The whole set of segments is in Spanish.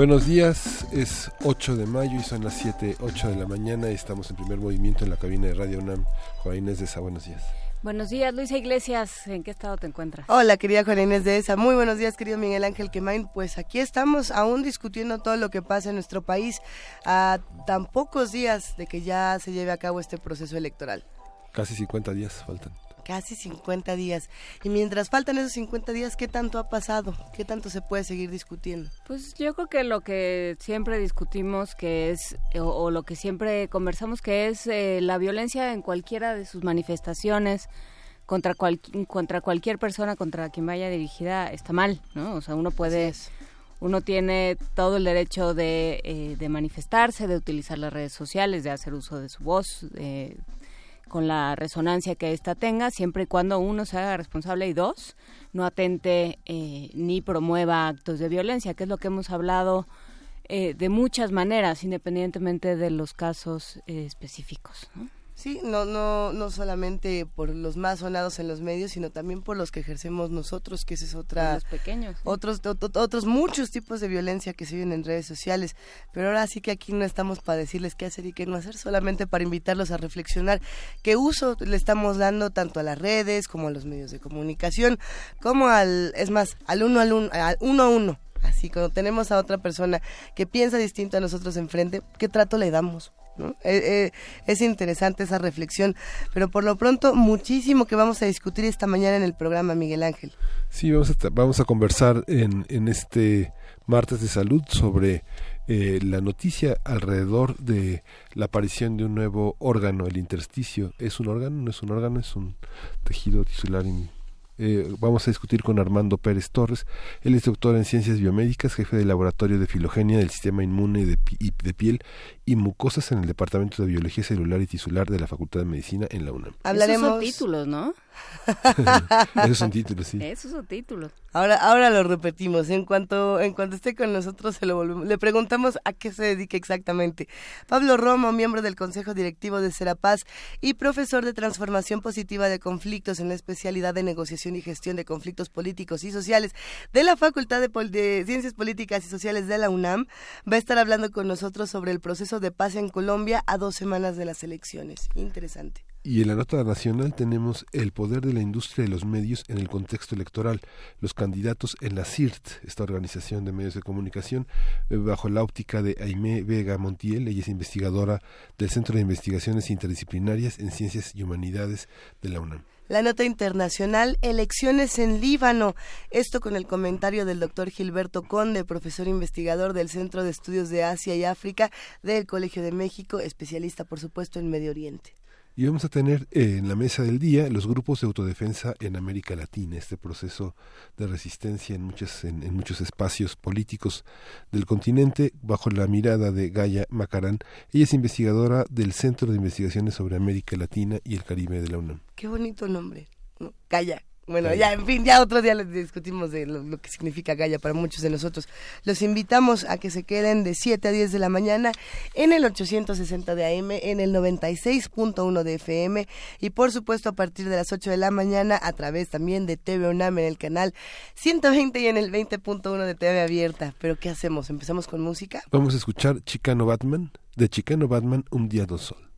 Buenos días, es 8 de mayo y son las 7, 8 de la mañana y estamos en primer movimiento en la cabina de Radio UNAM. Juan Inés de esa, buenos días. Buenos días, Luisa Iglesias. ¿En qué estado te encuentras? Hola, querida Juan Inés de esa. Muy buenos días, querido Miguel Ángel Quemain. Pues aquí estamos aún discutiendo todo lo que pasa en nuestro país a tan pocos días de que ya se lleve a cabo este proceso electoral. Casi 50 días faltan casi 50 días. Y mientras faltan esos 50 días, ¿qué tanto ha pasado? ¿Qué tanto se puede seguir discutiendo? Pues yo creo que lo que siempre discutimos, que es, o, lo que siempre conversamos, que es eh, la violencia en cualquiera de sus manifestaciones contra, contra cualquier persona contra quien vaya dirigida, está mal, ¿no? O sea, uno puede... Uno tiene todo el derecho de, eh, de manifestarse, de utilizar las redes sociales, de hacer uso de su voz, de con la resonancia que ésta tenga, siempre y cuando uno se haga responsable y dos, no atente eh, ni promueva actos de violencia, que es lo que hemos hablado eh, de muchas maneras, independientemente de los casos eh, específicos. Sí, no, no, no solamente por los más sonados en los medios, sino también por los que ejercemos nosotros, que ese es otra... Los pequeños. Otros, otros muchos tipos de violencia que se viven en redes sociales. Pero ahora sí que aquí no estamos para decirles qué hacer y qué no hacer, solamente para invitarlos a reflexionar qué uso le estamos dando tanto a las redes como a los medios de comunicación, como al, es más, al uno al uno, al uno a uno. Así, cuando tenemos a otra persona que piensa distinto a nosotros enfrente, ¿qué trato le damos? Eh, eh, es interesante esa reflexión, pero por lo pronto muchísimo que vamos a discutir esta mañana en el programa, Miguel Ángel. Sí, vamos a, vamos a conversar en, en este martes de salud sobre eh, la noticia alrededor de la aparición de un nuevo órgano, el intersticio. ¿Es un órgano? ¿No es un órgano? ¿Es un tejido tisular eh, vamos a discutir con Armando Pérez Torres. Él es doctor en ciencias biomédicas, jefe del laboratorio de filogenia del sistema inmune de, de piel y mucosas en el Departamento de Biología Celular y Tisular de la Facultad de Medicina en la UNAM. Hablaremos... Esos son títulos, ¿no? Esos son títulos, sí. Esos son títulos. Ahora, ahora lo repetimos. En cuanto, en cuanto esté con nosotros, se lo volvemos. Le preguntamos a qué se dedica exactamente. Pablo Romo, miembro del Consejo Directivo de Serapaz y profesor de Transformación Positiva de Conflictos en la especialidad de Negociación y Gestión de Conflictos Políticos y Sociales de la Facultad de, de Ciencias Políticas y Sociales de la UNAM, va a estar hablando con nosotros sobre el proceso de paz en Colombia a dos semanas de las elecciones. Interesante. Y en la nota nacional tenemos el poder de la industria de los medios en el contexto electoral. Los candidatos en la CIRT, esta organización de medios de comunicación, eh, bajo la óptica de Aimé Vega Montiel, ella es investigadora del Centro de Investigaciones Interdisciplinarias en Ciencias y Humanidades de la UNAM. La nota internacional, elecciones en Líbano. Esto con el comentario del doctor Gilberto Conde, profesor investigador del Centro de Estudios de Asia y África del Colegio de México, especialista, por supuesto, en Medio Oriente. Y vamos a tener eh, en la mesa del día los grupos de autodefensa en América Latina, este proceso de resistencia en, muchas, en, muchos espacios políticos del continente, bajo la mirada de Gaia Macarán. Ella es investigadora del Centro de Investigaciones sobre América Latina y el Caribe de la UNAM. Qué bonito nombre, ¿no? Bueno, ya, en fin, ya otro día les discutimos de lo, que significa Gaia para muchos de nosotros. Los invitamos a que se queden de 7 a 10 de la mañana en el 860 de AM, en el 96.1 de FM y por supuesto a partir de las 8 de la mañana a través también de TV UNAM en el canal 120 y en el 20.1 de TV Abierta. Pero ¿qué hacemos? ¿Empezamos con música? Vamos a escuchar Chicano Batman, de Chicano Batman, Un Día Dos Sol.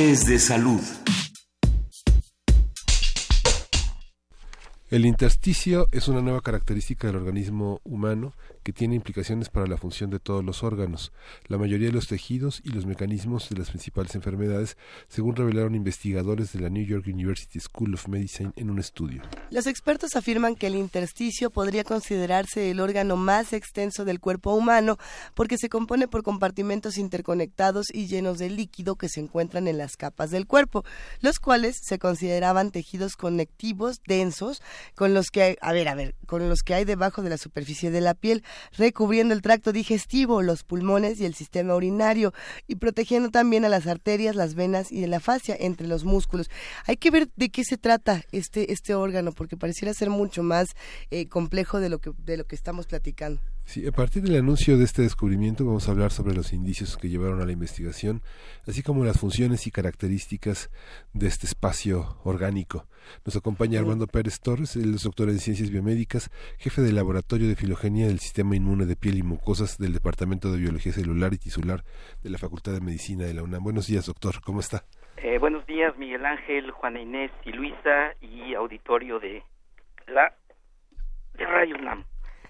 Martes de salud. El intersticio es una nueva característica del organismo humano tiene implicaciones para la función de todos los órganos, la mayoría de los tejidos y los mecanismos de las principales enfermedades, según revelaron investigadores de la New York University School of Medicine en un estudio. Los expertos afirman que el intersticio podría considerarse el órgano más extenso del cuerpo humano porque se compone por compartimentos interconectados y llenos de líquido que se encuentran en las capas del cuerpo, los cuales se consideraban tejidos conectivos densos con los que, a ver, a ver, con los que hay debajo de la superficie de la piel, recubriendo el tracto digestivo, los pulmones y el sistema urinario, y protegiendo también a las arterias, las venas y la fascia entre los músculos. Hay que ver de qué se trata este, este órgano, porque pareciera ser mucho más eh, complejo de lo, que, de lo que estamos platicando. Sí, a partir del anuncio de este descubrimiento vamos a hablar sobre los indicios que llevaron a la investigación, así como las funciones y características de este espacio orgánico. Nos acompaña Armando Pérez Torres, él es doctor en ciencias biomédicas, jefe del laboratorio de filogenia del sistema inmune de piel y mucosas del Departamento de Biología Celular y Tisular de la Facultad de Medicina de la UNAM. Buenos días, doctor, ¿cómo está? Eh, buenos días, Miguel Ángel, Juana Inés y Luisa y auditorio de la de Radio UNAM.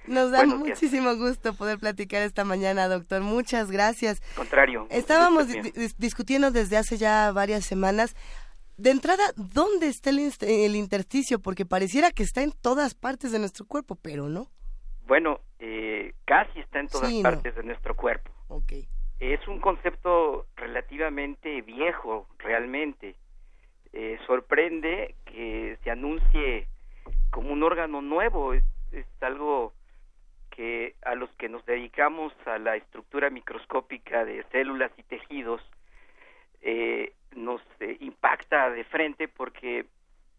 Nos da muchísimo gusto poder platicar esta mañana, doctor. Muchas gracias. Contrario. Estábamos discutiendo desde hace ya varias semanas. De entrada, ¿dónde está el, intersticio? Porque pareciera que está en todas partes de nuestro cuerpo, pero no. Bueno, eh, casi está en todas partes de nuestro cuerpo. Okay. Es un concepto relativamente viejo, realmente. Eh, sorprende que se anuncie como un órgano nuevo. es algo que a los que nos dedicamos a la estructura microscópica de células y tejidos eh, nos eh, impacta de frente porque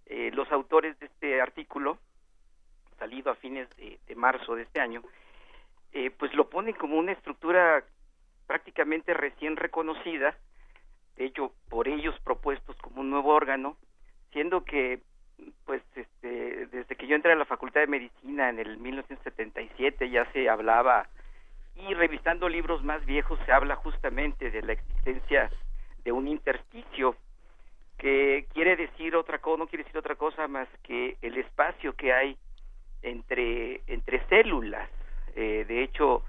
eh, los autores de este artículo salido a fines de, de marzo de este año pues lo ponen como una estructura prácticamente recién reconocida de hecho por ellos propuestos como un nuevo órgano siendo que pues este, desde que yo entré a la Facultad de Medicina en el 1977 ya se hablaba y revisando libros más viejos se habla justamente de la existencia de un intersticio que quiere decir otra cosa, no quiere decir otra cosa más que el espacio que hay entre entre células. Eh, de hecho,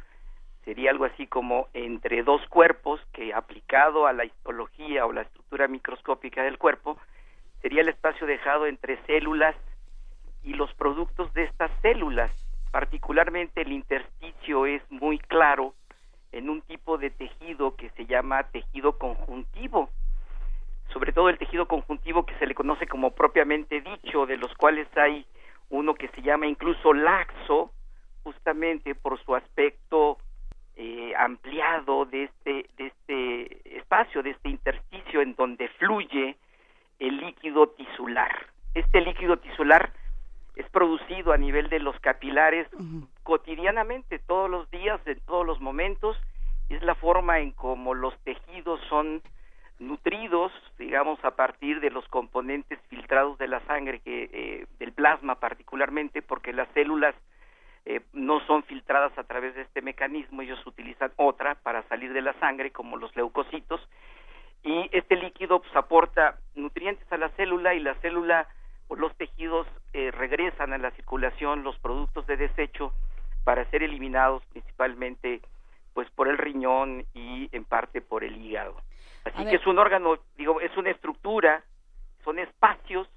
sería algo así como entre dos cuerpos que aplicado a la histología o la estructura microscópica del cuerpo sería el espacio dejado entre células y los productos de estas células. Particularmente el intersticio es muy claro en un tipo de tejido que se llama tejido conjuntivo, sobre todo el tejido conjuntivo que se le conoce como propiamente dicho, de los cuales hay uno que se llama incluso laxo, justamente por su aspecto eh, ampliado de este, de este espacio, de este intersticio en donde fluye el líquido tisular. Este líquido tisular es producido a nivel de los capilares cotidianamente, todos los días, en todos los momentos, es la forma en cómo los tejidos son nutridos, digamos, a partir de los componentes filtrados de la sangre, que, eh, del plasma particularmente, porque las células eh, no son filtradas a través de este mecanismo, ellos utilizan otra para salir de la sangre, como los leucocitos, y este líquido pues, aporta nutrientes a la célula y la célula o los tejidos eh, regresan a la circulación los productos de desecho para ser eliminados principalmente pues por el riñón y en parte por el hígado. Así que es un órgano, digo, es una estructura, son espacios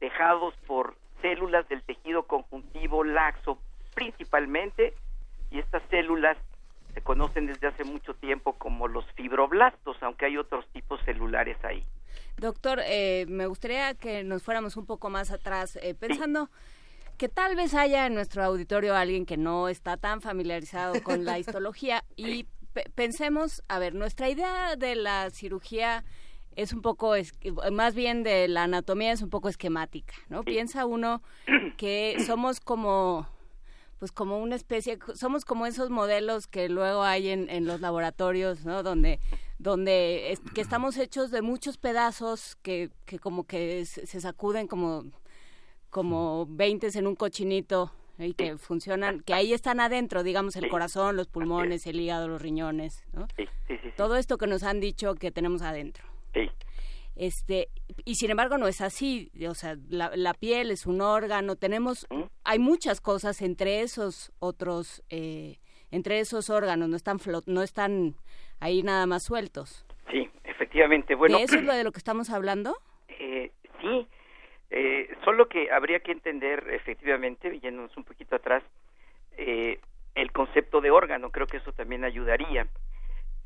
dejados por células del tejido conjuntivo laxo principalmente y estas células se conocen desde hace mucho tiempo como los fibroblastos, aunque hay otros tipos celulares ahí. Doctor, eh, me gustaría que nos fuéramos un poco más atrás, eh, pensando que tal vez haya en nuestro auditorio alguien que no está tan familiarizado con la histología y pensemos, a ver, nuestra idea de la cirugía es un poco, más bien de la anatomía es un poco esquemática, ¿no? Piensa uno que somos como pues como una especie, somos como esos modelos que luego hay en, en los laboratorios, ¿no? Donde, donde que estamos hechos de muchos pedazos que, que como que se sacuden como como 20 en un cochinito y que funcionan, que ahí están adentro, digamos, el corazón, los pulmones, el hígado, los riñones, ¿no? Todo esto que nos han dicho que tenemos adentro. Este, y sin embargo no es así, o sea, la, piel es un órgano, tenemos, hay muchas cosas entre esos otros, eh, entre esos órganos, no están, no están ahí nada más sueltos. Sí, efectivamente, bueno. eso es lo de lo que estamos hablando? Eh, sí, eh, solo que habría que entender efectivamente, yéndonos un poquito atrás, eh, el concepto de órgano, creo que eso también ayudaría.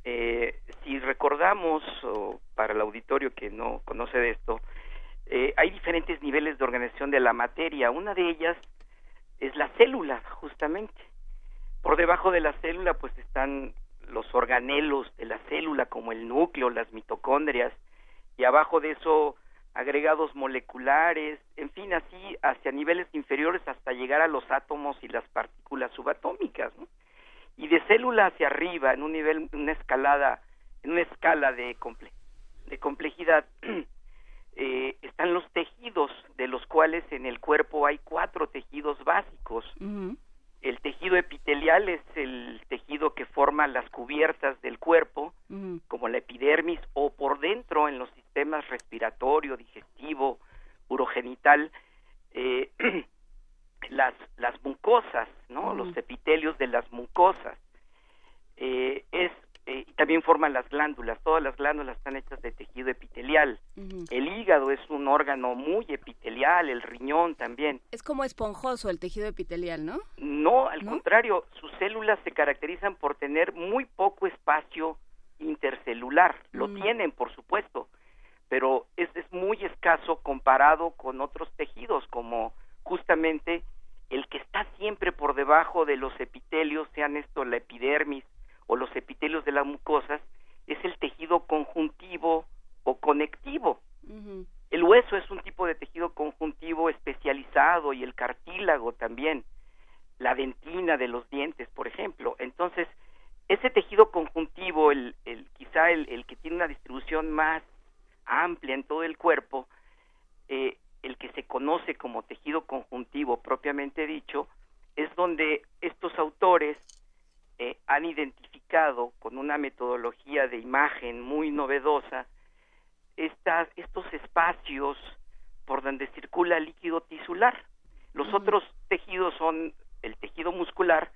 Eh, si recordamos, o para el auditorio que no conoce de esto, eh, hay diferentes niveles de organización de la materia. Una de ellas es la célula, justamente. Por debajo de la célula, pues están los organelos de la célula, como el núcleo, las mitocondrias, y abajo de eso agregados moleculares, en fin, así hacia niveles inferiores hasta llegar a los átomos y las partículas subatómicas, Y de célula hacia arriba, en un nivel, una escalada, en una escala de, de complejidad, eh, están los tejidos, de los cuales en el cuerpo hay cuatro tejidos básicos. El tejido epitelial es el tejido que forma las cubiertas del cuerpo, como la epidermis, o por dentro en los sistemas respiratorio, digestivo, urogenital, eh, las, las mucosas, ¿no? Los epitelios de las mucosas. Eh, es eh, también forman las glándulas. Todas las glándulas están hechas de tejido epitelial. El hígado es un órgano muy epitelial, el riñón también. Es como esponjoso el tejido epitelial, ¿no? No, al contrario, sus células se caracterizan por tener muy poco espacio intercelular. Lo mm. tienen, por supuesto, pero es, es muy escaso comparado con otros tejidos, como justamente el que está siempre por debajo de los epitelios, sean esto la epidermis, o los epitelios de las mucosas es el tejido conjuntivo o conectivo. El hueso es un tipo de tejido conjuntivo especializado y el cartílago también, la dentina de los dientes, por ejemplo. Entonces, ese tejido conjuntivo, el, el quizá el, el, que tiene una distribución más amplia en todo el cuerpo, eh, el que se conoce como tejido conjuntivo propiamente dicho, es donde estos autores eh, han identificado con una metodología de imagen muy novedosa estas, estos espacios por donde circula líquido tisular. Los otros tejidos son el tejido muscular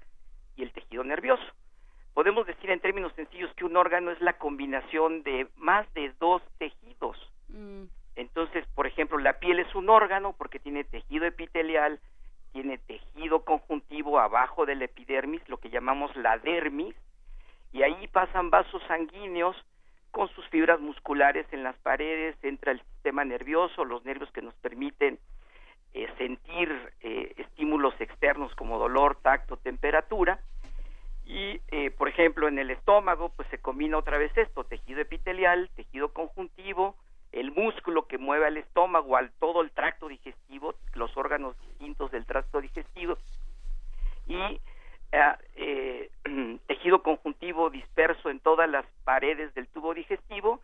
y el tejido nervioso. Podemos decir en términos sencillos que un órgano es la combinación de más de dos tejidos. Mm. Entonces, por ejemplo, la piel es un órgano porque tiene tejido epitelial, tiene tejido conjuntivo abajo del epidermis, lo que llamamos la dermis, y ahí pasan vasos sanguíneos con sus fibras musculares en las paredes, entra el sistema nervioso, los nervios que nos permiten eh, sentir eh, estímulos externos como dolor, tacto, temperatura, y eh, por ejemplo en el estómago pues se combina otra vez esto, tejido epitelial, tejido conjuntivo, el músculo que mueve al estómago, al todo el tracto digestivo, los órganos distintos del tracto digestivo, y eh, eh, tejido conjuntivo disperso en todas las paredes del tubo digestivo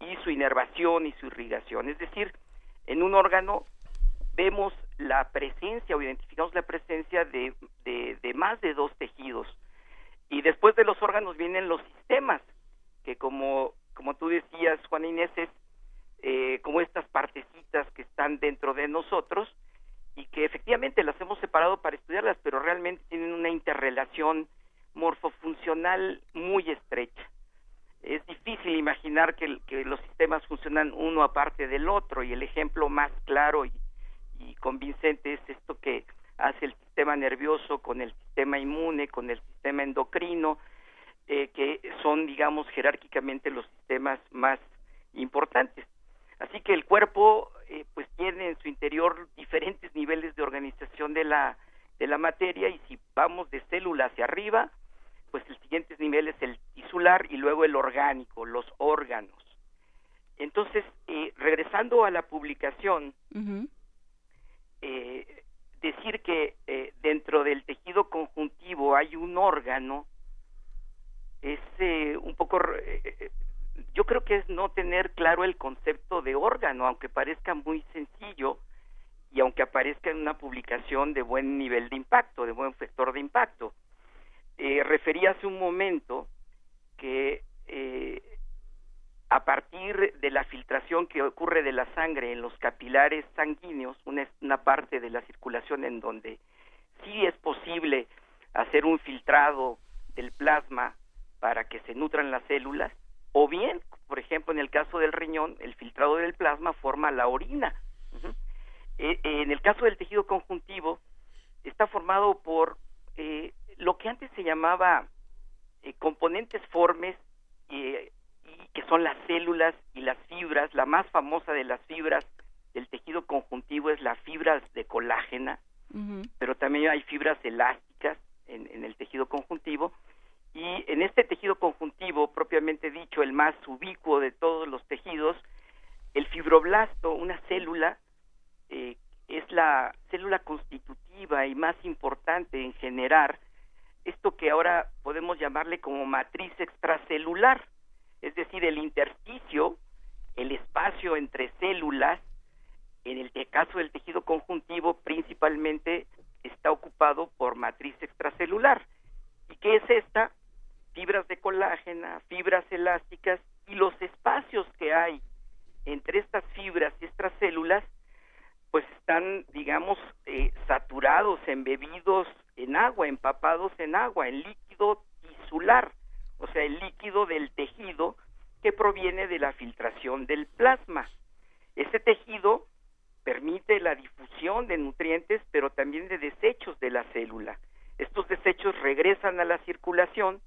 y su inervación y su irrigación. Es decir, en un órgano vemos la presencia o identificamos la presencia de, de, más de dos tejidos. Y después de los órganos vienen los sistemas, que como, como tú decías, Juan Inés, es eh, como estas partecitas que están dentro de nosotros y que efectivamente las hemos separado para estudiarlas, pero realmente tienen una interrelación morfofuncional muy estrecha. Es difícil imaginar que, los sistemas funcionan uno aparte del otro y el ejemplo más claro y, convincente es esto que hace el sistema nervioso con el sistema inmune, con el sistema endocrino, eh, que son, digamos, jerárquicamente los sistemas más importantes. Así que el cuerpo eh, pues tiene en su interior diferentes niveles de organización de la, de la materia y si vamos de célula hacia arriba, pues el siguiente nivel es el tisular y luego el orgánico, los órganos. Entonces, eh, regresando a la publicación, eh, decir que dentro del tejido conjuntivo hay un órgano es un poco yo creo que es no tener claro el concepto de órgano, aunque parezca muy sencillo y aunque aparezca en una publicación de buen nivel de impacto, de buen factor de impacto. Eh, hace un momento que eh, a partir de la filtración que ocurre de la sangre en los capilares sanguíneos, una, una parte de la circulación en donde sí es posible hacer un filtrado del plasma para que se nutran las células, o bien, por ejemplo, en el caso del riñón, el filtrado del plasma forma la orina. Eh, en el caso del tejido conjuntivo, está formado por eh, lo que antes se llamaba eh, componentes formes, y que son las células y las fibras. La más famosa de las fibras del tejido conjuntivo es la fibra de colágena, pero también hay fibras elásticas en el tejido conjuntivo y en este tejido conjuntivo, propiamente dicho, el más ubicuo de todos los tejidos, el fibroblasto, una célula, eh, es la célula constitutiva y más importante en generar esto que ahora podemos llamarle como matriz extracelular, es decir, el intersticio, el espacio entre células, en el caso del tejido conjuntivo principalmente está ocupado por matriz extracelular. ¿Y qué es esta? Fibras de colágena, fibras elásticas y los espacios que hay entre estas fibras y estas células pues están digamos eh, saturados, embebidos en agua, empapados en agua, en líquido tisular, o sea, el líquido del tejido que proviene de la filtración del plasma. Ese tejido permite la difusión de nutrientes, pero también de desechos de la célula. Estos desechos regresan a la circulación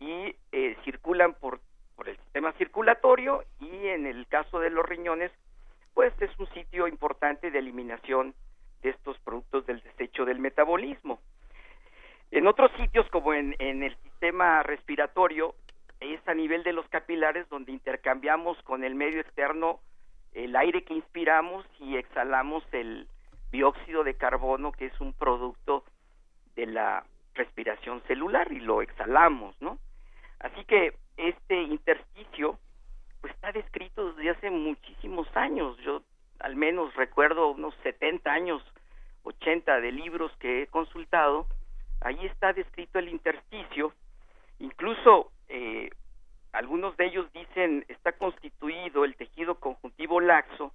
y eh, circulan por, por el sistema circulatorio y en el caso de los riñones, pues es un sitio importante de eliminación de estos productos del desecho del metabolismo. En otros sitios, como en, en el sistema respiratorio, es a nivel de los capilares donde intercambiamos con el medio externo el aire que inspiramos y exhalamos el dióxido de carbono, que es un producto de la respiración celular y lo exhalamos, ¿no? Así que este intersticio pues está descrito desde hace muchísimos años. Yo al menos recuerdo unos 70 años, 80 de libros que he consultado, ahí está descrito el intersticio. Incluso eh, algunos de ellos dicen está constituido el tejido conjuntivo laxo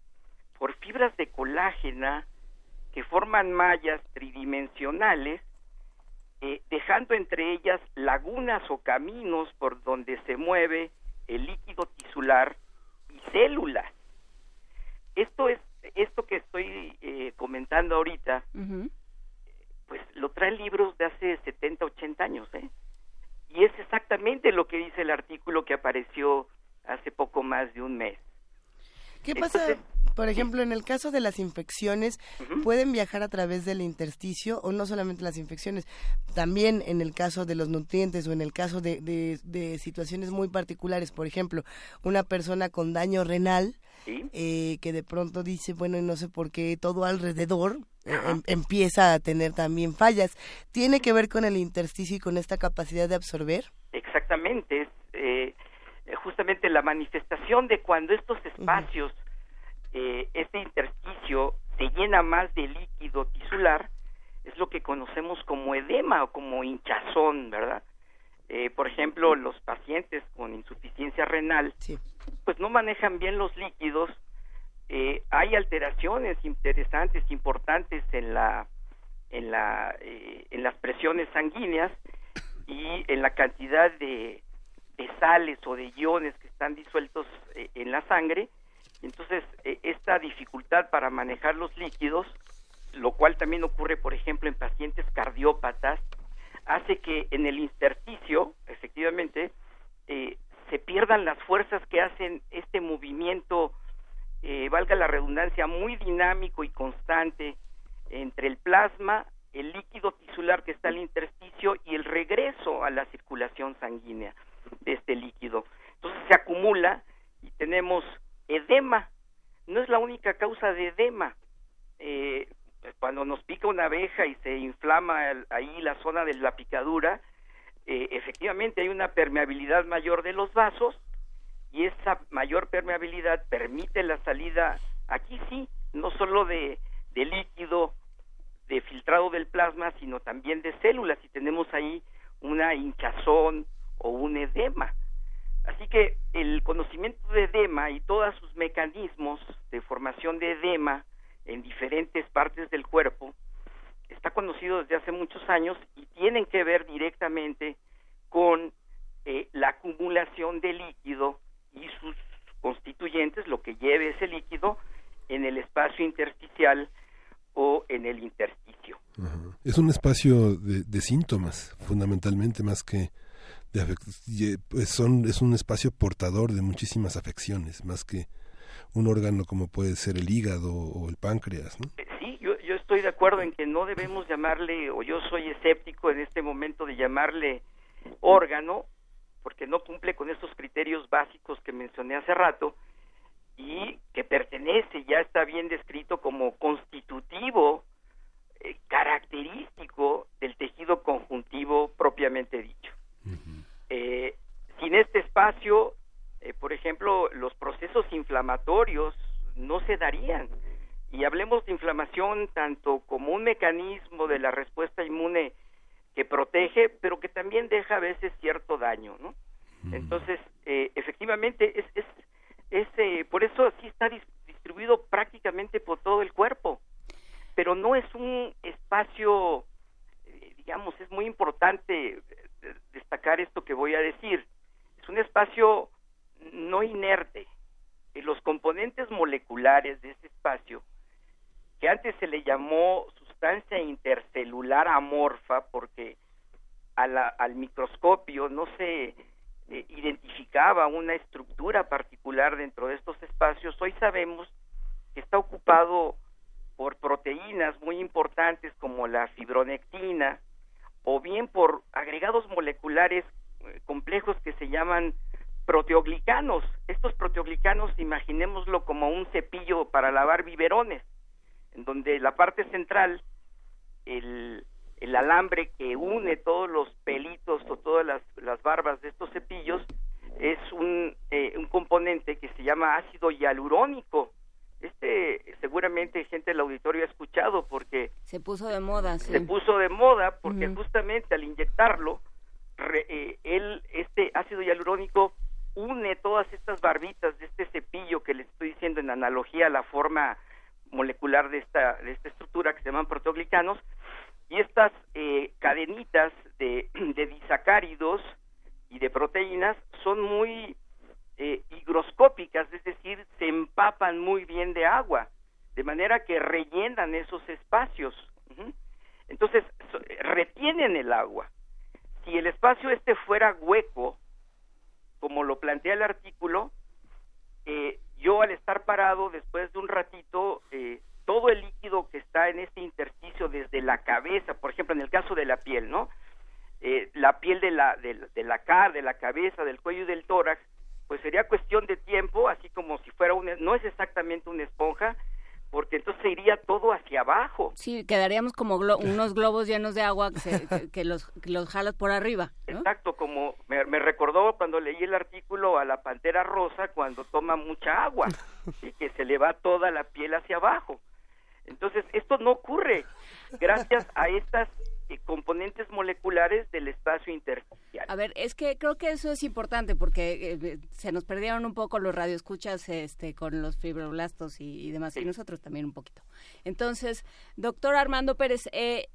por fibras de colágena que forman mallas tridimensionales eh, dejando entre ellas lagunas o caminos por donde se mueve el líquido tisular y células. Esto es esto que estoy eh, comentando ahorita, pues lo traen libros de hace 70, 80 años, ¿eh? Y es exactamente lo que dice el artículo que apareció hace poco más de un mes. ¿Qué pasa, por ejemplo, en el caso de las infecciones, pueden viajar a través del intersticio o no solamente las infecciones, también en el caso de los nutrientes o en el caso de, de, situaciones muy particulares, por ejemplo, una persona con daño renal eh, que de pronto dice, bueno, no sé por qué todo alrededor eh, em, empieza a tener también fallas. ¿Tiene que ver con el intersticio y con esta capacidad de absorber? Exactamente. Justamente la manifestación de cuando estos espacios, eh, este intersticio se llena más de líquido tisular, es lo que conocemos como edema o como hinchazón, ¿verdad? Eh, por ejemplo, los pacientes con insuficiencia renal, pues no manejan bien los líquidos, hay alteraciones interesantes, importantes en la en la en las presiones sanguíneas y en la cantidad de de sales o de iones que están disueltos eh, en la sangre. Entonces, eh, esta dificultad para manejar los líquidos, lo cual también ocurre, por ejemplo, en pacientes cardiópatas, hace que en el intersticio, efectivamente, eh, se pierdan las fuerzas que hacen este movimiento, valga la redundancia, muy dinámico y constante entre el plasma, el líquido tisular que está en el intersticio y el regreso a la circulación sanguínea de este líquido. Entonces se acumula y tenemos edema. No es la única causa de edema. Eh, cuando nos pica una abeja y se inflama ahí la zona de la picadura, eh, efectivamente hay una permeabilidad mayor de los vasos y esa mayor permeabilidad permite la salida, aquí sí, no solo de, de líquido, de filtrado del plasma, sino también de células, y tenemos ahí una hinchazón o un edema. Así que el conocimiento de edema y todos sus mecanismos de formación de edema en diferentes partes del cuerpo está conocido desde hace muchos años y tienen que ver directamente con eh, la acumulación de líquido y sus constituyentes, lo que lleve ese líquido en el espacio intersticial o en el intersticio. Es un espacio de, síntomas, fundamentalmente, más que de pues son es un espacio portador de muchísimas afecciones, más que un órgano como puede ser el hígado o el páncreas, ¿no? Eh, sí, yo, yo estoy de acuerdo en que no debemos llamarle, o yo soy escéptico en este momento de llamarle órgano, porque no cumple con esos criterios básicos que mencioné hace rato, y que pertenece, ya está bien descrito como constitutivo, eh, característico del tejido conjuntivo propiamente dicho. Eh, sin este espacio, eh, por ejemplo, los procesos inflamatorios no se darían. Y hablemos de inflamación tanto como un mecanismo de la respuesta inmune que protege, pero que también deja a veces cierto daño, ¿no? Entonces, efectivamente, es, es ese, por eso así está distribuido prácticamente por todo el cuerpo, pero no es un espacio, eh, digamos, es muy importante eh, destacar esto que voy a decir, es un espacio no inerte. Los componentes moleculares de ese espacio, que antes se le llamó sustancia intercelular amorfa, porque al microscopio no se eh, identificaba una estructura particular dentro de estos espacios, hoy sabemos que está ocupado por proteínas muy importantes como la fibronectina o bien por agregados moleculares eh, complejos que se llaman proteoglicanos. Estos proteoglicanos, imaginémoslo como un cepillo para lavar biberones, en donde la parte central, el, el alambre que une todos los pelitos o todas las, las barbas de estos cepillos es un, eh, un componente que se llama ácido hialurónico. Este seguramente gente del auditorio ha escuchado porque se puso de moda. Se puso de moda porque justamente al inyectarlo, eh, el, este ácido hialurónico une todas estas barbitas de este cepillo que les estoy diciendo en analogía a la forma molecular de esta, de esta estructura que se llaman proteoglicanos y estas eh, cadenitas de, de, disacáridos y de proteínas son muy eh, higroscópicas, es decir, se empapan muy bien de agua, de manera que rellenan esos espacios. Entonces, retienen el agua. Si el espacio este fuera hueco, como lo plantea el artículo, eh, yo al estar parado después de un ratito eh, todo el líquido que está en este intersticio desde la cabeza, por ejemplo, en el caso de la piel, ¿no? Eh, la piel de la, de, la cara, de la cabeza, del cuello y del tórax, pues sería cuestión de tiempo, así como si fuera una, no es exactamente una esponja, porque entonces se iría todo hacia abajo. Sí, quedaríamos como unos globos llenos de agua que, los, los jalas por arriba. Exacto, como me, me, recordó cuando leí el artículo a la pantera rosa cuando toma mucha agua y que se le va toda la piel hacia abajo. Entonces, esto no ocurre gracias a estas componentes moleculares del espacio intersticial. A ver, es que creo que eso es importante porque eh, se nos perdieron un poco los radioescuchas este, con los fibroblastos y, demás, y nosotros también un poquito. Entonces, doctor Armando Pérez, eh,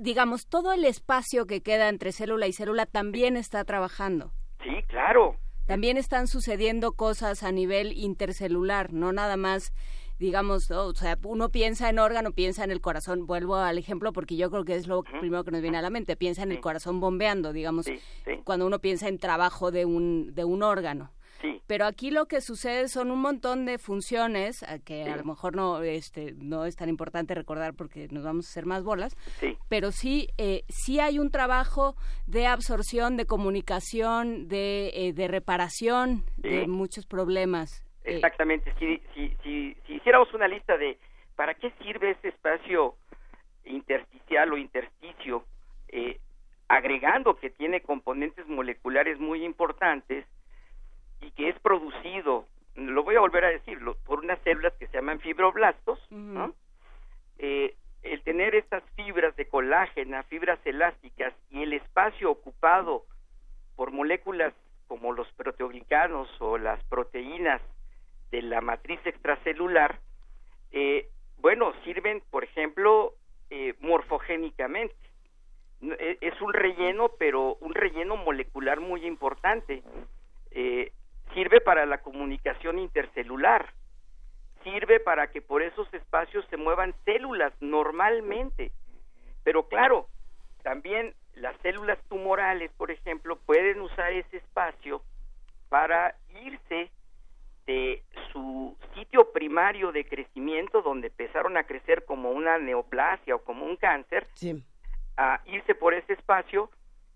digamos, todo el espacio que queda entre célula y célula también está trabajando. Sí, claro. También están sucediendo cosas a nivel intercelular, no nada más digamos, o sea, uno piensa en órgano, piensa en el corazón, vuelvo al ejemplo porque yo creo que es lo primero que nos viene a la mente, piensa en el corazón bombeando, digamos, cuando uno piensa en trabajo de un, de un órgano. Pero aquí lo que sucede son un montón de funciones que a lo mejor no este no es tan importante recordar porque nos vamos a hacer más bolas. Pero sí eh, sí hay un trabajo de absorción, de comunicación, de, eh, de reparación de muchos problemas. eh, Exactamente, si, si, si, si, hiciéramos una lista de para qué sirve ese espacio intersticial o intersticio, eh, agregando que tiene componentes moleculares muy importantes y que es producido, lo voy a volver a decirlo, por unas células que se llaman fibroblastos, ¿no? Eh, el tener estas fibras de colágena, fibras elásticas y el espacio ocupado por moléculas como los proteoglicanos o las proteínas de la matriz extracelular, eh, bueno, sirven, por ejemplo, eh, morfogénicamente. E, es un relleno, pero un relleno molecular muy importante. Eh, sirve para la comunicación intercelular, sirve para que por esos espacios se muevan células normalmente. Pero claro, también las células tumorales, por ejemplo, pueden usar ese espacio para irse de su sitio primario de crecimiento, donde empezaron a crecer como una neoplasia o como un cáncer, a irse por ese espacio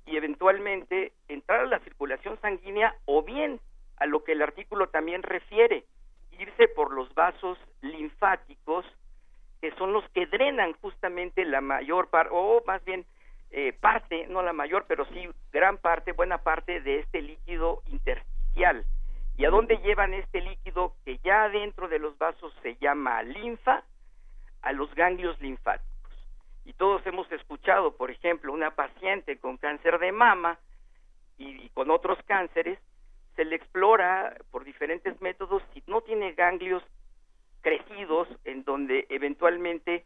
y eventualmente entrar a la circulación sanguínea o bien a lo que el artículo también refiere, irse por los vasos linfáticos, que son los que drenan justamente la mayor parte, o más bien eh, parte, no la mayor, pero sí gran parte, buena parte de este líquido. ¿Y a dónde llevan este líquido que ya dentro de los vasos se llama linfa? A los ganglios linfáticos. Y todos hemos escuchado, por ejemplo, una paciente con cáncer de mama y con otros cánceres se le explora por diferentes métodos si no tiene ganglios crecidos en donde eventualmente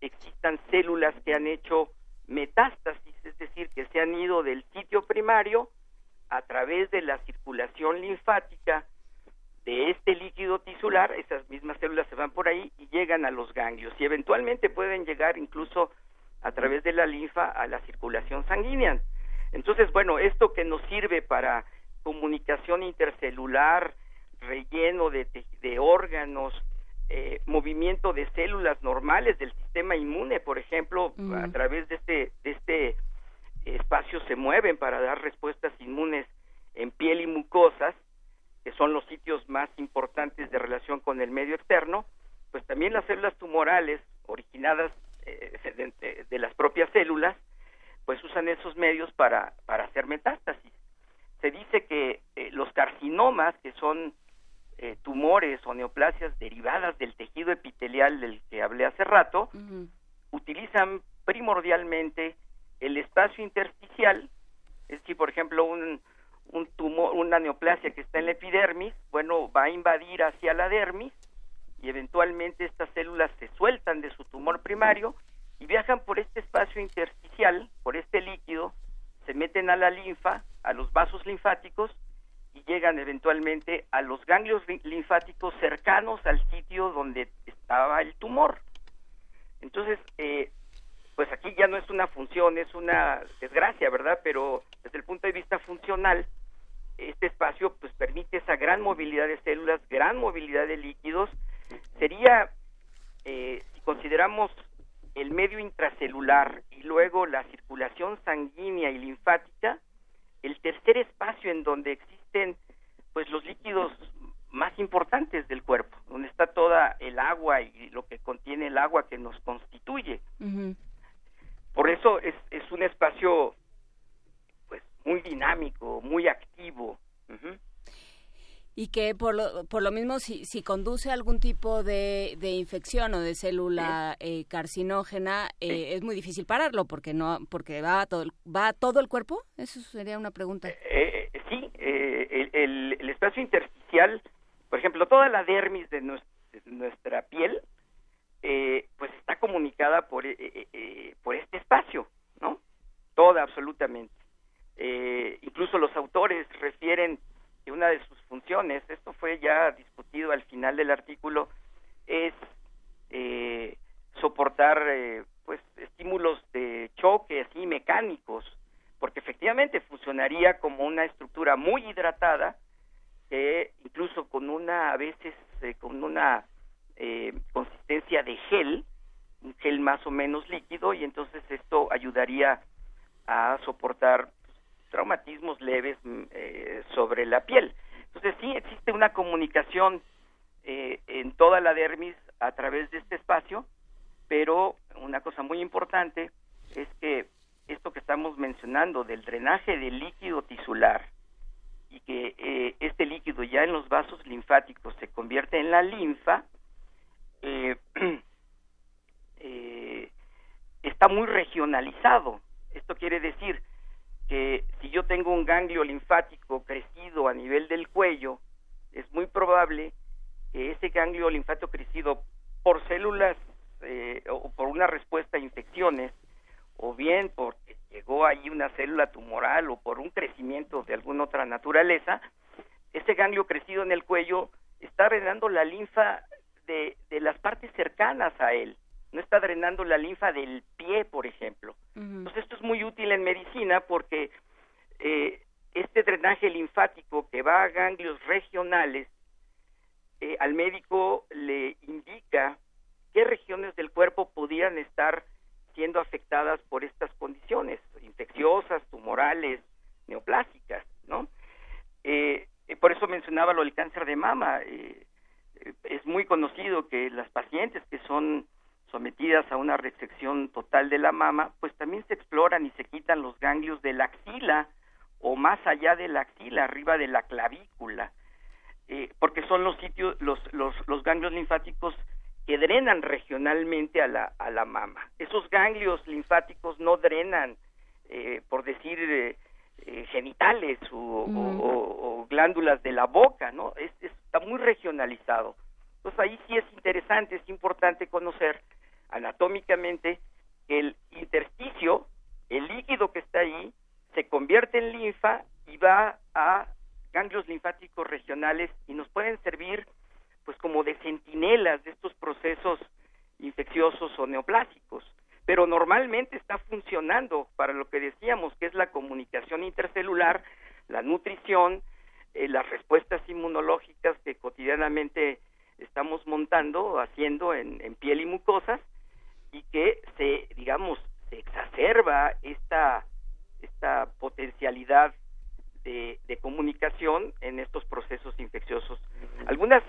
existan células que han hecho metástasis, es decir, que se han ido del sitio primario a través de la circulación linfática de este líquido tisular, esas mismas células se van por ahí y llegan a los ganglios y eventualmente pueden llegar incluso a través de la linfa a la circulación sanguínea. Entonces, bueno, esto que nos sirve para comunicación intercelular, relleno de, de órganos, eh, movimiento de células normales del sistema inmune, por ejemplo, a través de este, de este espacio se mueven para dar respuestas inmunes en piel y mucosas, que son los sitios más importantes de relación con el medio externo, pues también las células tumorales originadas eh, de, de, las propias células, pues usan esos medios para, para hacer metástasis. Se dice que eh, los carcinomas, que son eh, tumores o neoplasias derivadas del tejido epitelial del que hablé hace rato, utilizan primordialmente el espacio intersticial, es decir, por ejemplo, un, un tumor, una neoplasia que está en la epidermis, bueno, va a invadir hacia la dermis y eventualmente estas células se sueltan de su tumor primario y viajan por este espacio intersticial, por este líquido, se meten a la linfa, a los vasos linfáticos y llegan eventualmente a los ganglios linfáticos cercanos al sitio donde estaba el tumor. Entonces, eh, pues aquí ya no es una función, es una desgracia, ¿verdad? Pero desde el punto de vista funcional, este espacio pues permite esa gran movilidad de células, gran movilidad de líquidos. Sería, eh, si consideramos el medio intracelular y luego la circulación sanguínea y linfática, el tercer espacio en donde existen pues los líquidos más importantes del cuerpo, donde está toda el agua y lo que contiene el agua que nos constituye. Por eso es, es un espacio pues muy dinámico, muy activo. Y que por lo, por lo mismo si, si conduce a algún tipo de, de infección o de célula eh, carcinógena eh, es muy difícil pararlo porque no porque va a todo va todo el cuerpo. Eso sería una pregunta. Eh, sí el, el, espacio intersticial por ejemplo toda la dermis de nuestra, piel pues está comunicada por por este espacio no toda absolutamente. Incluso los autores refieren que una de sus funciones, esto fue ya discutido al final del artículo, es eh, soportar eh, pues estímulos de choque así mecánicos, porque efectivamente funcionaría como una estructura muy hidratada, que incluso con una a veces eh, con una consistencia de gel, un gel más o menos líquido, y entonces esto ayudaría a soportar traumatismos leves mm, eh, sobre la piel. Entonces sí existe una comunicación eh, en toda la dermis a través de este espacio, pero una cosa muy importante es que esto que estamos mencionando del drenaje del líquido tisular y que eh, este líquido ya en los vasos linfáticos se convierte en la linfa, eh, eh, está muy regionalizado. Esto quiere decir que si yo tengo un ganglio linfático crecido a nivel del cuello, es muy probable que ese ganglio linfático crecido por células eh, o por una respuesta a infecciones, o bien porque llegó ahí una célula tumoral o por un crecimiento de alguna otra naturaleza, ese ganglio crecido en el cuello está drenando la linfa de, de las partes cercanas a él, no está drenando la linfa del pie, por ejemplo. Entonces esto es muy útil en medicina porque eh, este drenaje linfático que va a ganglios regionales, eh, al médico le indica qué regiones del cuerpo podrían estar siendo afectadas por estas condiciones infecciosas, tumorales, neoplásicas, ¿no? Eh, eh, por eso mencionaba lo del cáncer de mama. Eh, es muy conocido que las pacientes que son sometidas a una resección total de la mama, pues también se exploran y se quitan los ganglios de la axila o más allá de la axila, arriba de la clavícula, porque son los sitios, los, los, los ganglios linfáticos que drenan regionalmente a la, a la mama. Esos ganglios linfáticos no drenan, eh, por decir, eh, genitales o, glándulas de la boca, ¿no? está muy regionalizado. Entonces ahí sí es interesante, es importante conocer anatómicamente que el intersticio, el líquido que está ahí, se convierte en linfa y va a ganglios linfáticos regionales y nos pueden servir pues como de centinelas de estos procesos infecciosos o neoplásicos, pero normalmente está funcionando para lo que decíamos que es la comunicación intercelular, la nutrición, eh, las respuestas inmunológicas que cotidianamente estamos montando, haciendo en, piel y mucosas, y que se, digamos, se exacerba esta, esta potencialidad de, de, comunicación en estos procesos infecciosos. Algunas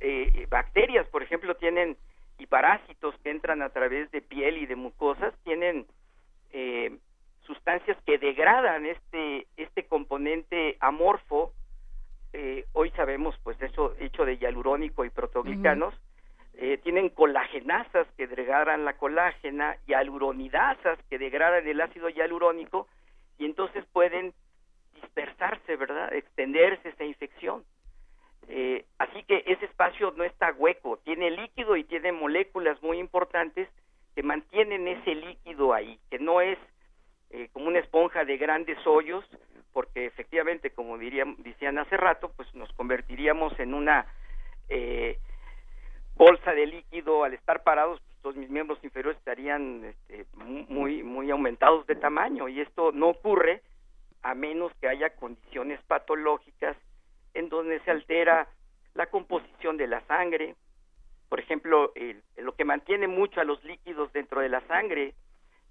eh, bacterias, por ejemplo, tienen y parásitos que entran a través de piel y de mucosas, tienen eh, sustancias que degradan este este componente amorfo. Eh, hoy sabemos, pues, eso hecho de hialurónico y protoglicanos. eh, tienen colagenasas que degradan la colágena, y hialuronidasas que degradan el ácido hialurónico y entonces pueden dispersarse, ¿verdad? Extenderse esa infección. Eh, así que ese espacio no está hueco, tiene líquido y tiene moléculas muy importantes que mantienen ese líquido ahí, que no es eh, como una esponja de grandes hoyos, porque efectivamente, como dirían, decían hace rato, pues nos convertiríamos en una eh, bolsa de líquido. Al estar parados, pues todos mis miembros inferiores estarían este, muy, muy aumentados de tamaño. Y esto no ocurre a menos que haya condiciones patológicas en donde se altera la composición de la sangre. Por ejemplo, lo que mantiene mucho a los líquidos dentro de la sangre,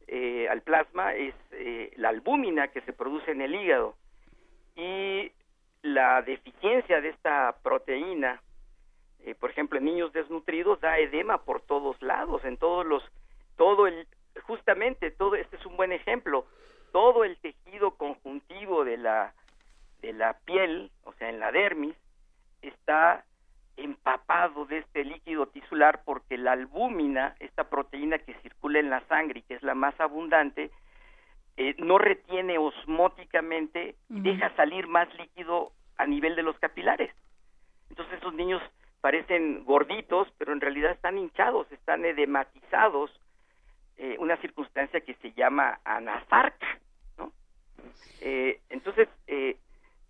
eh, al plasma, es eh, la albúmina que se produce en el hígado. Y la deficiencia de esta proteína, eh, por ejemplo, en niños desnutridos, da edema por todos lados, en todos los, todo el, justamente, todo, este es un buen ejemplo, todo el tejido conjuntivo de la de la piel, o sea, en la dermis, está empapado de este líquido tisular porque la albúmina, esta proteína que circula en la sangre y que es la más abundante, eh, no retiene osmóticamente y deja salir más líquido a nivel de los capilares. Entonces esos niños parecen gorditos, pero en realidad están hinchados, están edematizados, eh, una circunstancia que se llama anasarca, ¿no? Eh, entonces,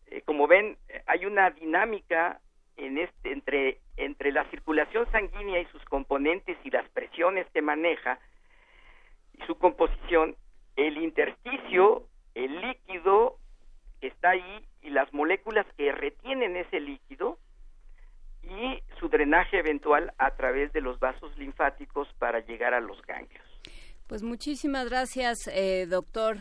eh, como ven, hay una dinámica en este, entre, entre la circulación sanguínea y sus componentes y las presiones que maneja y su composición, el intersticio, el líquido que está ahí y las moléculas que retienen ese líquido y su drenaje eventual a través de los vasos linfáticos para llegar a los ganglios. Pues muchísimas gracias, eh, doctor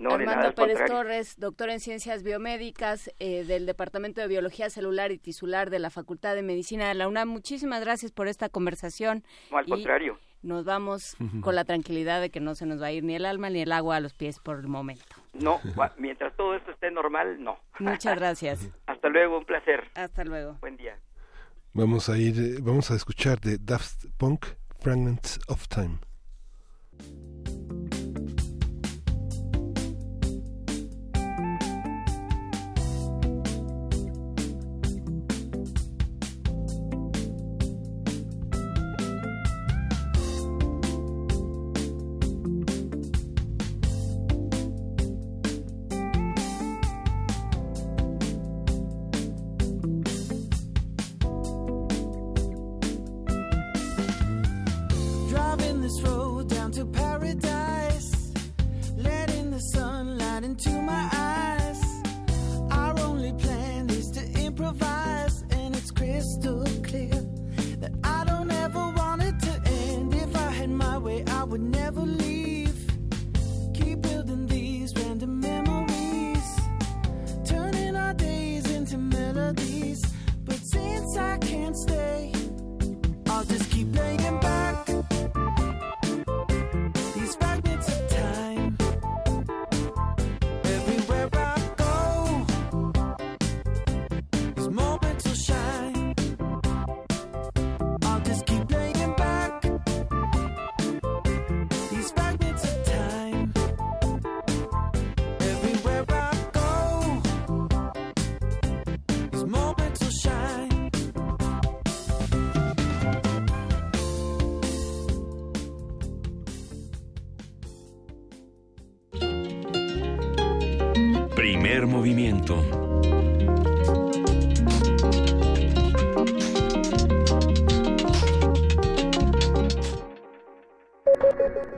Armando Pérez Torres, doctor en Ciencias Biomédicas eh, del Departamento de Biología Celular y Tisular de la Facultad de Medicina de la UNAM. Muchísimas gracias por esta conversación. No, al contrario. nos vamos con la tranquilidad de que no se nos va a ir ni el alma ni el agua a los pies por el momento. No, mientras todo esto esté normal, no. Muchas gracias. Hasta luego, un placer. Hasta luego. Buen día. Vamos a ir, eh, vamos a escuchar de Daft Punk, Fragments of Time.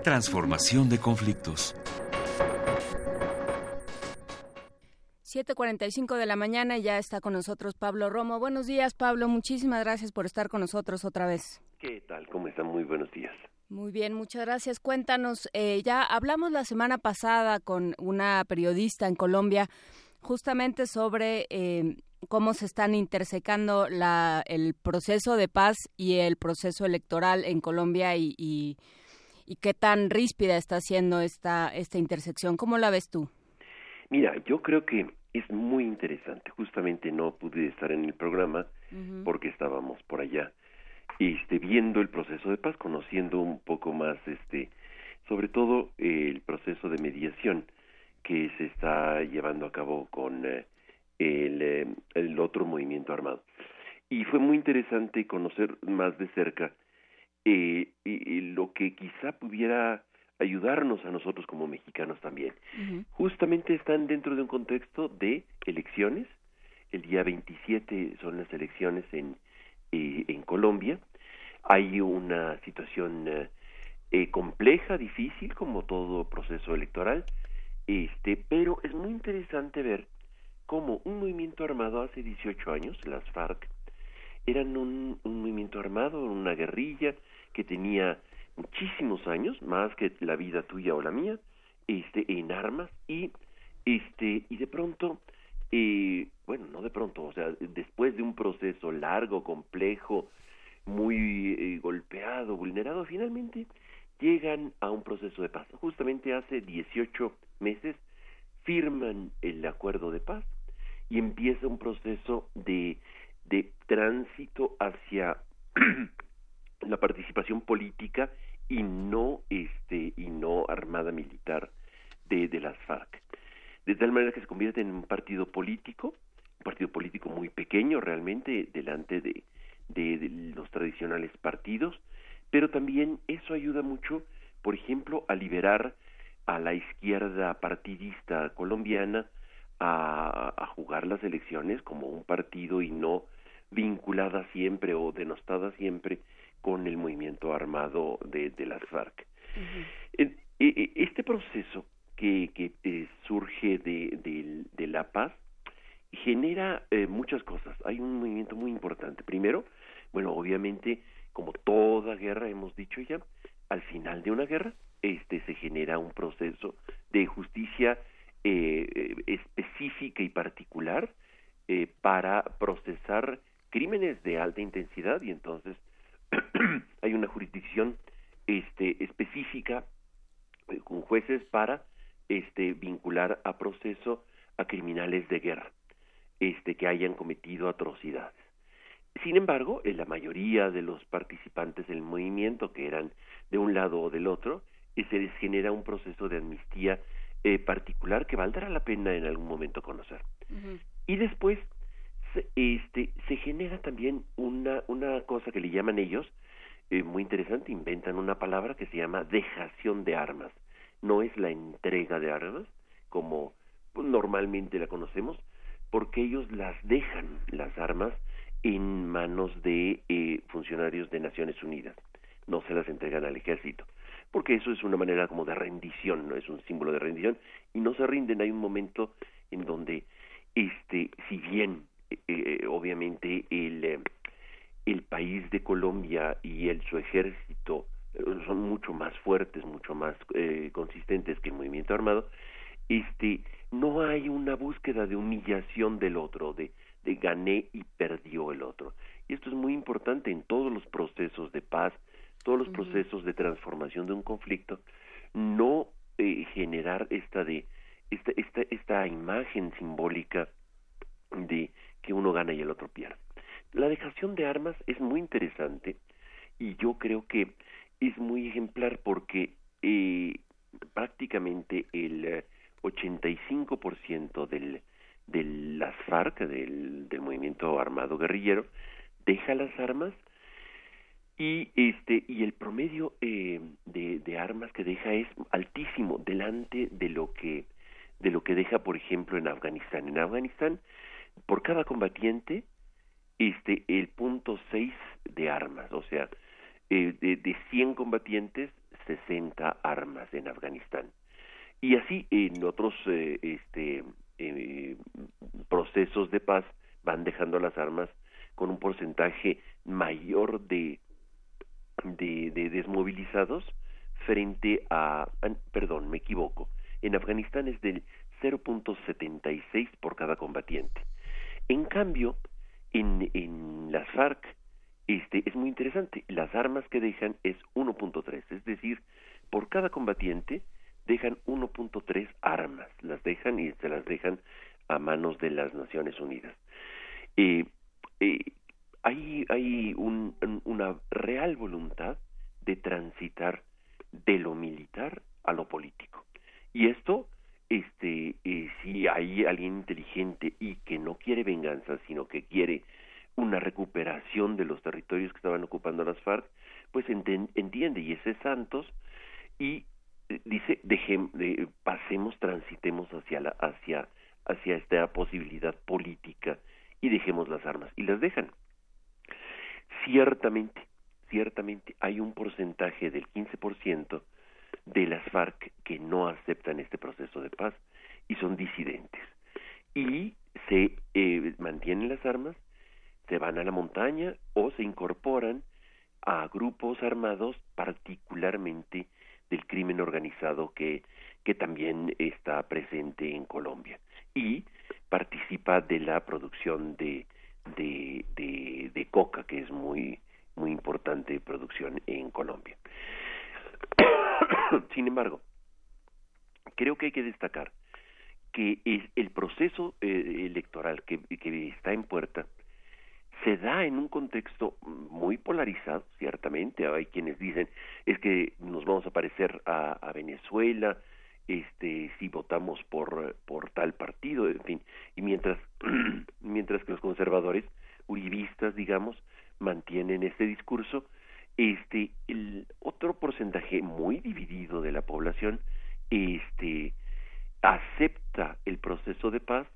Transformación de conflictos. 7.45 de la mañana ya está con nosotros Pablo Romo. Buenos días, Pablo. Muchísimas gracias por estar con nosotros otra vez. ¿Qué tal? ¿Cómo están? Muy buenos días. Muy bien, muchas gracias. Cuéntanos, eh, ya hablamos la semana pasada con una periodista en Colombia justamente sobre eh, cómo se están intersecando la, el proceso de paz y el proceso electoral en Colombia y, y, qué tan ríspida está siendo esta, esta intersección. ¿Cómo la ves tú? Mira, yo creo que es muy interesante. Justamente no pude estar en el programa porque estábamos por allá este, viendo el proceso de paz, conociendo un poco más, este, sobre todo el proceso de mediación que se está llevando a cabo con eh, el, eh, el, otro movimiento armado. Y fue muy interesante conocer más de cerca eh, lo que quizá pudiera ayudarnos a nosotros como mexicanos también. Justamente están dentro de un contexto de elecciones. El día 27 son las elecciones en, en Colombia. Hay una situación compleja, difícil, como todo proceso electoral este, pero es muy interesante ver cómo un movimiento armado hace 18 años, las FARC, eran un, un movimiento armado, una guerrilla que tenía muchísimos años, más que la vida tuya o la mía, este, en armas y este y de pronto eh, bueno no de pronto o sea después de un proceso largo complejo muy eh, golpeado vulnerado finalmente llegan a un proceso de paz. Justamente hace 18 meses firman el acuerdo de paz y empieza un proceso de, de tránsito hacia la participación política y no este y no armada militar de, de las FARC. De tal manera que se convierte en un partido político un partido político muy pequeño realmente delante de, de los tradicionales partidos pero también eso ayuda mucho por ejemplo a liberar a la izquierda partidista colombiana a, a, jugar las elecciones como un partido y no vinculada siempre o denostada siempre con el movimiento armado de, de las FARC. Este proceso que, que eh, surge de, de, de, la paz genera eh, muchas cosas. Hay un movimiento muy importante. Primero, bueno, obviamente, como toda guerra hemos dicho ya, al final de una guerra este se genera un proceso de justicia eh, específica y particular eh, para procesar crímenes de alta intensidad y entonces hay una jurisdicción este, específica eh, con jueces para este, vincular a proceso a criminales de guerra este, que hayan cometido atrocidades. Sin embargo, en la mayoría de los participantes del movimiento, que eran de un lado o del otro, eh, se les genera un proceso de amnistía eh, particular que valdrá la pena en algún momento conocer. Y después este, se genera también una, cosa que le llaman ellos, eh, muy interesante, inventan una palabra que se llama dejación de armas. No es la entrega de armas, como normalmente la conocemos, porque ellos las dejan, las armas, en manos de eh, funcionarios de Naciones Unidas. No se las entregan al ejército, porque eso es una manera como de rendición, no es un símbolo de rendición, y no se rinden. Hay un momento en donde, este, si bien eh, eh, obviamente el, el país de Colombia y el su ejército son mucho más fuertes, mucho más consistentes que el movimiento armado, este, no hay una búsqueda de humillación del otro, de, de gané y perdió el otro. Y esto es muy importante en todos los procesos de paz, todos los procesos de transformación de un conflicto, no eh, generar esta de esta, esta, esta imagen simbólica de que uno gana y el otro pierde. La dejación de armas es muy interesante y yo creo que es muy ejemplar porque eh, prácticamente el 85% del, de las FARC, del, del movimiento armado guerrillero, deja las armas y este y el promedio eh, de, de, armas que deja es altísimo delante de lo que de lo que deja por ejemplo en Afganistán en Afganistán por cada combatiente este el punto seis de armas o sea eh, de, de 100 combatientes 60 armas en Afganistán y así en otros eh, este, eh, procesos de paz van dejando las armas con un porcentaje mayor de, de, de desmovilizados frente a, perdón, me equivoco, en Afganistán es del 0.76 por cada combatiente. En cambio, en, en las FARC este, es muy interesante, las armas que dejan es 1.3, es decir, por cada combatiente dejan 1.3 armas, las dejan y se las dejan a manos de las Naciones Unidas. Eh, eh, hay hay un, una real voluntad de transitar de lo militar a lo político. Y esto, este, eh, si hay alguien inteligente y que no quiere venganza, sino que quiere una recuperación de los territorios que estaban ocupando las FARC, pues entiende, y ese Santos, y dice de, pasemos transitemos hacia la hacia hacia esta posibilidad política y dejemos las armas y las dejan. Ciertamente ciertamente hay un porcentaje del 15% de las FARC que no aceptan este proceso de paz y son disidentes y se eh, mantienen las armas se van a la montaña o se incorporan a grupos armados particularmente del crimen organizado que, que también está presente en Colombia y participa de la producción de, de, de, coca, que es muy, muy importante producción en Colombia. Sin embargo, creo que hay que destacar que el proceso eh, electoral que, está en puerta se da en un contexto muy polarizado, ciertamente. Hay quienes dicen es que nos vamos a parecer a, Venezuela, este, si votamos por, por tal partido, en fin. Y mientras, mientras que los conservadores, uribistas, digamos, mantienen este discurso, este, el otro porcentaje muy dividido de la población, este, acepta el proceso de paz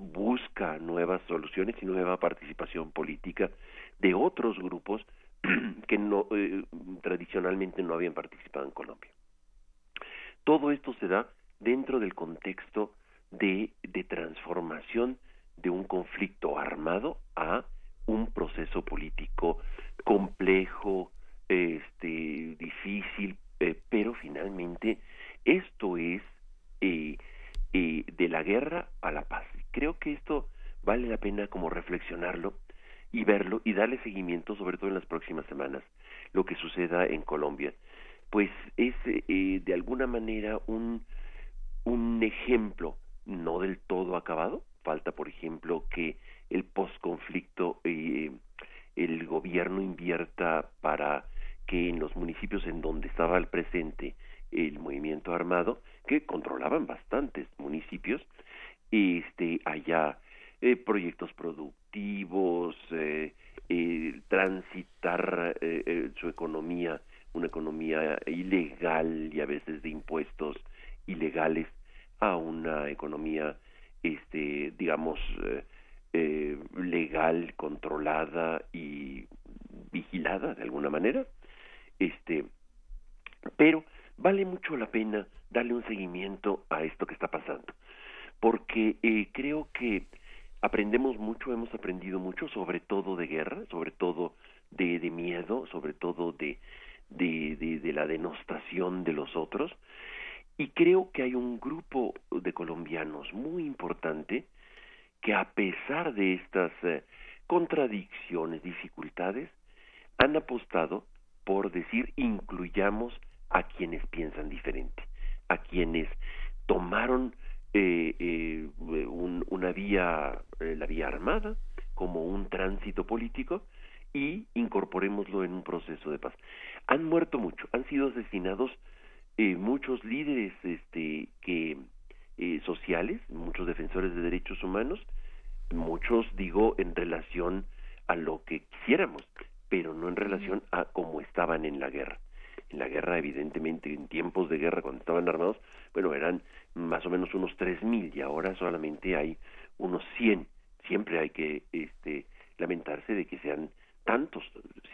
busca nuevas soluciones y nueva participación política de otros grupos que no eh, tradicionalmente no habían participado en Colombia. Todo esto se da dentro del contexto de, de transformación de un conflicto armado a un proceso político complejo, este, difícil, pero finalmente esto es eh, eh, de la guerra a la paz. Creo que esto vale la pena como reflexionarlo y verlo y darle seguimiento, sobre todo en las próximas semanas, lo que suceda en Colombia. pues es eh, de alguna manera un, un ejemplo no del todo acabado. Falta, por ejemplo, que el posconflicto eh, el gobierno invierta para que en los municipios en donde estaba al presente el movimiento armado, que controlaban bastantes municipios, este, haya eh, proyectos productivos, eh, eh, transitar su economía, una economía ilegal y a veces de impuestos ilegales, a una economía, este, digamos, legal, controlada y vigilada de alguna manera. Este, pero vale mucho la pena darle un seguimiento a esto que está pasando, porque eh, creo que aprendemos mucho, hemos aprendido mucho, sobre todo de guerra, sobre todo de, miedo, sobre todo de la denostación de los otros, y creo que hay un grupo de colombianos muy importante que a pesar de estas eh, contradicciones, dificultades, han apostado por decir incluyamos a quienes piensan diferente, a quienes tomaron eh, eh, una vía, eh, la vía armada, como un tránsito político y incorporémoslo en un proceso de paz. Han muerto mucho, han sido asesinados muchos líderes este, que sociales, muchos defensores de derechos humanos, muchos digo en relación a lo que quisiéramos, pero no en relación a cómo estaban en la guerra en la guerra, evidentemente, en tiempos de guerra, cuando estaban armados, bueno, eran más o menos unos tres mil y ahora solamente hay unos cien. Siempre hay que este, lamentarse de que sean tantos,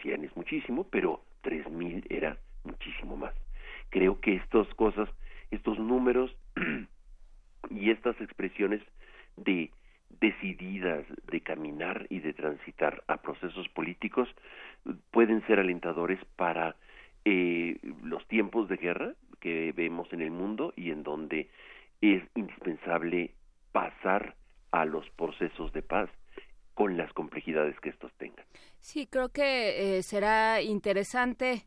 cien es muchísimo, pero tres mil era muchísimo más. Creo que estas cosas, estos números y estas expresiones de decididas de caminar y de transitar a procesos políticos pueden ser alentadores para eh, los tiempos de guerra que vemos en el mundo y en donde es indispensable pasar a los procesos de paz con las complejidades que estos tengan. Sí, creo que eh, será interesante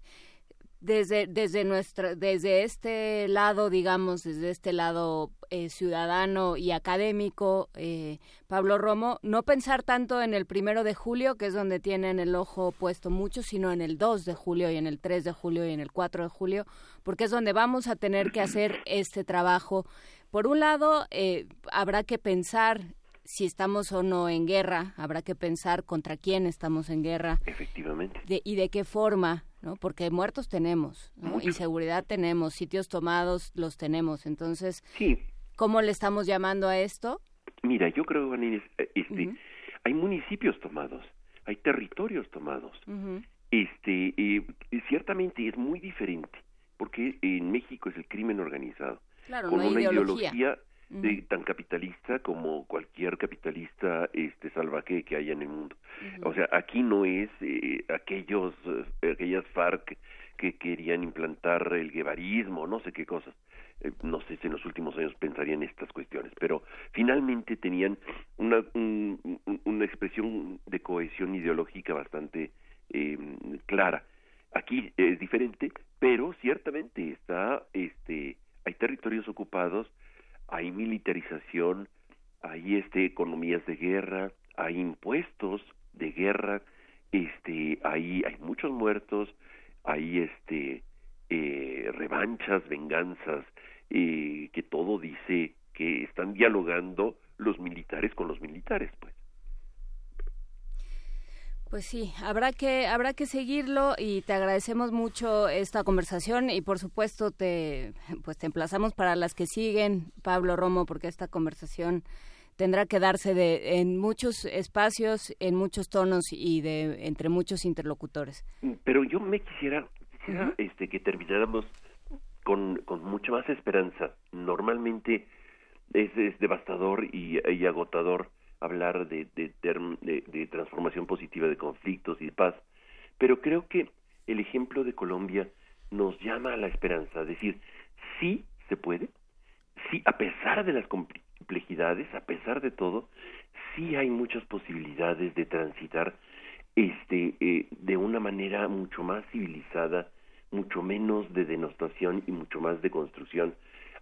desde desde nuestra desde este lado digamos desde este lado eh, ciudadano y académico eh, Pablo Romo no pensar tanto en el primero de julio que es donde tienen el ojo puesto mucho sino en el 2 de julio y en el 3 de julio y en el 4 de julio porque es donde vamos a tener que hacer este trabajo por un lado eh, habrá que pensar si estamos o no en guerra, habrá que pensar contra quién estamos en guerra. Efectivamente. y de qué forma, ¿no? Porque muertos tenemos, Inseguridad tenemos, sitios tomados los tenemos. Entonces, sí. ¿cómo le estamos llamando a esto? Mira, yo creo, este, hay municipios tomados, hay territorios tomados. Este, eh, ciertamente es muy diferente, porque en México es el crimen organizado. Claro, con una ideología tan capitalista como cualquier capitalista este salvaje que haya en el mundo. O sea, aquí no es eh, aquellos eh, aquellas FARC que querían implantar el guevarismo, no sé qué cosas. Eh, no sé si en los últimos años pensarían estas cuestiones, pero finalmente tenían una, una expresión de cohesión ideológica bastante clara. Aquí es diferente, pero ciertamente está, este, hay territorios ocupados hay militarización, hay este economías de guerra, hay impuestos de guerra, este, hay, hay muchos muertos, hay este eh, revanchas, venganzas, eh, que todo dice que están dialogando los militares con los militares, pues. Pues sí, habrá que habrá que seguirlo y te agradecemos mucho esta conversación y por supuesto te pues te emplazamos para las que siguen, Pablo Romo, porque esta conversación tendrá que darse de en muchos espacios, en muchos tonos y de entre muchos interlocutores. Pero yo me quisiera, quisiera este que termináramos con, con mucha más esperanza. Normalmente es, es devastador y, y agotador hablar de, de, de, transformación positiva de conflictos y de paz, pero creo que el ejemplo de Colombia nos llama a la esperanza, es decir, sí se puede, sí, a pesar de las complejidades, a pesar de todo, sí hay muchas posibilidades de transitar este eh, de una manera mucho más civilizada, mucho menos de denostación y mucho más de construcción,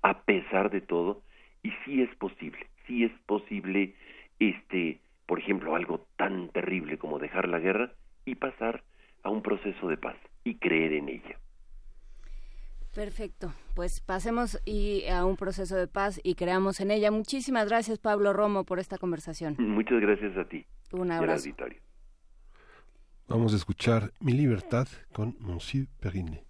a pesar de todo, y sí es posible, sí es posible, este, por ejemplo, algo tan terrible como dejar la guerra y pasar a un proceso de paz y creer en ella. Perfecto, pues pasemos y a un proceso de paz y creamos en ella. Muchísimas gracias Pablo Romo por esta conversación. Muchas gracias a ti. Un abrazo. Vamos a escuchar Mi Libertad con Monsieur Perrine.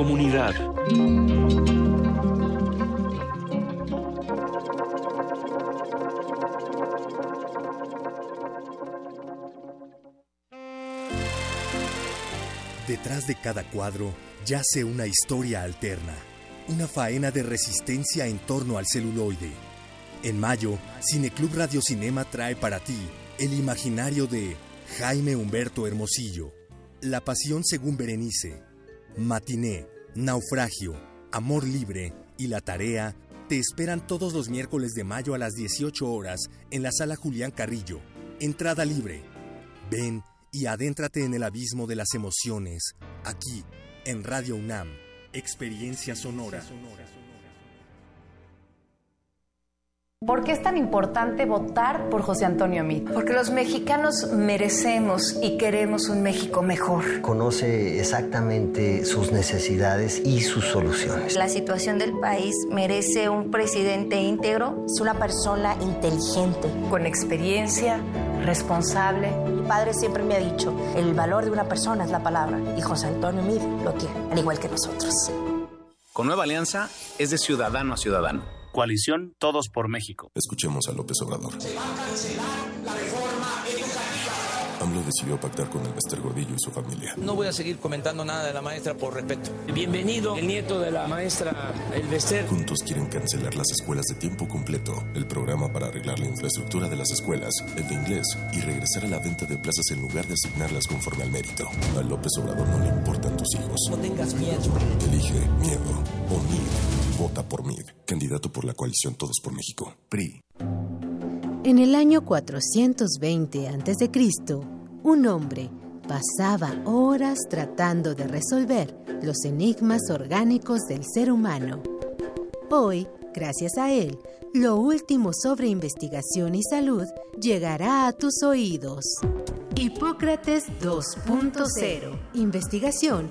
Comunidad. Detrás de cada cuadro yace una historia alterna, una faena de resistencia en torno al celuloide. En mayo, Cineclub Radio Cinema trae para ti el imaginario de Jaime Humberto Hermosillo, La Pasión según Berenice, Matiné, Naufragio, Amor Libre y La Tarea te esperan todos los miércoles de mayo a las 18 horas en la sala Julián Carrillo. Entrada libre. Ven y adéntrate en el abismo de las emociones, aquí, en Radio UNAM, Experiencia Sonora. ¿Por qué es tan importante votar por José Antonio Meade? Porque los mexicanos merecemos y queremos un México mejor. Conoce exactamente sus necesidades y sus soluciones. La situación del país merece un presidente íntegro. Es una persona inteligente. Con experiencia, responsable. Mi padre siempre me ha dicho, el valor de una persona es la palabra. Y José Antonio Meade lo tiene, al igual que nosotros. Con Nueva Alianza es de ciudadano a ciudadano Coalición Todos por México. Escuchemos a López Obrador. Se va a cancelar la reforma educativa. AMLO decidió pactar con el Bester Gordillo y su familia. No voy a seguir comentando nada de la maestra por respeto. Bienvenido, el nieto de la maestra El Bester. Juntos quieren cancelar las escuelas de tiempo completo, el programa para arreglar la infraestructura de las escuelas, el de inglés y regresar a la venta de plazas en lugar de asignarlas conforme al mérito. A López Obrador no le hijos. No tengas miedo. Elige miedo o MID. Vota por MID, candidato por la coalición Todos por México. PRI. En el año 420 a.C., un hombre pasaba horas tratando de resolver los enigmas orgánicos del ser humano. Hoy, gracias a él, lo último sobre investigación y salud llegará a tus oídos. Hipócrates 2.0. Investigación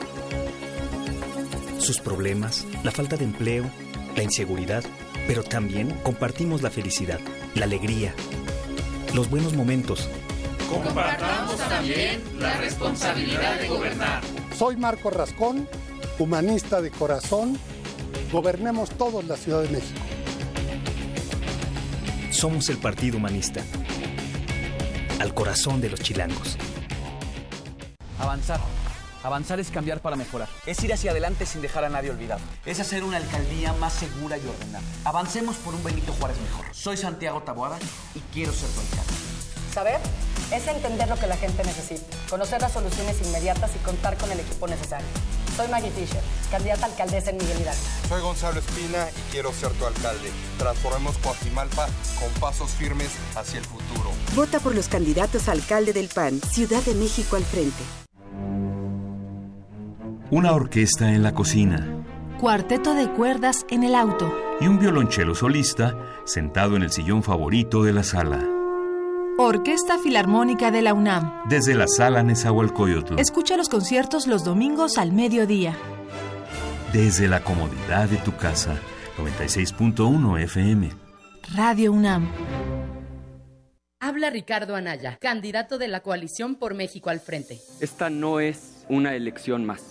sus problemas, la falta de empleo, la inseguridad, pero también compartimos la felicidad, la alegría, los buenos momentos. Compartamos también la responsabilidad de gobernar. Soy Marco Rascón, humanista de corazón. Gobernemos todos la Ciudad de México. Somos el Partido Humanista. Al corazón de los chilangos. Avanzar Avanzar es cambiar para mejorar. Es ir hacia adelante sin dejar a nadie olvidado. Es hacer una alcaldía más segura y ordenada. Avancemos por un Benito Juárez mejor. Soy Santiago Taboada y quiero ser tu alcalde. Saber es entender lo que la gente necesita, conocer las soluciones inmediatas y contar con el equipo necesario. Soy Maggie Fisher, candidata a alcaldesa en Miguel Hidalgo. Soy Gonzalo Espina y quiero ser tu alcalde. Transformemos Coajimalpa con pasos firmes hacia el futuro. Vota por los candidatos a alcalde del PAN, Ciudad de México al frente. Una orquesta en la cocina. Cuarteto de cuerdas en el auto. Y un violonchelo solista sentado en el sillón favorito de la sala. Orquesta Filarmónica de la UNAM. Desde la sala Nezahualcóyotl. Escucha los conciertos los domingos al mediodía. Desde la comodidad de tu casa. 96.1 FM. Radio UNAM. Habla Ricardo Anaya, candidato de la coalición por México al frente. Esta no es una elección más.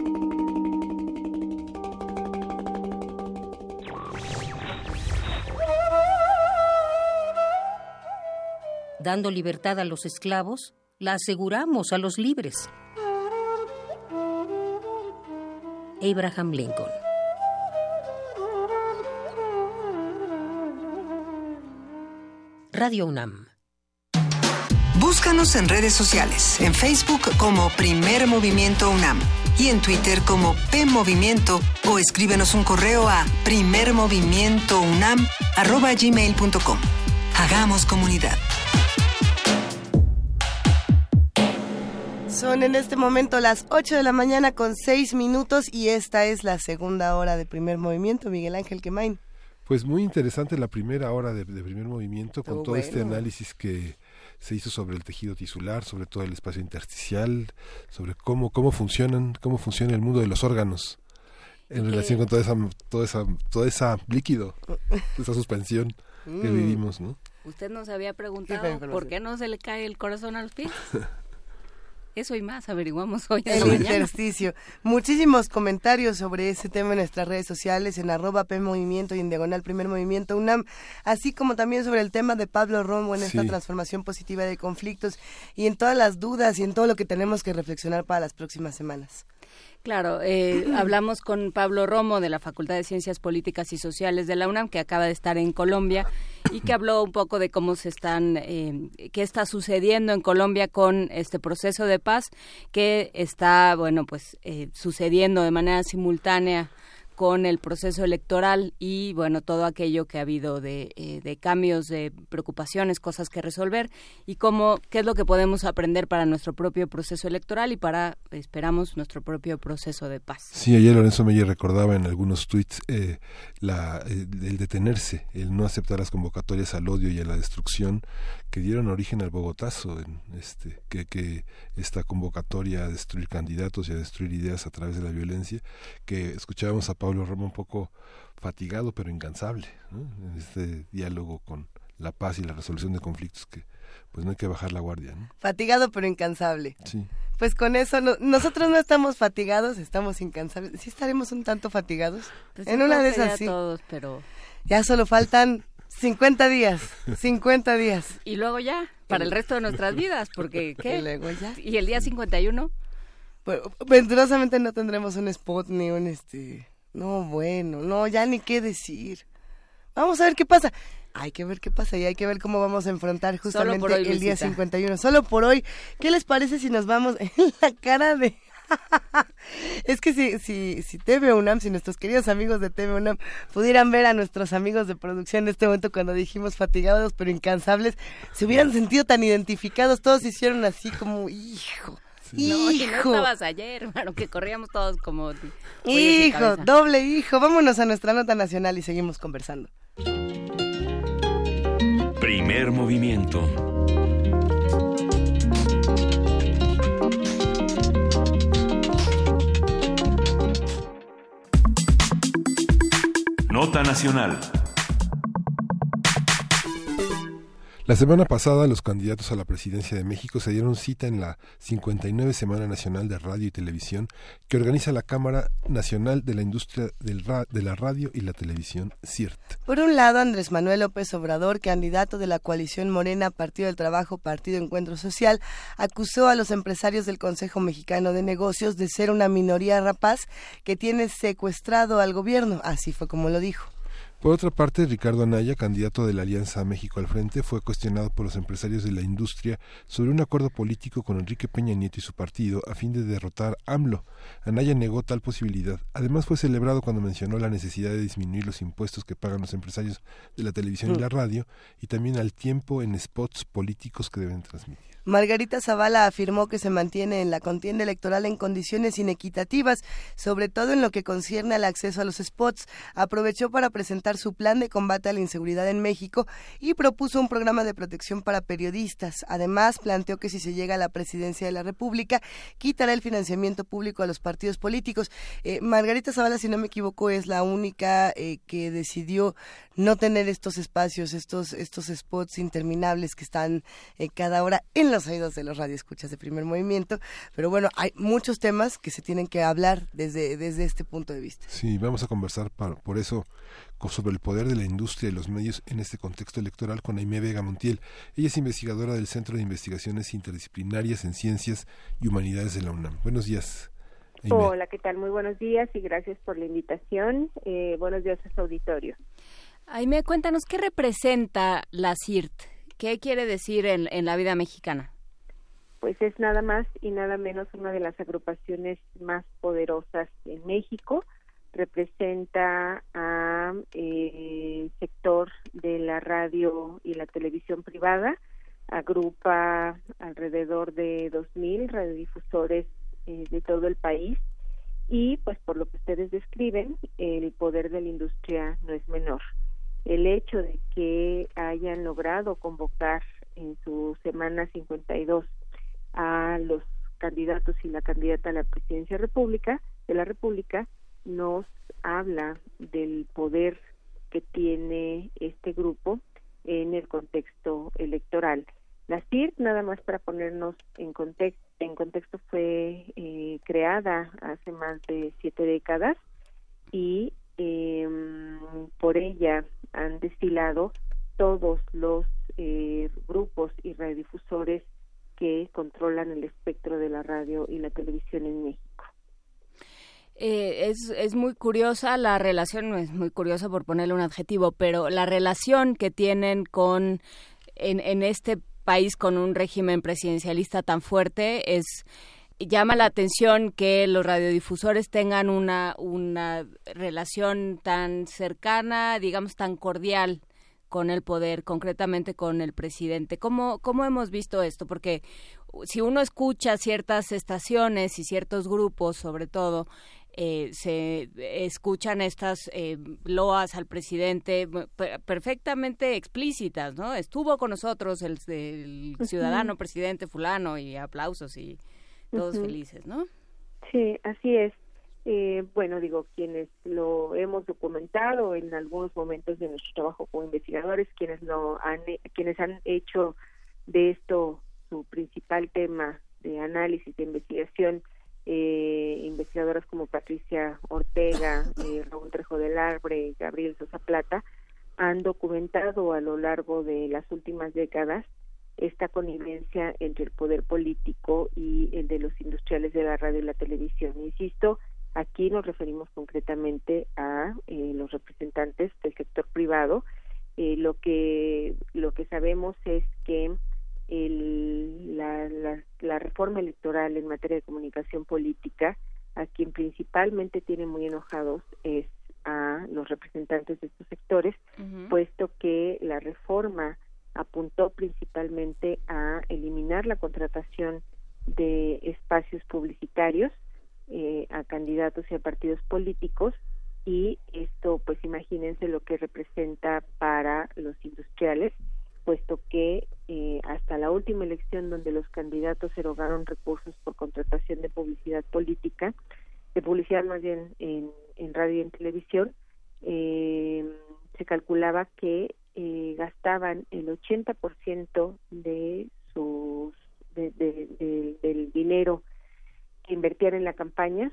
Dando libertad a los esclavos, la aseguramos a los libres. Abraham Lincoln. Radio UNAM. Búscanos en redes sociales, en Facebook como Primer Movimiento UNAM y en Twitter como P Movimiento o escríbenos un correo a primermovimientounam@gmail.com. Hagamos comunidad. Son en este momento las 8 de la mañana con 6 minutos y esta es la segunda hora de primer movimiento. Miguel Ángel Quemain. Pues muy interesante la primera hora de, de primer movimiento con todo este análisis que se hizo sobre el tejido tisular, sobre todo el espacio intersticial, sobre cómo, cómo funcionan, cómo funciona el mundo de los órganos en relación con toda esa, toda esa, toda esa líquido, esa suspensión que Mm. vivimos, ¿no? Usted nos había preguntado por qué no se le cae el corazón a los pies. Eso y más averiguamos hoy en El intersticio. Muchísimos comentarios sobre ese tema en nuestras redes sociales, en arroba P Movimiento y en diagonal Primer Movimiento UNAM, así como también sobre el tema de Pablo Romo en esta Sí. transformación positiva de conflictos y en todas las dudas y en todo lo que tenemos que reflexionar para las próximas semanas. Claro, eh, hablamos con Pablo Romo de la Facultad de Ciencias Políticas y Sociales de la UNAM, que acaba de estar en Colombia y que habló un poco de cómo se están, eh, qué está sucediendo en Colombia con este proceso de paz que está, bueno, pues eh, sucediendo de manera simultánea con el proceso electoral y bueno todo aquello que ha habido de, eh, de cambios de preocupaciones cosas que resolver y cómo qué es lo que podemos aprender para nuestro propio proceso electoral y para esperamos nuestro propio proceso de paz. Sí, ayer Lorenzo Meyer recordaba en algunos tweets eh, la, eh, el detenerse, el no aceptar las convocatorias al odio y a la destrucción que dieron origen al Bogotazo, en este, que, que esta convocatoria a destruir candidatos y a destruir ideas a través de la violencia, que escuchábamos a Pablo Roma un poco fatigado pero incansable ¿no? en este diálogo con la paz y la resolución de conflictos que pues no hay que bajar la guardia. ¿no? Fatigado pero incansable. Sí. Pues con eso no- nosotros no estamos fatigados, estamos incansables. Sí estaremos un tanto fatigados. Pues en una de esas sí. todos pero Ya solo faltan 50 días. 50 días. y luego ya para el resto de nuestras vidas porque qué Y luego ya. y el día 51 Pues, venturosamente no tendremos un spot ni un este. No, bueno, no, ya ni qué decir. Vamos a ver qué pasa. Hay que ver qué pasa y hay que ver cómo vamos a enfrentar justamente hoy, el día Luisita. 51. Solo por hoy. ¿Qué les parece si nos vamos en la cara de... es que si, si, si TV UNAM, si nuestros queridos amigos de TV UNAM pudieran ver a nuestros amigos de producción en este momento cuando dijimos fatigados pero incansables, se hubieran sentido tan identificados, todos hicieron así como, hijo. No, y no Hijo. estabas ayer hermano que corríamos todos como Hijo, doble hijo. Vámonos a nuestra nota nacional y seguimos conversando. Primer movimiento. Nota Nacional. La semana pasada los candidatos a la presidencia de México se dieron cita en la 59 Semana Nacional de Radio y Televisión que organiza la Cámara Nacional de la Industria del de la Radio y la Televisión, CIRT. Por un lado, Andrés Manuel López Obrador, candidato de la coalición Morena Partido del Trabajo Partido Encuentro Social, acusó a los empresarios del Consejo Mexicano de Negocios de ser una minoría rapaz que tiene secuestrado al gobierno. Así fue como lo dijo. Por otra parte, Ricardo Anaya, candidato de la Alianza México al Frente, fue cuestionado por los empresarios de la industria sobre un acuerdo político con Enrique Peña Nieto y su partido a fin de derrotar AMLO. Anaya negó tal posibilidad. Además, fue celebrado cuando mencionó la necesidad de disminuir los impuestos que pagan los empresarios de la televisión y la radio y también al tiempo en spots políticos que deben transmitir. Margarita Zavala afirmó que se mantiene en la contienda electoral en condiciones inequitativas, sobre todo en lo que concierne al acceso a los spots. Aprovechó para presentar su plan de combate a la inseguridad en México y propuso un programa de protección para periodistas. Además, planteó que si se llega a la presidencia de la República, quitará el financiamiento público a los partidos políticos. Eh, Margarita Zavala, si no me equivoco, es la única eh, que decidió no tener estos espacios, estos, estos spots interminables que están eh, cada hora en los oídos de los radioescuchas de primer movimiento. Pero bueno, hay muchos temas que se tienen que hablar desde, desde este punto de vista. Sí, vamos a conversar por eso sobre el poder de la industria y los medios en este contexto electoral con Aime Vega Montiel. Ella es investigadora del Centro de Investigaciones Interdisciplinarias en Ciencias y Humanidades de la UNAM. Buenos días. Hola, ¿qué tal? Muy buenos días y gracias por la invitación. Eh, buenos días a su auditorio. Aime, cuéntanos, ¿qué representa la CIRT? ¿Qué quiere decir en, la vida mexicana? Pues es nada más y nada menos una de las agrupaciones más poderosas en México representa a eh, sector de la radio y la televisión privada, agrupa alrededor de 2.000 radiodifusores eh, de todo el país y pues por lo que ustedes describen, el poder de la industria no es menor. El hecho de que hayan logrado convocar en su semana 52 a los candidatos y la candidata a la presidencia república de la república nos habla del poder que tiene este grupo en el contexto electoral. La CIRT, nada más para ponernos en contexto, en contexto fue eh, creada hace más de siete décadas y em, por ella han destilado todos los eh, grupos y radiodifusores que controlan el espectro de la radio y la televisión en México. Eh, es, es muy curiosa la relación, es muy curiosa por ponerle un adjetivo, pero la relación que tienen con, en, en este país con un régimen presidencialista tan fuerte es llama la atención que los radiodifusores tengan una, una relación tan cercana, digamos, tan cordial con el poder, concretamente con el presidente. ¿Cómo, cómo hemos visto esto? Porque si uno escucha ciertas estaciones y ciertos grupos, sobre todo, eh, se escuchan estas eh, loas al presidente perfectamente explícitas, ¿no? Estuvo con nosotros el, ciudadano presidente fulano y aplausos y todos felices, ¿no? Sí, así es. Eh, bueno, digo, quienes lo hemos documentado en algunos momentos de nuestro trabajo como investigadores, quienes lo han, quienes han hecho de esto su principal tema de análisis, de investigación, eh, investigadoras como Patricia Ortega, eh, Raúl Trejo del Arbre, Gabriel Sosa Plata, han documentado a lo largo de las últimas décadas esta connivencia entre el poder político y el de los industriales de la radio y la televisión. Insisto, aquí nos referimos concretamente a eh, los representantes del sector privado. Eh, lo que lo que sabemos es que el, la, la, la, reforma electoral en materia de comunicación política, a quien principalmente tiene muy enojados es a los representantes de estos sectores, puesto que la reforma apuntó principalmente a eliminar la contratación de espacios publicitarios eh, a candidatos y a partidos políticos y esto pues imagínense lo que representa para los industriales puesto que eh, hasta la última elección donde los candidatos erogaron recursos por contratación de publicidad política, de publicidad más bien en, en radio y en televisión, eh, se calculaba que eh, gastaban el 80% de sus de, del dinero que invertían en la campaña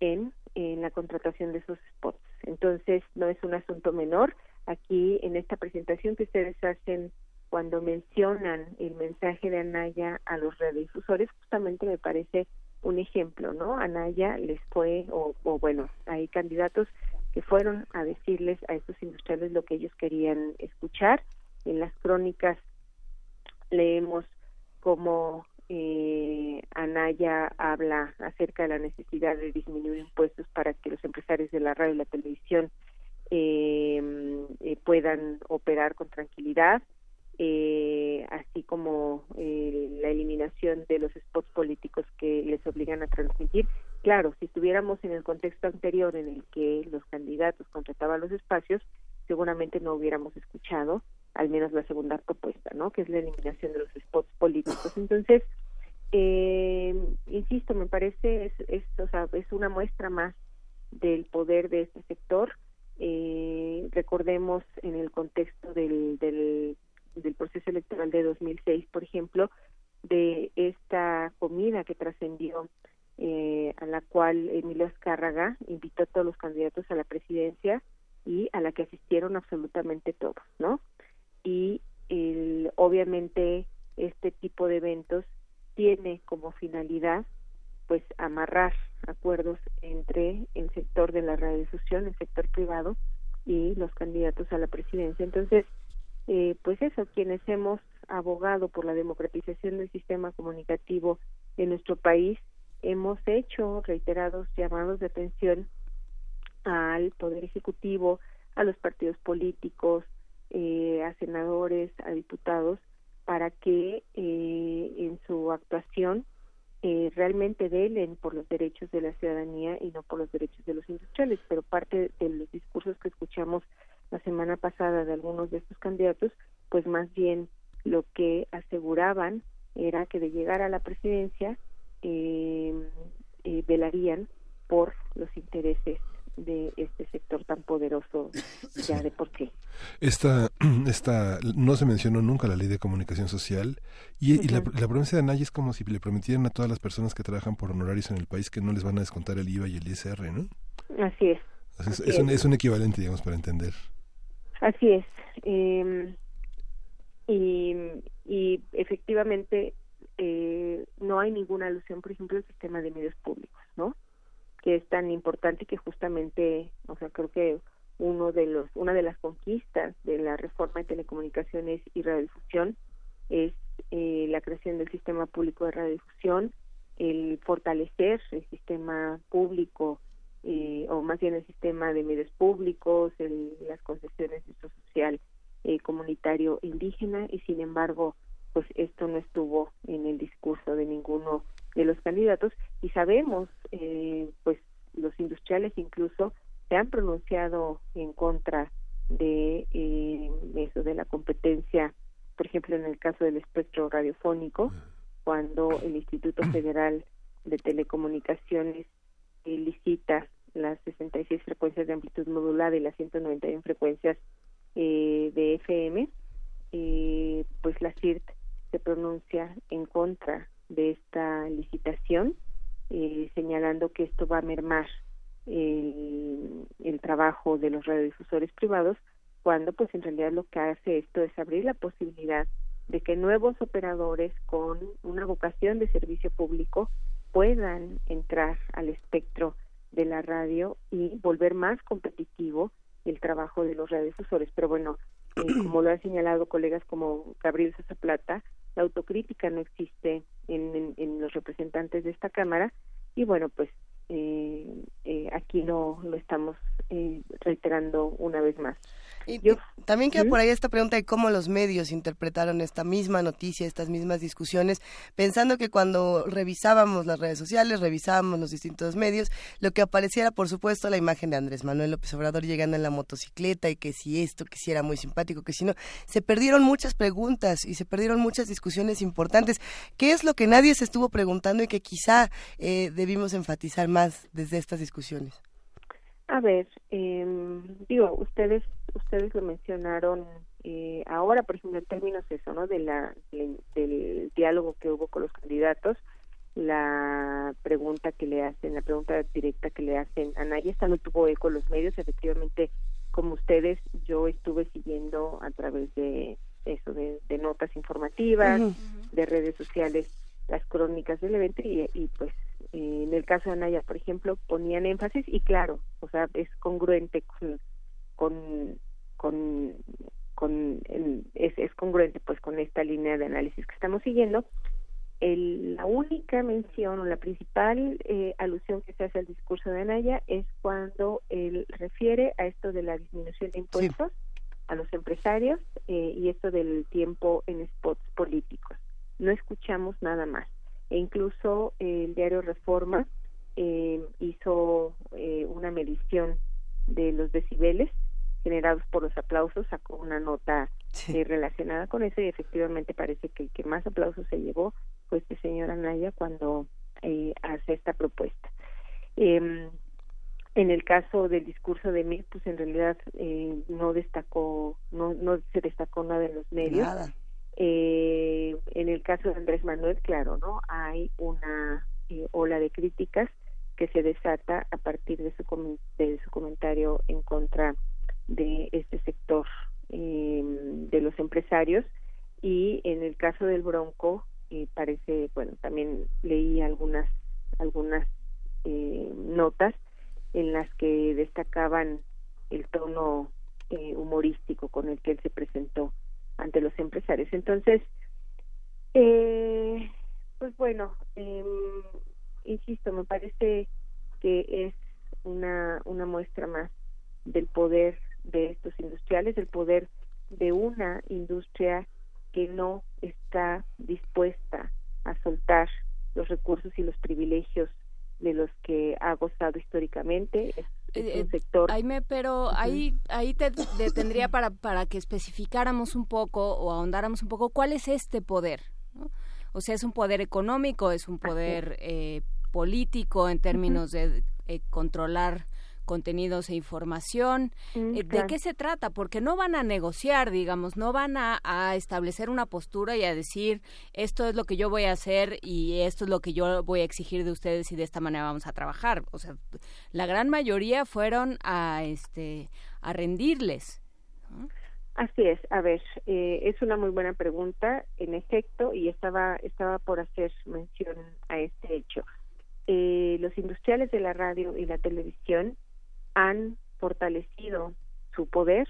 en, en la contratación de esos spots. Entonces, no es un asunto menor. Aquí, en esta presentación que ustedes hacen cuando mencionan el mensaje de Anaya a los radiodifusores, justamente me parece un ejemplo, ¿no? Anaya les fue, o, o bueno, hay candidatos que fueron a decirles a estos industriales lo que ellos querían escuchar. En las crónicas leemos cómo eh, Anaya habla acerca de la necesidad de disminuir impuestos para que los empresarios de la radio y la televisión eh, eh, puedan operar con tranquilidad, eh, así como eh, la eliminación de los spots políticos que les obligan a transmitir. Claro, si estuviéramos en el contexto anterior en el que los candidatos contrataban los espacios, seguramente no hubiéramos escuchado al menos la segunda propuesta, ¿no? Que es la eliminación de los spots políticos. Entonces, eh, insisto, me parece es, es, o sea, es una muestra más del poder de este sector. Eh, recordemos en el contexto del, del del proceso electoral de 2006, por ejemplo, de esta comida que trascendió, eh, a la cual Emilio Azcárraga invitó a todos los candidatos a la presidencia y a la que asistieron absolutamente todos, ¿no? Y el, obviamente este tipo de eventos tiene como finalidad pues amarrar acuerdos entre el sector de la radiodifusión, el sector privado y los candidatos a la presidencia. Entonces, eh, pues eso, quienes hemos abogado por la democratización del sistema comunicativo en nuestro país, hemos hecho reiterados llamados de atención al Poder Ejecutivo, a los partidos políticos, eh, a senadores, a diputados, para que eh, en su actuación eh, realmente velen por los derechos de la ciudadanía y no por los derechos de los industriales. Pero parte de los discursos que escuchamos la semana pasada de algunos de estos candidatos, pues más bien lo que aseguraban era que de llegar a la presidencia eh, eh, velarían por los intereses de este sector tan poderoso ya de por sí. Esta, esta, no se mencionó nunca la ley de comunicación social y, y la, la, promesa de Anaya es como si le prometieran a todas las personas que trabajan por honorarios en el país que no les van a descontar el IVA y el ISR, ¿no? Así es. Así es, es, un, es un equivalente, digamos, para entender. Así es. Eh, y, y efectivamente eh, no hay ninguna alusión, por ejemplo, al sistema de medios públicos, ¿no? Que es tan importante que justamente, o sea, creo que uno de los, una de las conquistas de la reforma de telecomunicaciones y radiodifusión es eh, la creación del sistema público de radiodifusión, el fortalecer el sistema público eh, o más bien el sistema de medios públicos, el, las concesiones de uso social eh, comunitario indígena y sin embargo pues esto no estuvo en el discurso de ninguno de los candidatos. Y sabemos eh, pues los industriales incluso se han pronunciado en contra de eh, eso de la competencia por ejemplo en el caso del espectro radiofónico cuando el Instituto Federal de Telecomunicaciones licita las 66 frecuencias de amplitud modulada y las 191 frecuencias eh, de FM, eh, pues la CIRT se pronuncia en contra de esta licitación, eh, señalando que esto va a mermar el, el trabajo de los radiodifusores privados, cuando pues en realidad lo que hace esto es abrir la posibilidad de que nuevos operadores con una vocación de servicio público puedan entrar al espectro de la radio y volver más competitivo el trabajo de los radiodifusores. Pero bueno, eh, como lo han señalado colegas como Gabriel Plata, la autocrítica no existe en, en, los representantes de esta Cámara y bueno, pues eh, eh, aquí no lo estamos eh, reiterando una vez más. Y, Yo, También queda por ahí esta pregunta de cómo los medios interpretaron esta misma noticia, estas mismas discusiones, pensando que cuando revisábamos las redes sociales, revisábamos los distintos medios, lo que apareciera, por supuesto, la imagen de Andrés Manuel López Obrador llegando en la motocicleta y que si esto, que si era muy simpático, que si no, se perdieron muchas preguntas y se perdieron muchas discusiones importantes. ¿Qué es lo que nadie se estuvo preguntando y que quizá eh, debimos enfatizar más desde estas discusiones? A ver, eh, digo, ustedes ustedes lo mencionaron eh, ahora, por ejemplo, en términos eso, ¿no? De la, del diálogo que hubo con los candidatos, la pregunta que le hacen, la pregunta directa que le hacen a nadie, esta no tuvo eco los medios, efectivamente, como ustedes, yo estuve siguiendo a través de eso, de, notas informativas, de redes sociales, las crónicas del evento y, y pues en el caso de Anaya, por ejemplo, ponían énfasis y claro, o sea, es congruente con, con, con, con es, es congruente pues con esta línea de análisis que estamos siguiendo. El, la única mención o la principal eh, alusión que se hace al discurso de Anaya es cuando él refiere a esto de la disminución de impuestos a los empresarios eh, y esto del tiempo en spots políticos. No escuchamos nada más e incluso eh, el diario Reforma eh, hizo eh, una medición de los decibeles generados por los aplausos, sacó una nota relacionada con eso y efectivamente parece que el que más aplausos se llevó fue este señor Anaya cuando hace esta propuesta. Em, en el caso del discurso de Mir, pues en realidad no destacó, no, no se destacó nada en los medios. Eh, en el caso de Andrés Manuel, claro, ¿no? Hay una eh, ola de críticas que se desata a partir de su, de su comentario en contra de este sector eh, de los empresarios y en el caso del Bronco eh, parece bueno también leí algunas algunas eh, notas en las que destacaban el tono eh, humorístico con el que él se presentó ante los empresarios. Entonces, eh, pues bueno, eh, insisto, me parece que es una, una muestra más del poder de estos industriales, del poder de una industria que no está dispuesta a soltar los recursos y los privilegios de los que ha gozado históricamente. Es, eh, un sector. me pero ahí, ahí te detendría para, para que especificáramos un poco o ahondáramos un poco cuál es este poder. O sea, es un poder económico, es un poder eh, político en términos de eh, controlar contenidos e información. Mm, eh, ¿De qué se trata? Porque no van a negociar, digamos, no van a, establecer una postura y a decir esto es lo que yo voy a hacer y esto es lo que yo voy a exigir de ustedes y de esta manera vamos a trabajar. O sea, la gran mayoría fueron a, este, a rendirles. Así es, a ver, eh, es una muy buena pregunta, en efecto, y estaba, estaba por hacer mención a este hecho. Eh, los industriales de la radio y la televisión han fortalecido su poder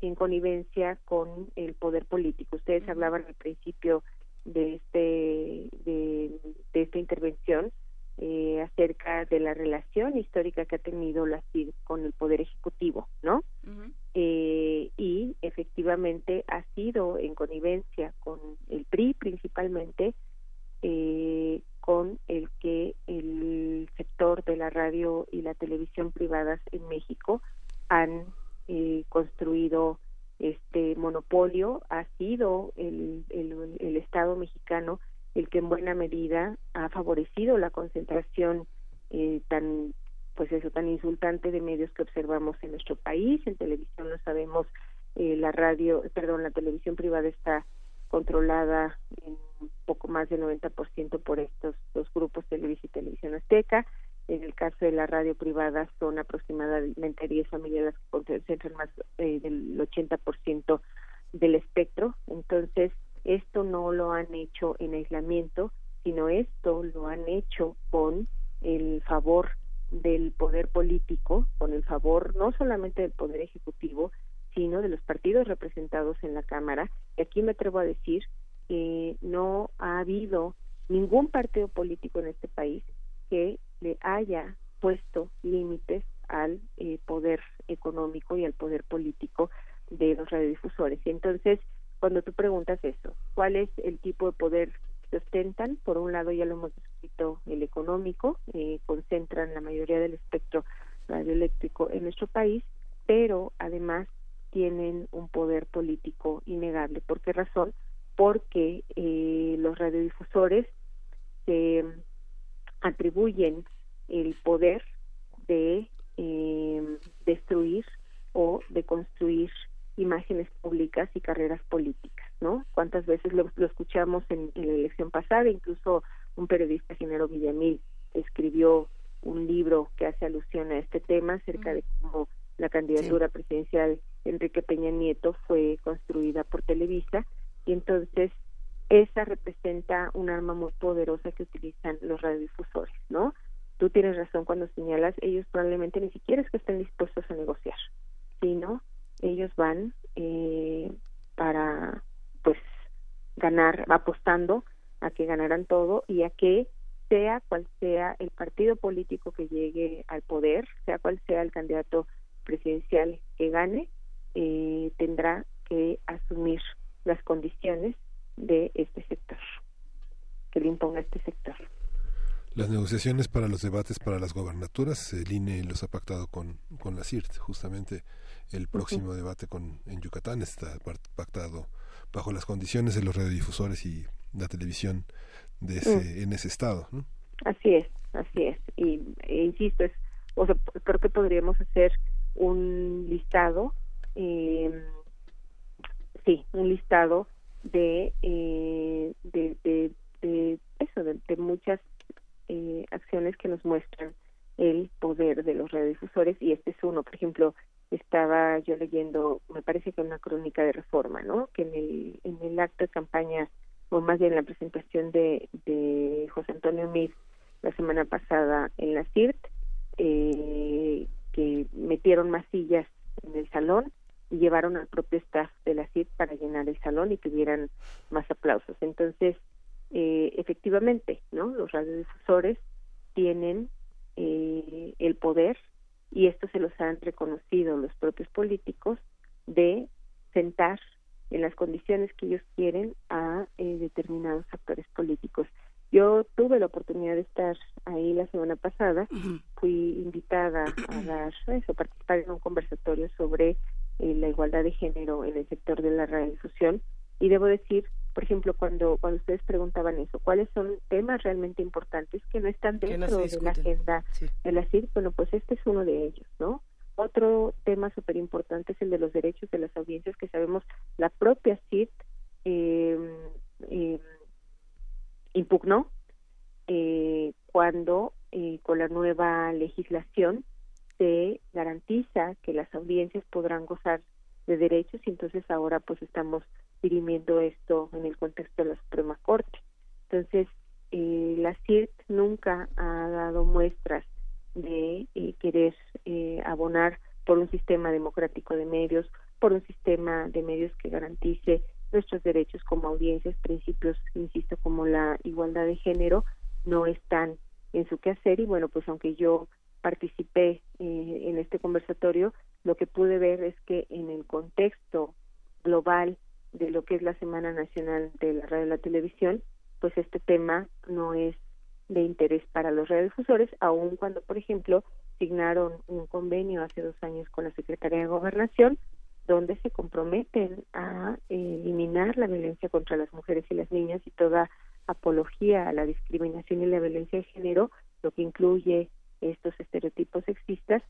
en connivencia con el poder político. Ustedes hablaban al principio de este de, esta intervención eh, acerca de la relación histórica que ha tenido la CID con el poder ejecutivo, ¿no? eh, y efectivamente ha sido en connivencia con el PRI principalmente eh, con el que el sector de la radio y la televisión privadas en México han eh, construido este monopolio ha sido el, el, Estado mexicano el que en buena medida ha favorecido la concentración eh, tan pues eso tan insultante de medios que observamos en nuestro país. En televisión lo sabemos eh, la radio perdón la televisión privada está controlada en poco más del 90% por estos dos grupos, Televisa y Televisión Azteca. En el caso de la radio privada son aproximadamente 10 familias que concentran más eh, del 80% del espectro. Entonces, esto no lo han hecho en aislamiento, sino esto lo han hecho con el favor del poder político, con el favor no solamente del poder ejecutivo, sino de los partidos representados en la Cámara. Y aquí me atrevo a decir que no ha habido ningún partido político en este país que le haya puesto límites al eh, poder económico y al poder político de los radiodifusores. Y entonces, cuando tú preguntas eso, ¿cuál es el tipo de poder que ostentan? Por un lado, ya lo hemos descrito, el económico, eh, concentran la mayoría del espectro radioeléctrico en nuestro país, pero además tienen un poder político innegable. ¿Por qué razón? Porque eh, los radiodifusores se atribuyen el poder de eh, destruir o de construir imágenes públicas y carreras políticas, ¿no? ¿Cuántas veces lo, escuchamos en, la elección pasada? Incluso un periodista, Genaro Villamil, escribió un libro que hace alusión a este tema acerca de cómo la candidatura presidencial Enrique Peña Nieto fue construida por Televisa y entonces esa representa un arma muy poderosa que utilizan los radiodifusores, ¿no? Tú tienes razón cuando señalas, ellos probablemente ni siquiera es que estén dispuestos a negociar, sino ellos van eh, para, pues, ganar, apostando a que ganarán todo y a que sea cual sea el partido político que llegue al poder, sea cual sea el candidato presidencial que gane, eh, tendrá que asumir las condiciones de este sector, que le imponga este sector. Las negociaciones para los debates para las gobernaturas, el INE los ha pactado con, con la CIRT, justamente el próximo debate con, en Yucatán está pactado bajo las condiciones de los radiodifusores y la televisión de ese, mm. en ese estado. Así es, así es. Y e insisto, es, o sea, creo que podríamos hacer un listado, eh, sí, un listado de, eh, de, de, eso, de, muchas eh, acciones que nos muestran el poder de los radiodifusores y este es uno, por ejemplo, estaba yo leyendo, me parece que una crónica de reforma, ¿no? Que en el, en el acto de campaña, o más bien en la presentación de, de José Antonio Mir la semana pasada en la CIRT, eh, que metieron más sillas en el salón y llevaron al propio staff de la CIRT para llenar el salón y tuvieran más aplausos. Entonces, eh, efectivamente, ¿no? Los radiodifusores tienen eh, el poder y esto se los han reconocido los propios políticos de sentar en las condiciones que ellos quieren a eh, determinados actores políticos. Yo tuve la oportunidad de estar ahí la semana pasada, fui invitada a dar eso, participar en un conversatorio sobre eh, la igualdad de género en el sector de la radiodifusión y debo decir por ejemplo, cuando, cuando ustedes preguntaban eso, ¿cuáles son temas realmente importantes que no están dentro de la agenda de la CIR? Bueno, pues este es uno de ellos, ¿no? Otro tema súper importante es el de los derechos de las audiencias, que sabemos la propia CIR eh, eh, impugnó eh, cuando eh, con la nueva legislación se garantiza que las audiencias podrán gozar de derechos y entonces ahora pues estamos dirimiendo esto en el contexto de la Suprema Corte. Entonces, eh, la CIRT nunca ha dado muestras de eh, querer eh, abonar por un sistema democrático de medios, por un sistema de medios que garantice nuestros derechos como audiencias, principios, insisto, como la igualdad de género, no están en su quehacer y bueno, pues aunque yo participé en este conversatorio, lo que pude ver es que en el contexto global de lo que es la Semana Nacional de la Radio y la Televisión, pues este tema no es de interés para los radiodifusores, aun cuando, por ejemplo, signaron un convenio hace dos años con la Secretaría de Gobernación, donde se comprometen a eliminar la violencia contra las mujeres y las niñas y toda apología a la discriminación y la violencia de género, lo que incluye estos estereotipos sexistas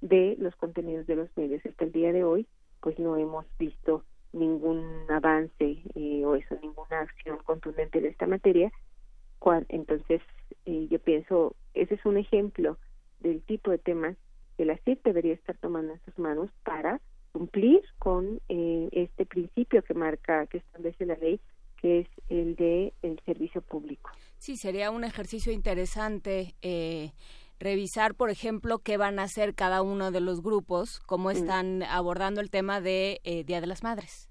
de los contenidos de los medios. Hasta el día de hoy, pues no hemos visto ningún avance eh, o eso, ninguna acción contundente en esta materia. entonces, eh, yo pienso, ese es un ejemplo del tipo de temas que la CIP debería estar tomando en sus manos para cumplir con eh, este principio que marca, que establece la ley, que es el de el servicio público. Sí, sería un ejercicio interesante eh, revisar, por ejemplo, qué van a hacer cada uno de los grupos, cómo mm. están abordando el tema de eh, Día de las Madres.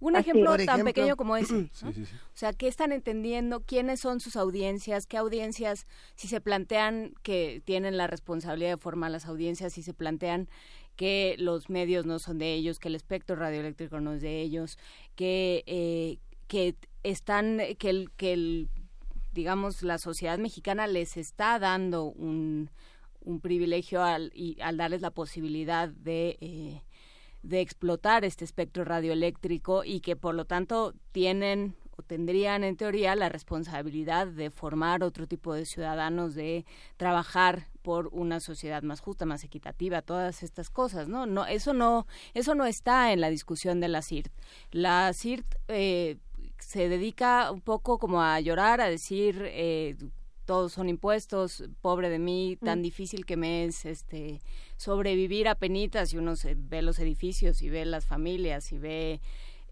Un ejemplo, tan pequeño como ese. O sea, ¿qué están entendiendo? ¿Quiénes son sus audiencias? ¿Qué audiencias, si se plantean que tienen la responsabilidad de formar las audiencias, si se plantean que los medios no son de ellos, que el espectro radioeléctrico no es de ellos, que, eh, que están, que el, que el, digamos, la sociedad mexicana les está dando un, un privilegio al, al darles la posibilidad de... Eh, de explotar este espectro radioeléctrico y que por lo tanto tienen o tendrían en teoría la responsabilidad de formar otro tipo de ciudadanos, de trabajar por una sociedad más justa, más equitativa, todas estas cosas, ¿no? No, eso no, eso no está en la discusión de la CIRT. La CIRT eh, se dedica un poco como a llorar, a decir eh, todos son impuestos, pobre de mí, tan mm. difícil que me es este sobrevivir a penitas y uno se ve los edificios y ve las familias y ve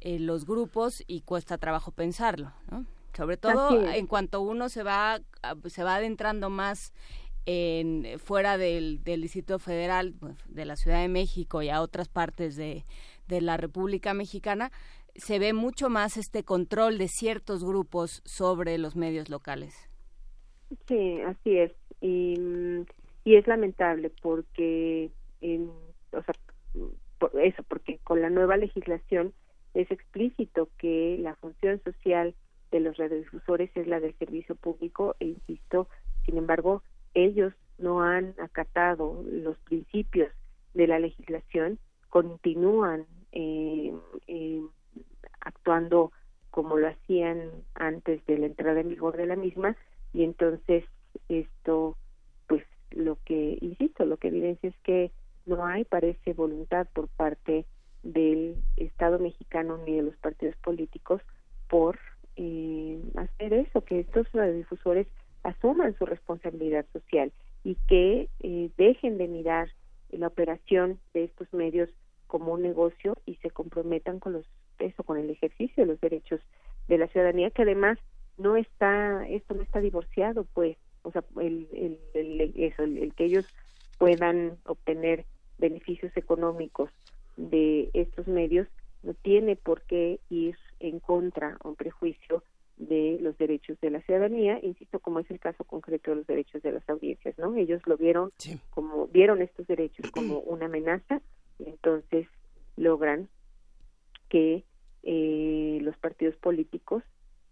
eh, los grupos y cuesta trabajo pensarlo, ¿no? Sobre todo en cuanto uno se va se va adentrando más en fuera del, del Distrito Federal, pues, de la Ciudad de México y a otras partes de, de la República Mexicana, se ve mucho más este control de ciertos grupos sobre los medios locales. Sí, así es. Y, y es lamentable porque, en, o sea, por eso, porque con la nueva legislación es explícito que la función social de los radiodifusores es la del servicio público e insisto, sin embargo, ellos no han acatado los principios de la legislación, continúan eh, eh, actuando como lo hacían antes de la entrada en vigor de la misma y entonces esto pues lo que insisto lo que evidencia es que no hay parece voluntad por parte del Estado mexicano ni de los partidos políticos por eh, hacer eso que estos radiodifusores asuman su responsabilidad social y que eh, dejen de mirar la operación de estos medios como un negocio y se comprometan con los eso con el ejercicio de los derechos de la ciudadanía que además no está esto no está divorciado pues o sea el, el, el eso el, que ellos puedan obtener beneficios económicos de estos medios no tiene por qué ir en contra o en prejuicio de los derechos de la ciudadanía, insisto, como es el caso concreto de los derechos de las audiencias, ¿no? Ellos lo vieron como vieron estos derechos como una amenaza, y entonces logran que eh, los partidos políticos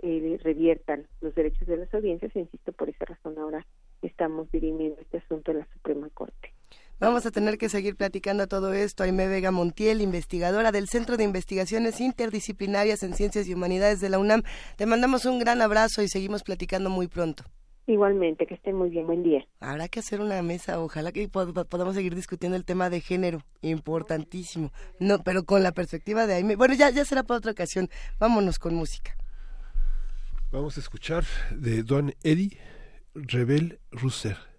eh, reviertan los derechos de las audiencias e insisto por esa razón ahora estamos dirimiendo este asunto en la Suprema Corte. Vamos a tener que seguir platicando todo esto. Aime Vega Montiel, investigadora del Centro de Investigaciones Interdisciplinarias en Ciencias y Humanidades de la UNAM. Te mandamos un gran abrazo y seguimos platicando muy pronto. Igualmente, que estén muy bien, buen día. Habrá que hacer una mesa, ojalá que podamos seguir discutiendo el tema de género, importantísimo. No, pero con la perspectiva de Aime. Bueno, ya, ya será para otra ocasión. Vámonos con música. Vamos a escuchar de Don Eddie Rebel Russer.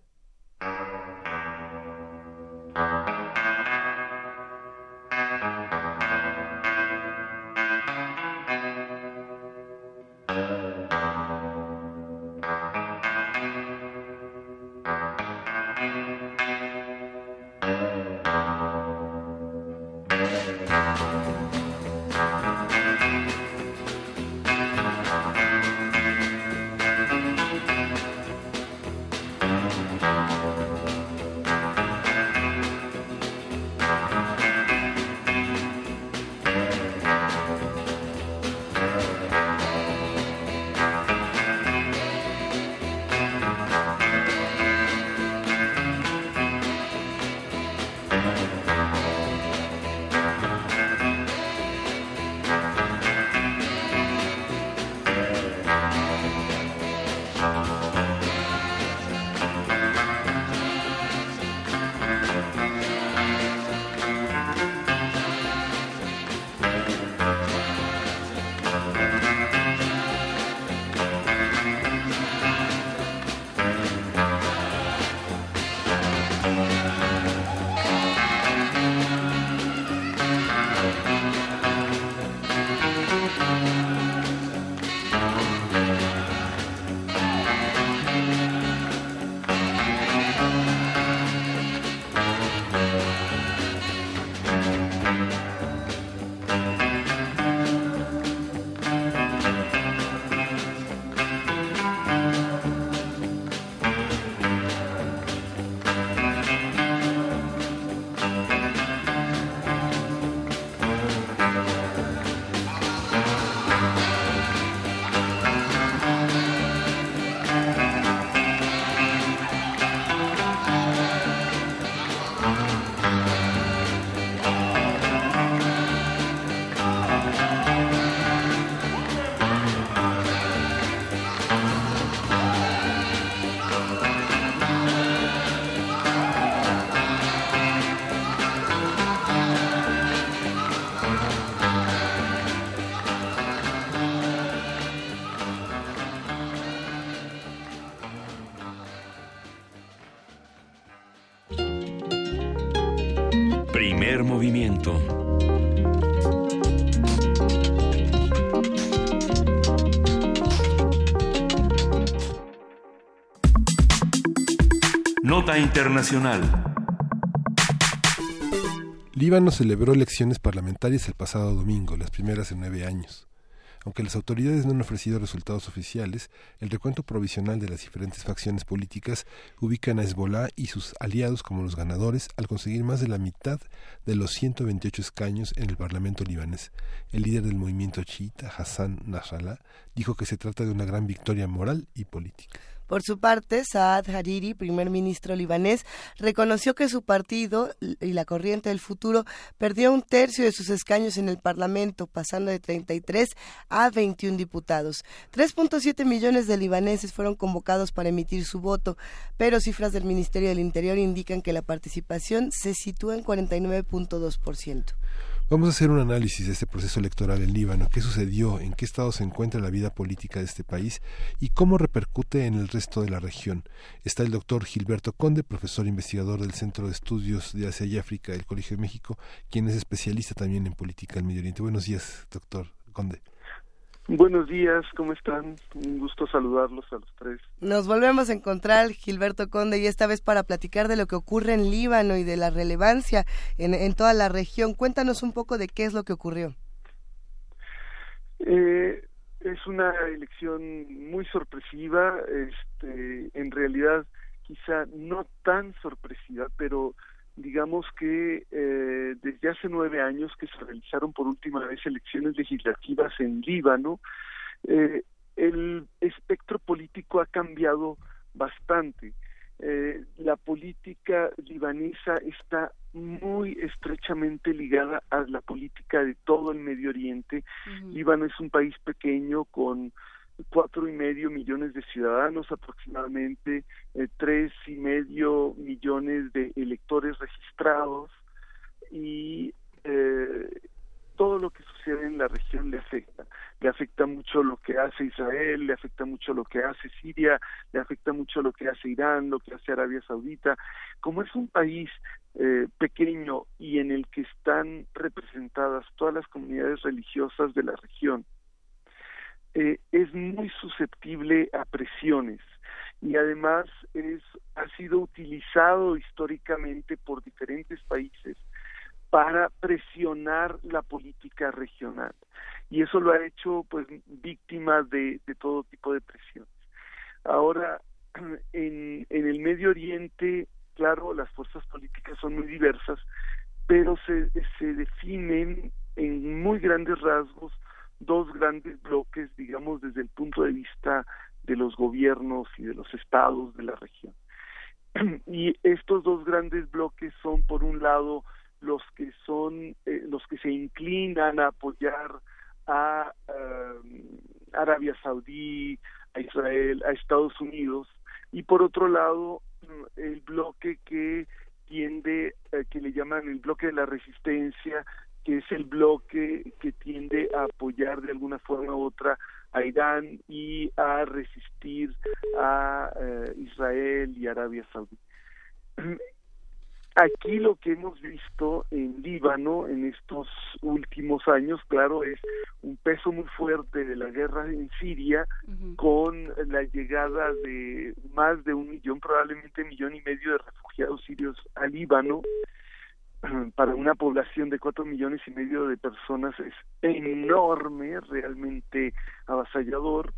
Internacional. Líbano celebró elecciones parlamentarias el pasado domingo, las primeras en nueve años. Aunque las autoridades no han ofrecido resultados oficiales, el recuento provisional de las diferentes facciones políticas ubican a Hezbollah y sus aliados como los ganadores al conseguir más de la mitad de los 128 escaños en el Parlamento libanés. El líder del movimiento chiita, Hassan Nasrallah, dijo que se trata de una gran victoria moral y política. Por su parte, Saad Hariri, primer ministro libanés, reconoció que su partido y la Corriente del Futuro perdió un tercio de sus escaños en el Parlamento, pasando de 33 a 21 diputados. 3.7 millones de libaneses fueron convocados para emitir su voto, pero cifras del Ministerio del Interior indican que la participación se sitúa en 49.2%. Vamos a hacer un análisis de este proceso electoral en Líbano, qué sucedió, en qué estado se encuentra la vida política de este país y cómo repercute en el resto de la región. Está el doctor Gilberto Conde, profesor investigador del Centro de Estudios de Asia y África del Colegio de México, quien es especialista también en política del Medio Oriente. Buenos días, doctor Conde. Buenos días, ¿cómo están? Un gusto saludarlos a los tres. Nos volvemos a encontrar, Gilberto Conde, y esta vez para platicar de lo que ocurre en Líbano y de la relevancia en, en toda la región. Cuéntanos un poco de qué es lo que ocurrió. Eh, es una elección muy sorpresiva, este, en realidad quizá no tan sorpresiva, pero digamos que eh, desde hace nueve años que se realizaron por última vez elecciones legislativas en Líbano, eh, el espectro político ha cambiado bastante. Eh, la política libanesa está muy estrechamente ligada a la política de todo el Medio Oriente. Líbano es un país pequeño con cuatro y medio millones de ciudadanos aproximadamente, eh, tres y medio millones de electores registrados y eh, todo lo que sucede en la región le afecta. Le afecta mucho lo que hace Israel, le afecta mucho lo que hace Siria, le afecta mucho lo que hace Irán, lo que hace Arabia Saudita. Como es un país eh, pequeño y en el que están representadas todas las comunidades religiosas de la región, eh, es muy susceptible a presiones y además es ha sido utilizado históricamente por diferentes países para presionar la política regional. Y eso lo ha hecho pues víctima de, de todo tipo de presiones. Ahora en, en el Medio Oriente claro las fuerzas políticas son muy diversas pero se, se definen en muy grandes rasgos dos grandes bloques, digamos, desde el punto de vista de los gobiernos y de los estados de la región. Y estos dos grandes bloques son, por un lado, los que son, eh, los que se inclinan a apoyar a eh, Arabia Saudí, a Israel, a Estados Unidos, y por otro lado, el bloque que tiende, eh, que le llaman el bloque de la resistencia, que es el bloque que tiende a apoyar de alguna forma u otra a Irán y a resistir a eh, Israel y Arabia Saudí. Aquí lo que hemos visto en Líbano en estos últimos años, claro, es un peso muy fuerte de la guerra en Siria con la llegada de más de un millón, probablemente millón y medio de refugiados sirios a Líbano, para una población de cuatro millones y medio de personas es enorme, realmente avasallador.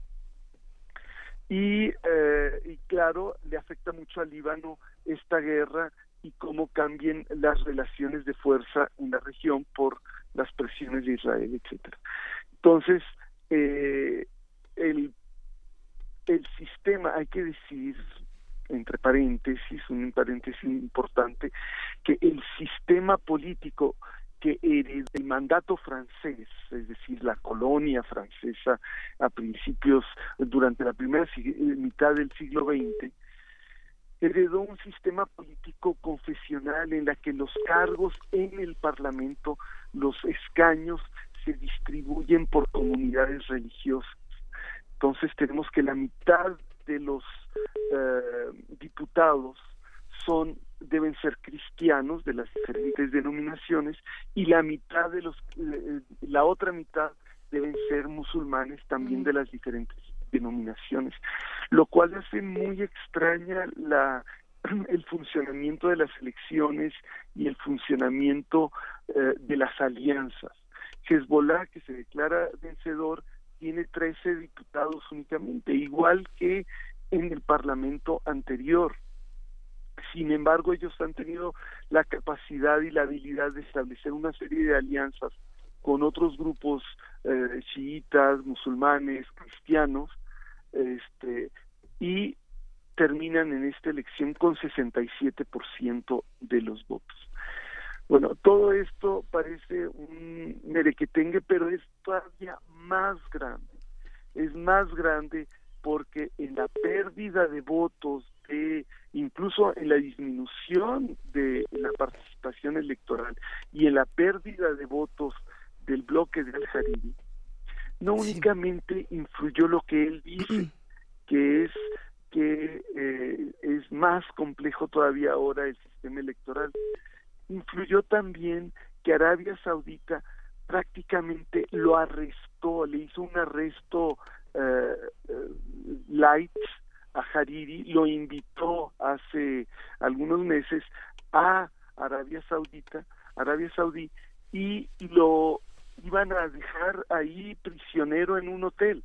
Y, eh, claro, le afecta mucho al Líbano esta guerra y cómo cambien las relaciones de fuerza en la región por las presiones de Israel, etcétera. Entonces, eh, el, el sistema, hay que decir, entre paréntesis, un paréntesis importante, que el sistema político que heredó el mandato francés, es decir, la colonia francesa a principios, durante la primera mitad del siglo XX, heredó un sistema político confesional en la que los cargos en el Parlamento, los escaños, se distribuyen por comunidades religiosas. Entonces tenemos que la mitad de los eh, diputados son deben ser cristianos de las diferentes denominaciones y la mitad de los eh, la otra mitad deben ser musulmanes también de las diferentes denominaciones, lo cual hace muy extraña la el funcionamiento de las elecciones y el funcionamiento eh, de las alianzas. Hezbollah, que se declara vencedor, tiene 13 diputados únicamente, igual que en el Parlamento anterior. Sin embargo, ellos han tenido la capacidad y la habilidad de establecer una serie de alianzas con otros grupos eh, chiitas, musulmanes, cristianos, este, y terminan en esta elección con 67% de los votos. Bueno, todo esto parece un merequetengue, pero es todavía más grande. Es más grande porque en la pérdida de votos, de, incluso en la disminución de la participación electoral y en la pérdida de votos del bloque de Al-Hariri, no únicamente influyó lo que él dice, que es que eh, es más complejo todavía ahora el sistema electoral, influyó también que Arabia Saudita prácticamente lo arrestó, le hizo un arresto eh, eh, light a Hariri, lo invitó hace algunos meses a Arabia Saudita, Arabia Saudí, y lo iban a dejar ahí prisionero en un hotel.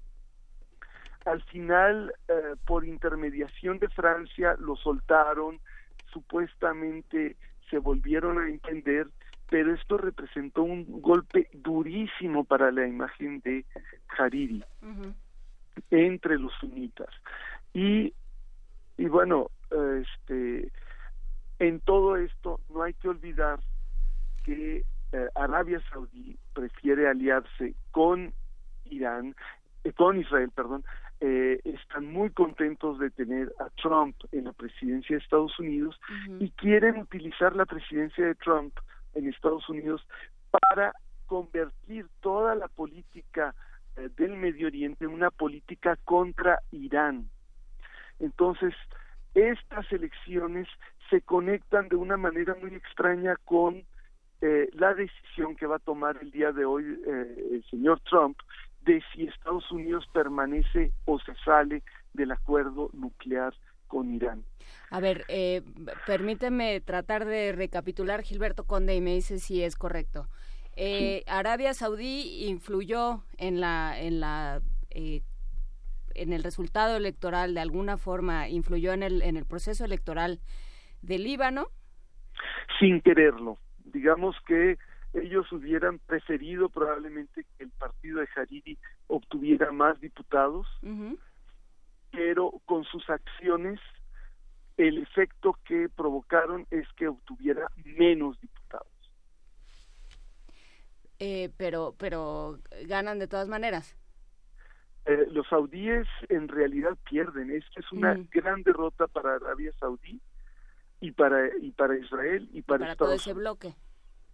Al final, eh, por intermediación de Francia, lo soltaron, supuestamente se volvieron a entender, pero esto representó un golpe durísimo para la imagen de Hariri entre los sunitas. Y, y bueno, este, en todo esto no hay que olvidar que eh, Arabia Saudí prefiere aliarse con Irán, eh, con Israel, perdón, eh, están muy contentos de tener a Trump en la presidencia de Estados Unidos y quieren utilizar la presidencia de Trump en Estados Unidos para convertir toda la política del Medio Oriente en una política contra Irán. Entonces, estas elecciones se conectan de una manera muy extraña con eh, la decisión que va a tomar el día de hoy eh, el señor Trump de si Estados Unidos permanece o se sale del acuerdo nuclear con Irán. A ver, eh, permíteme tratar de recapitular, Gilberto Conde, y me dice si es correcto. Eh, Arabia Saudí influyó en la, en la en el resultado electoral de alguna forma, influyó en el, en el proceso electoral del Líbano. Sin quererlo digamos que ellos hubieran preferido probablemente que el partido de Hariri obtuviera más diputados, pero con sus acciones el efecto que provocaron es que obtuviera menos diputados. Eh, pero, pero ganan de todas maneras. Eh, los saudíes en realidad pierden. Esto es una gran derrota para Arabia Saudí y para y para Israel y para, todo ese bloque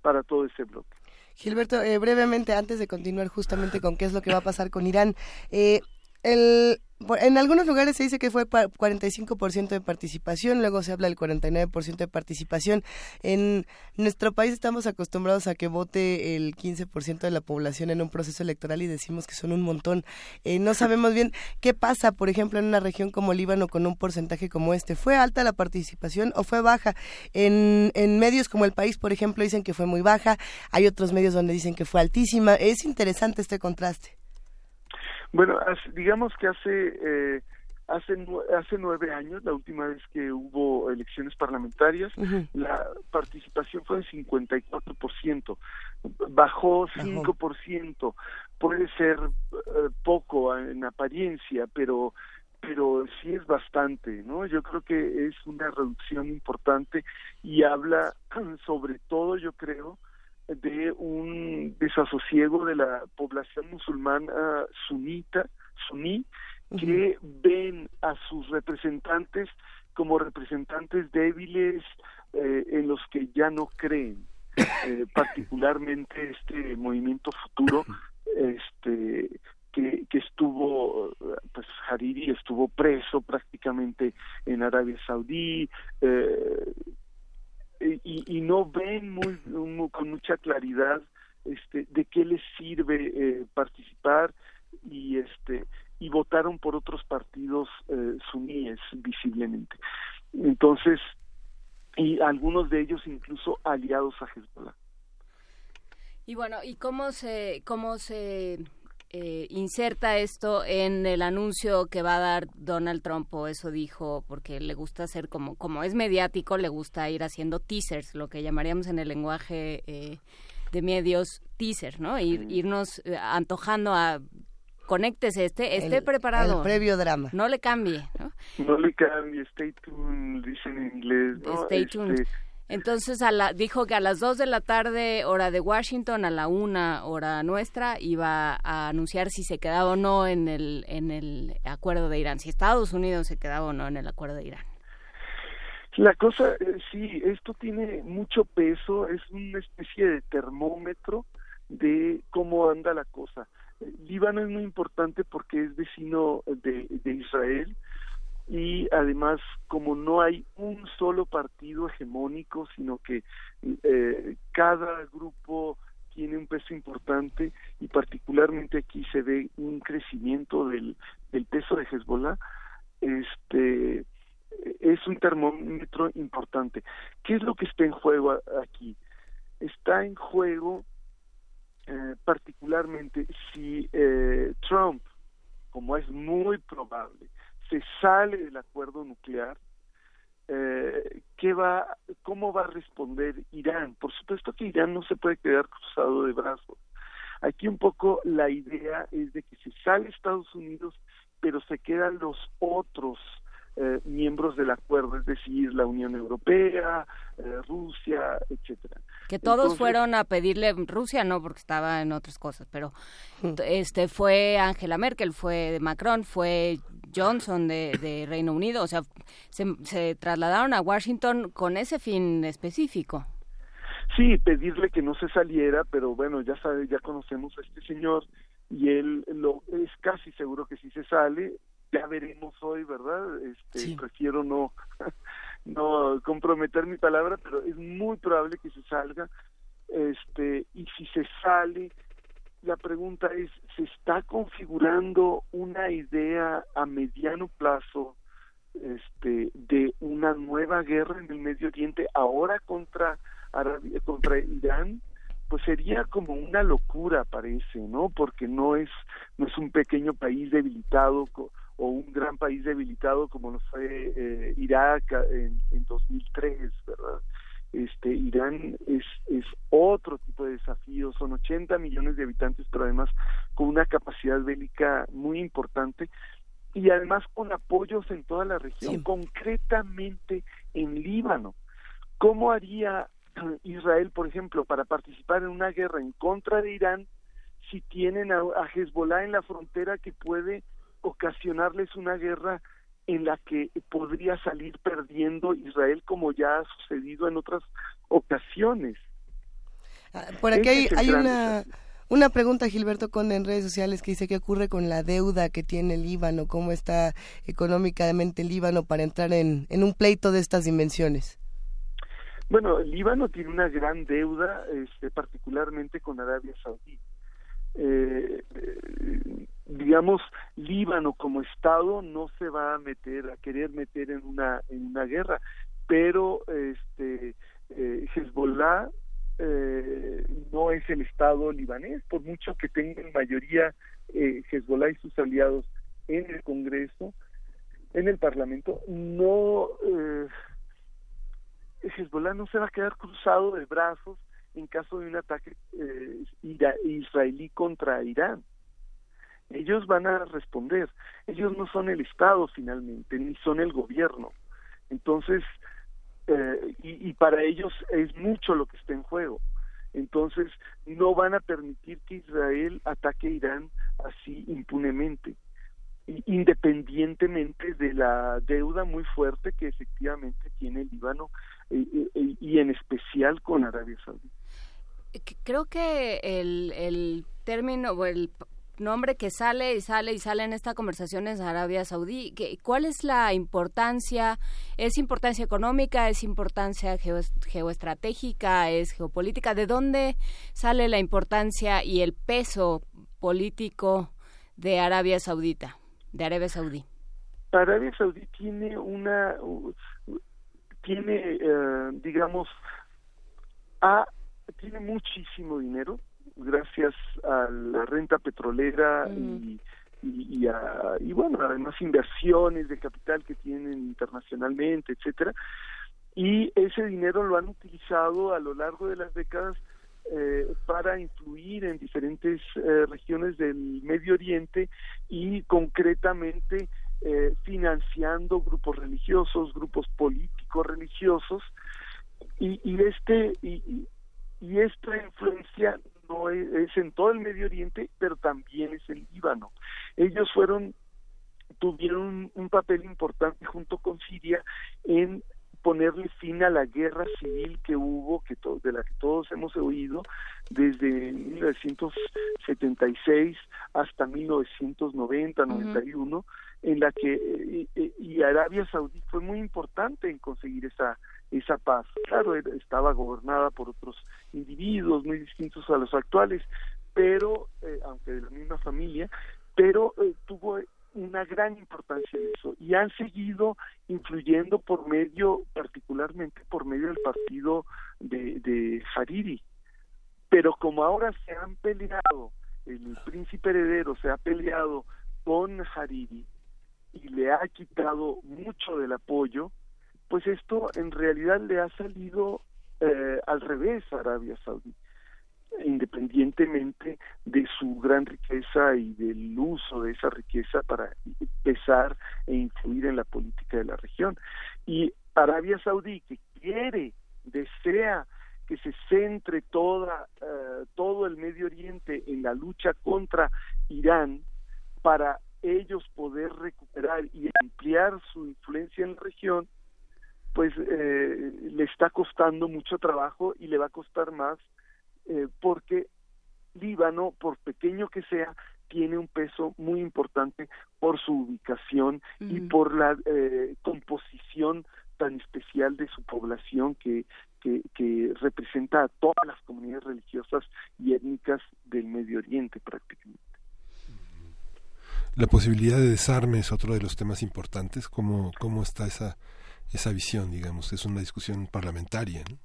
para todo ese bloque Gilberto eh, brevemente antes de continuar justamente con qué es lo que va a pasar con Irán eh, el en algunos lugares se dice que fue 45% de participación, luego se habla del 49% de participación. En nuestro país estamos acostumbrados a que vote el 15% de la población en un proceso electoral y decimos que son un montón. Eh, no sabemos bien qué pasa, por ejemplo, en una región como Líbano con un porcentaje como este. ¿Fue alta la participación o fue baja? En, en medios como El País, por ejemplo, dicen que fue muy baja. Hay otros medios donde dicen que fue altísima. Es interesante este contraste. Bueno, digamos que hace eh, hace hace nueve años, la última vez que hubo elecciones parlamentarias, la participación fue de 54%, bajó 5%, puede ser eh, poco en apariencia, pero pero sí es bastante, ¿no? Yo creo que es una reducción importante y habla sobre todo, yo creo, de un desasosiego de la población musulmana sunita, suní, que ven a sus representantes como representantes débiles eh, en los que ya no creen, eh, particularmente este movimiento futuro, este que, que estuvo, pues Hariri estuvo preso prácticamente en Arabia Saudí, eh, y, y, no ven muy, con mucha claridad este, de qué les sirve eh, participar y este y votaron por otros partidos eh, suníes visiblemente. Entonces, y algunos de ellos incluso aliados a Hezbollah. Y bueno, ¿y cómo se, cómo se eh, inserta esto en el anuncio que va a dar Donald Trump o eso dijo porque le gusta hacer como como es mediático le gusta ir haciendo teasers lo que llamaríamos en el lenguaje eh, de medios teaser no Ir, irnos eh, antojando a conéctese este esté preparado el previo drama. No le cambie no, no le cambie stay tuned dicen en inglés ¿no? stay tuned. Este, entonces a la, dijo que a las 2 de la tarde, hora de Washington, a la 1 hora nuestra, iba a anunciar si se quedaba o no en el, en el acuerdo de Irán, si Estados Unidos se quedaba o no en el acuerdo de Irán. La cosa, eh, sí, esto tiene mucho peso, es una especie de termómetro de cómo anda la cosa. Líbano es muy importante porque es vecino de, de Israel, y además como no hay un solo partido hegemónico sino que eh, cada grupo tiene un peso importante y particularmente aquí se ve un crecimiento del, del peso de Hezbollah este es un termómetro importante. Qué es lo que está en juego aquí está en juego eh, particularmente si eh, Trump como es muy probable se sale del acuerdo nuclear, eh, ¿qué va, ¿cómo va a responder Irán? Por supuesto que Irán no se puede quedar cruzado de brazos. Aquí un poco la idea es de que se sale Estados Unidos, pero se quedan los otros eh, miembros del acuerdo, es decir, la Unión Europea, eh, Rusia, etcétera. Que todos fueron a pedirle Rusia, no, porque estaba en otras cosas, pero este fue Angela Merkel, fue Macron, fue Johnson de, Reino Unido, o sea, se, trasladaron a Washington con ese fin específico. Sí, pedirle que no se saliera, pero bueno, ya sabe, ya conocemos a este señor y él lo es casi seguro que sí se sale, ya veremos hoy, ¿verdad? Este, prefiero no no comprometer mi palabra, pero es muy probable que se salga. Este, y si se sale, la pregunta es, ¿se está configurando una idea a mediano plazo este, de una nueva guerra en el Medio Oriente ahora contra Arabia, contra Irán? Pues sería como una locura, parece, ¿no? Porque no es no es un pequeño país debilitado o un gran país debilitado como lo fue eh, Irak en, en 2003, ¿verdad? Este, Irán es, es otro tipo de desafío, son 80 millones de habitantes, pero además con una capacidad bélica muy importante y además con apoyos en toda la región, concretamente en Líbano. ¿Cómo haría Israel, por ejemplo, para participar en una guerra en contra de Irán si tienen a, a Hezbollah en la frontera que puede ocasionarles una guerra en la que podría salir perdiendo Israel como ya ha sucedido en otras ocasiones. Ah, por aquí hay, hay una, una pregunta, Gilberto Conde, en redes sociales que dice qué ocurre con la deuda que tiene el Líbano, cómo está económicamente el Líbano para entrar en, en un pleito de estas dimensiones. Bueno, el Líbano tiene una gran deuda, este, particularmente con Arabia Saudí. Eh, eh, digamos Líbano como estado no se va a meter a querer meter en una en una guerra pero este eh, Hezbollah eh, no es el estado libanés por mucho que tengan mayoría eh, Hezbollah y sus aliados en el Congreso en el Parlamento no eh, Hezbollah no se va a quedar cruzado de brazos en caso de un ataque eh, israelí contra Irán. Ellos van a responder. Ellos no son el Estado finalmente, ni son el gobierno. Entonces, eh, y, y para ellos es mucho lo que está en juego. Entonces, no van a permitir que Israel ataque Irán así impunemente, independientemente de la deuda muy fuerte que efectivamente tiene el Líbano eh, eh, y en especial con Arabia Saudita. Creo que el, el término el nombre que sale y sale y sale en esta conversación es Arabia Saudí. ¿Cuál es la importancia? ¿Es importancia económica? ¿Es importancia geoestratégica? ¿Es geopolítica? ¿De dónde sale la importancia y el peso político de Arabia Saudita, de Arabia Saudí? Arabia Saudí tiene una, tiene, eh, digamos, tiene muchísimo dinero, gracias a la renta petrolera y, y, y, bueno, además inversiones de capital que tienen internacionalmente, etcétera. Y ese dinero lo han utilizado a lo largo de las décadas eh, para influir en diferentes eh, regiones del Medio Oriente y concretamente eh, financiando grupos religiosos, grupos políticos religiosos y, y este y, y esta influencia no es, en todo el Medio Oriente, pero también es el Líbano. Ellos fueron tuvieron un, papel importante junto con Siria en ponerle fin a la guerra civil que hubo, que de la que todos hemos oído, desde 1976 hasta 1990, 91, en la que y Arabia Saudí fue muy importante en conseguir esa esa paz. Claro, estaba gobernada por otros individuos muy distintos a los actuales, pero, eh, aunque de la misma familia, pero eh, tuvo una gran importancia en eso y han seguido influyendo por medio, particularmente por medio del partido de, de Hariri. Pero como ahora se han peleado, el príncipe heredero se ha peleado con Hariri y le ha quitado mucho del apoyo, pues esto en realidad le ha salido eh, al revés a Arabia Saudí, independientemente de su gran riqueza y del uso de esa riqueza para pesar e influir en la política de la región. Y Arabia Saudí, que quiere, desea que se centre toda, eh, todo el Medio Oriente en la lucha contra Irán para ellos poder recuperar y ampliar su influencia en la región, pues eh, le está costando mucho trabajo y le va a costar más eh, porque Líbano, por pequeño que sea, tiene un peso muy importante por su ubicación y por la eh, composición tan especial de su población que, que, que, representa a todas las comunidades religiosas y étnicas del Medio Oriente prácticamente. La posibilidad de desarme es otro de los temas importantes. ¿Cómo, cómo está esa esa visión, digamos, es una discusión parlamentaria. ¿no?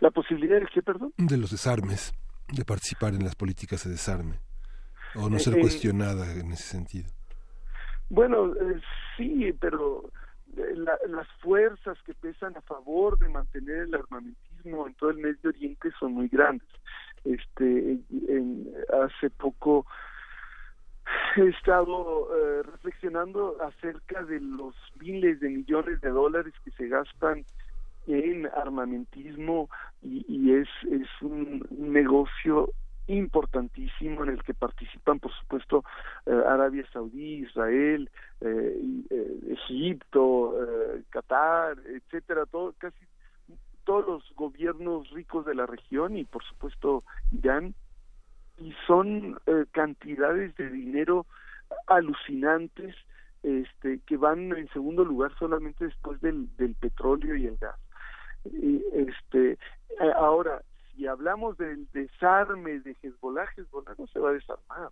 ¿La posibilidad de qué, perdón? De los desarmes, de participar en las políticas de desarme, o no eh, ser eh, cuestionada en ese sentido. Bueno, eh, sí, pero las fuerzas que pesan a favor de mantener el armamentismo en todo el Medio Oriente son muy grandes. Este, en, hace poco he estado eh, reflexionando acerca de los miles de millones de dólares que se gastan en armamentismo y, es, es un negocio importantísimo en el que participan, por supuesto, eh, Arabia Saudí, Israel, eh, Egipto, Qatar, etcétera, todo, casi todos los gobiernos ricos de la región y, por supuesto, Irán y son eh, cantidades de dinero alucinantes este que van en segundo lugar solamente después del, del petróleo y el gas. Este ahora si hablamos del desarme de Hezbollah Hezbollah no se va a desarmar.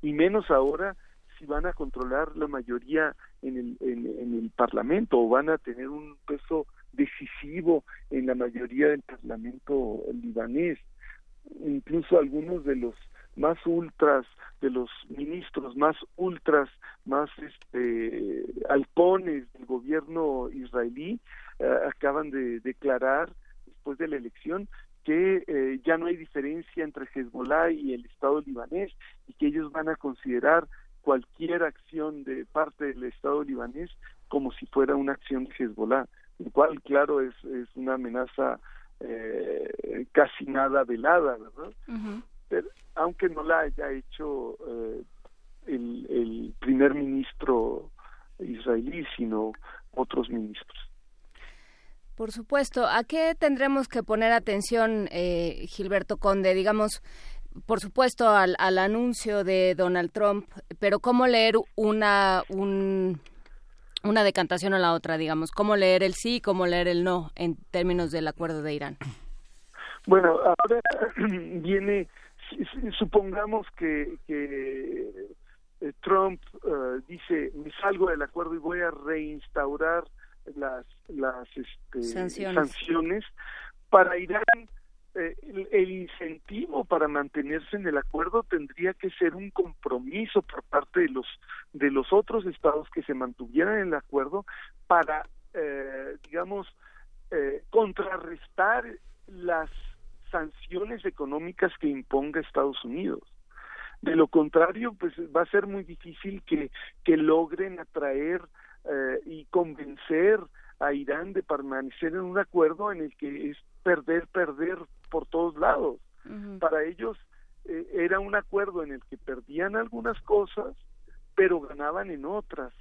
Y menos ahora si van a controlar la mayoría en el, en el Parlamento o van a tener un peso decisivo en la mayoría del Parlamento libanés incluso algunos de los más ultras, de los ministros más ultras, más este, halcones del gobierno israelí, eh, acaban de declarar después de la elección que eh, ya no hay diferencia entre Hezbollah y el Estado libanés y que ellos van a considerar cualquier acción de parte del Estado libanés como si fuera una acción de Hezbollah, lo cual, claro, es, es una amenaza eh, casi nada velada, ¿verdad? Pero, aunque no la haya hecho eh, el, el primer ministro israelí, sino otros ministros. Por supuesto. ¿A qué tendremos que poner atención, eh, Gilberto Conde? Digamos, por supuesto, al, al, anuncio de Donald Trump, pero ¿cómo leer una, un, una decantación a la otra, digamos? ¿Cómo leer el sí y cómo leer el no en términos del acuerdo de Irán? Bueno, ahora viene, supongamos que, que eh, Trump uh, dice, me salgo del acuerdo y voy a reinstaurar las, las este, sanciones. sanciones. para Irán. Eh, el, el, incentivo para mantenerse en el acuerdo tendría que ser un compromiso por parte de los de los otros estados que se mantuvieran en el acuerdo para eh, digamos eh, contrarrestar las sanciones económicas que imponga Estados Unidos. De lo contrario pues va a ser muy difícil que que logren atraer eh, y convencer a Irán de permanecer en un acuerdo en el que es perder, perder por todos lados. Uh -huh. Para ellos eh, era un acuerdo en el que perdían algunas cosas, pero ganaban en otras.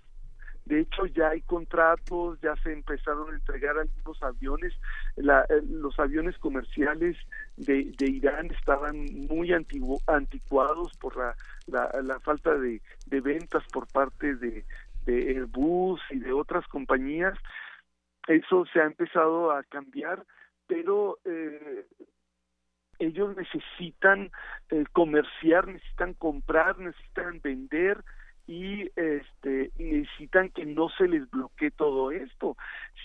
De hecho, ya hay contratos, ya se empezaron a entregar algunos aviones. La, eh, los aviones comerciales de, de, Irán estaban muy antiguo, anticuados por la, la, la falta de, de, ventas por parte de, de Airbus y de otras compañías, eso se ha empezado a cambiar, pero eh, ellos necesitan eh, comerciar, necesitan comprar, necesitan vender y este necesitan que no se les bloquee todo esto.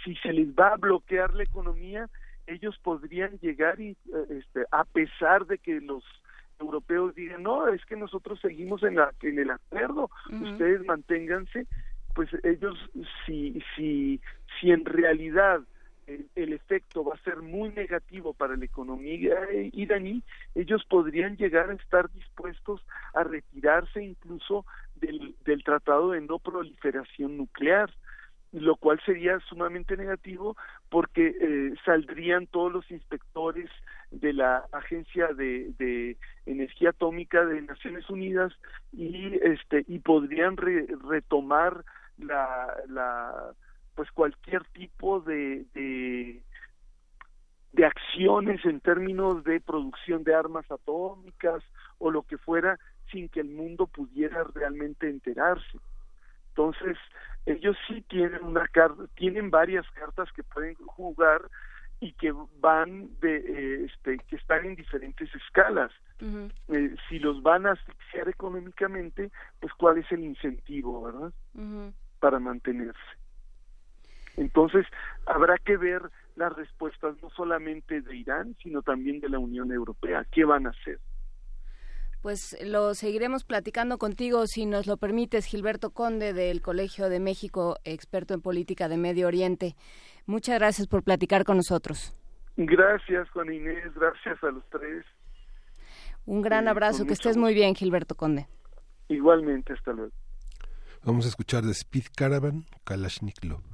Si se les va a bloquear la economía, ellos podrían llegar y este, a pesar de que los europeos digan no es que nosotros seguimos en la en el acuerdo uh -huh. ustedes manténganse pues ellos si si si en realidad el, el, efecto va a ser muy negativo para la economía iraní, ellos podrían llegar a estar dispuestos a retirarse incluso del, del tratado de no proliferación nuclear, lo cual sería sumamente negativo porque eh, saldrían todos los inspectores de la Agencia de, de, Energía Atómica de Naciones Unidas y este y podrían re, retomar la, la pues cualquier tipo de, de, de acciones en términos de producción de armas atómicas o lo que fuera sin que el mundo pudiera realmente enterarse. Entonces, ellos sí tienen una carta, tienen varias cartas que pueden jugar y que van de eh, este que están en diferentes escalas. Uh -huh. eh, si los van a asfixiar económicamente, pues cuál es el incentivo, ¿verdad? Uh -huh. Para mantenerse. Entonces, habrá que ver las respuestas no solamente de Irán, sino también de la Unión Europea. ¿Qué van a hacer? Pues lo seguiremos platicando contigo, si nos lo permites, Gilberto Conde, del Colegio de México, experto en política de Medio Oriente. Muchas gracias por platicar con nosotros. Gracias, Juan Inés, gracias a los tres. Un gran abrazo, que estés muy bien, Gilberto Conde. Igualmente, hasta luego. Vamos a escuchar de Speed Caravan, Kalashnikov.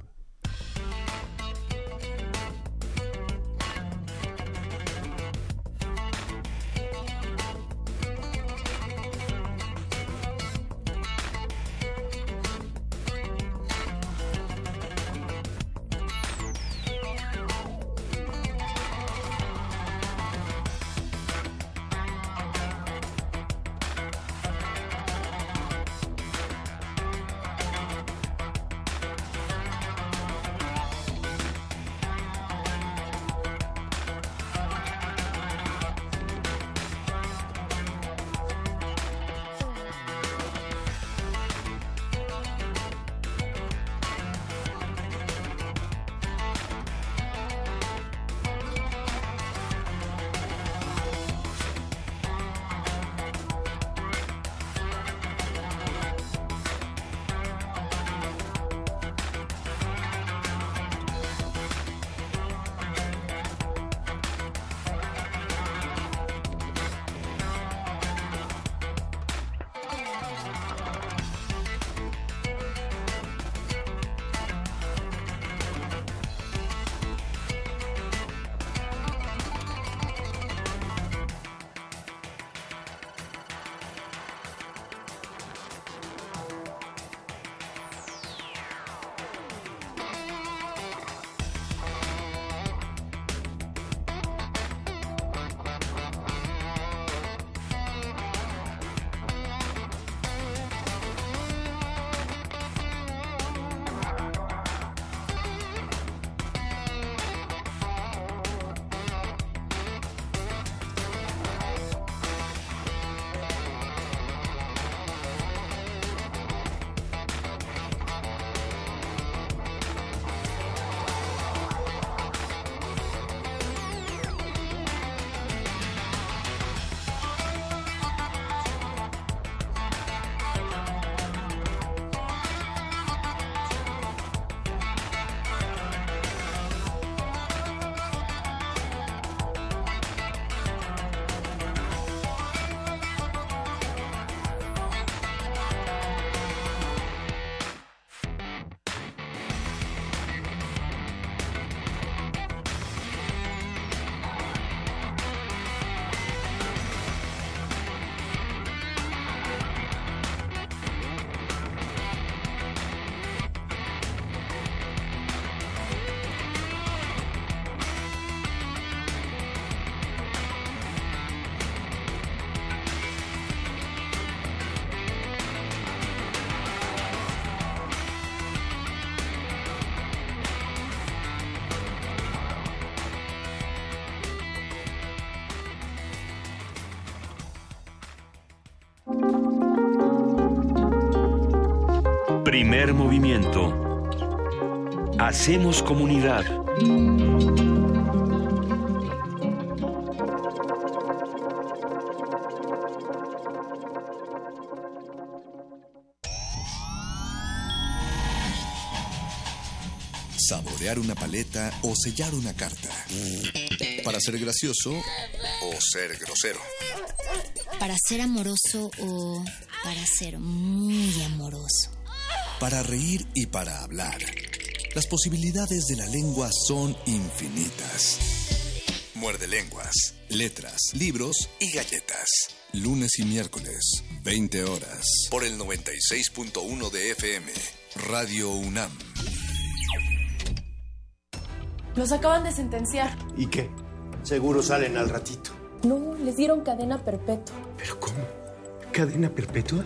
Hacemos comunidad. Saborear una paleta o sellar una carta. Para ser gracioso o ser grosero. Para ser amoroso o para ser muy amoroso. Para reír y para hablar. Las posibilidades de la lengua son infinitas. Muerde lenguas, letras, libros y galletas. Lunes y miércoles, 20 horas. Por el 96.1 de FM. Radio UNAM. Los acaban de sentenciar. ¿Y qué? Seguro salen al ratito. No, les dieron cadena perpetua. ¿Pero cómo? ¿Cadena perpetua?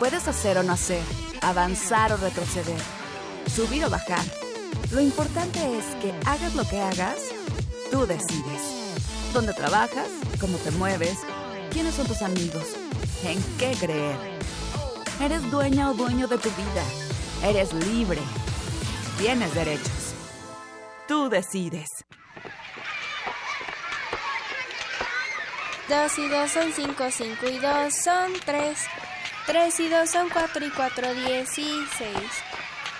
Puedes hacer o no hacer, avanzar o retroceder, subir o bajar. Lo importante es que hagas lo que hagas, tú decides. ¿Dónde trabajas? ¿Cómo te mueves? ¿Quiénes son tus amigos? ¿En qué creer? Eres dueña o dueño de tu vida. Eres libre. Tienes derechos. Tú decides. Dos y dos son cinco, cinco y dos son tres. Tres y dos son cuatro y cuatro dieciséis.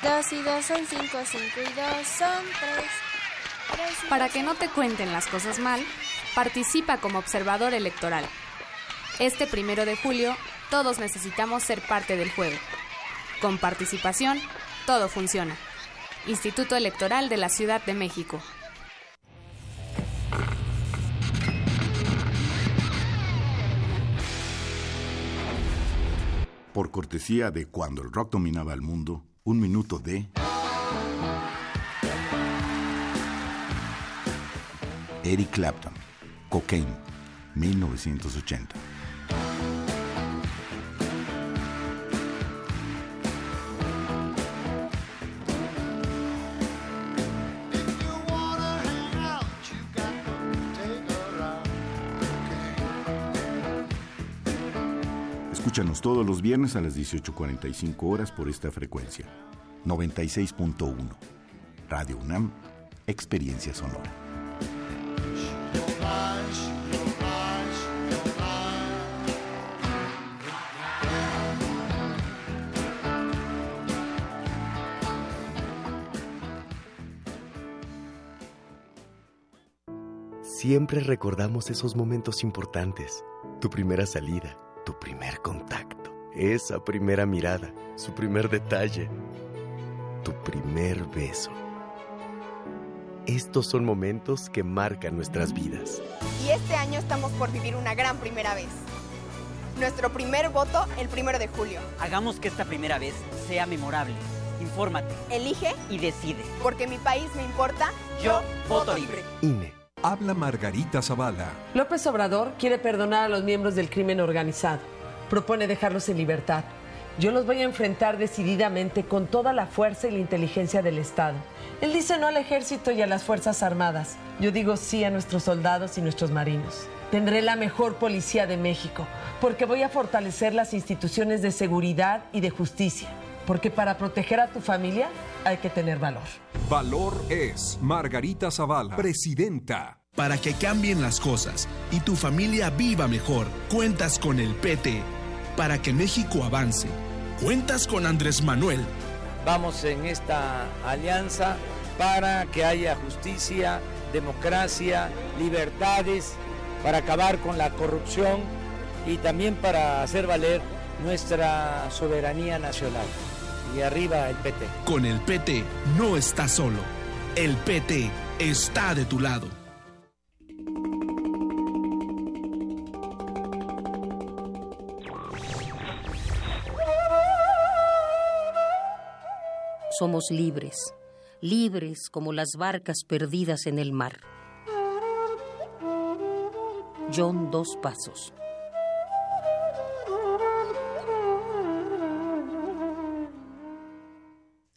Dos y dos son cinco, cinco y dos son tres. Para que no te cuenten las cosas mal, participa como observador electoral. Este primero de julio, todos necesitamos ser parte del juego. Con participación, todo funciona. Instituto Electoral de la Ciudad de México. Por cortesía de Cuando el rock dominaba el mundo, un minuto de... Eric Clapton, Cocaine, 1980. Escúchanos todos los viernes a las 18.45 horas por esta frecuencia. 96.1. Radio UNAM, Experiencia Sonora. Siempre recordamos esos momentos importantes. Tu primera salida, tu primer contacto, esa primera mirada, su primer detalle, tu primer beso. Estos son momentos que marcan nuestras vidas. Y este año estamos por vivir una gran primera vez. Nuestro primer voto el primero de julio. Hagamos que esta primera vez sea memorable. Infórmate. Elige y decide. Porque mi país me importa. Yo, voto libre. INE. Habla Margarita Zavala. López Obrador quiere perdonar a los miembros del crimen organizado. Propone dejarlos en libertad. Yo los voy a enfrentar decididamente con toda la fuerza y la inteligencia del Estado. Él dice no al ejército y a las Fuerzas Armadas. Yo digo sí a nuestros soldados y nuestros marinos. Tendré la mejor policía de México, porque voy a fortalecer las instituciones de seguridad y de justicia. Porque para proteger a tu familia hay que tener valor. Valor es Margarita Zavala, presidenta. Para que cambien las cosas y tu familia viva mejor, cuentas con el PT. Para que México avance, cuentas con Andrés Manuel. Vamos en esta alianza para que haya justicia, democracia, libertades, para acabar con la corrupción y también para hacer valer nuestra soberanía nacional. Y arriba el PT. Con el PT no estás solo. El PT está de tu lado. somos libres, libres como las barcas perdidas en el mar. John Dos Pasos.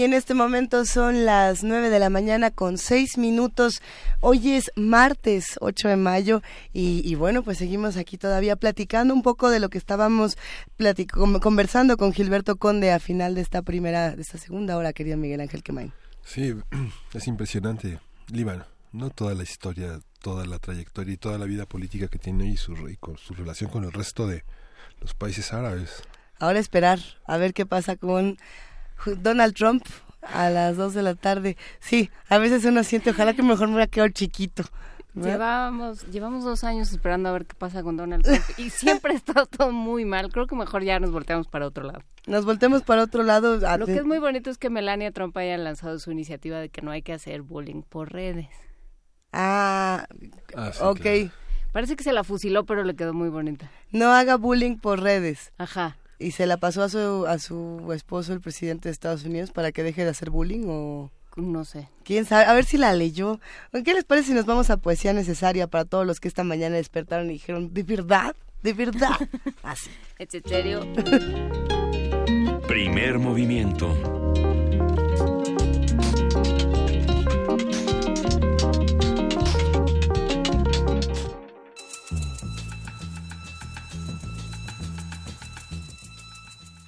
Y en este momento son las 9 de la mañana con 6 minutos. Hoy es martes 8 de mayo y, bueno, pues seguimos aquí todavía platicando un poco de lo que estábamos conversando con Gilberto Conde a final de esta primera, de esta segunda hora, querido Miguel Ángel Quemain. Sí, es impresionante, Líbano, ¿no? Toda la historia, toda la trayectoria y toda la vida política que tiene y su, y con su relación con el resto de los países árabes. Ahora esperar a ver qué pasa con Donald Trump a las 2 de la tarde. Sí, a veces uno siente, ojalá que mejor me hubiera quedado chiquito. Llevamos, llevamos dos años esperando a ver qué pasa con Donald Trump y siempre ha estado todo muy mal. Creo que mejor ya nos volteamos para otro lado. Nos volteamos para otro lado. Lo que es muy bonito es que Melania Trump haya lanzado su iniciativa de que no hay que hacer bullying por redes. Ah, ah ok. Parece que se la fusiló, pero le quedó muy bonita. No haga bullying por redes. Ajá y se la pasó a su, a su esposo, el presidente de Estados Unidos, para que deje de hacer bullying o... No sé. ¿Quién sabe? A ver si la leyó. ¿Qué les parece si nos vamos a poesía necesaria para todos los que esta mañana despertaron y dijeron, ¿de verdad? ¿De verdad? Así. ¿Es serio? Primer movimiento.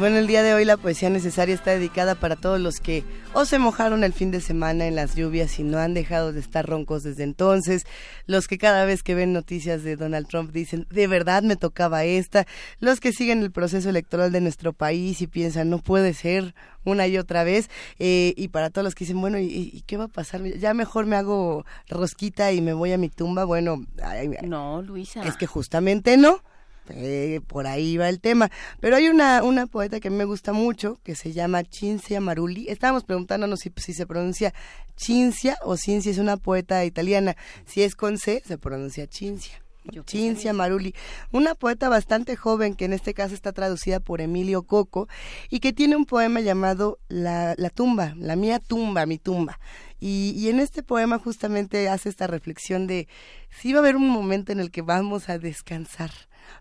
Bueno, el día de hoy la poesía necesaria está dedicada para todos los que o se mojaron el fin de semana en las lluvias y no han dejado de estar roncos desde entonces, los que cada vez que ven noticias de Donald Trump dicen, de verdad me tocaba esta, los que siguen el proceso electoral de nuestro país y piensan, no puede ser una y otra vez, eh, y para todos los que dicen, bueno, ¿y, qué va a pasar? Ya mejor me hago rosquita y me voy a mi tumba, bueno... no, Luisa. Es que justamente no. Eh, por ahí va el tema. Pero hay una, una poeta que a mí me gusta mucho, que se llama Cinzia Marulli. Estábamos preguntándonos si, si se pronuncia Cinzia o Cinzia, es una poeta italiana. Si es con C, se pronuncia Cinzia. Cinzia Marulli, una poeta bastante joven que en este caso está traducida por Emilio Coco y que tiene un poema llamado La, la tumba, la mía tumba, mi tumba. Y, y, en este poema justamente hace esta reflexión de si va a haber un momento en el que vamos a descansar,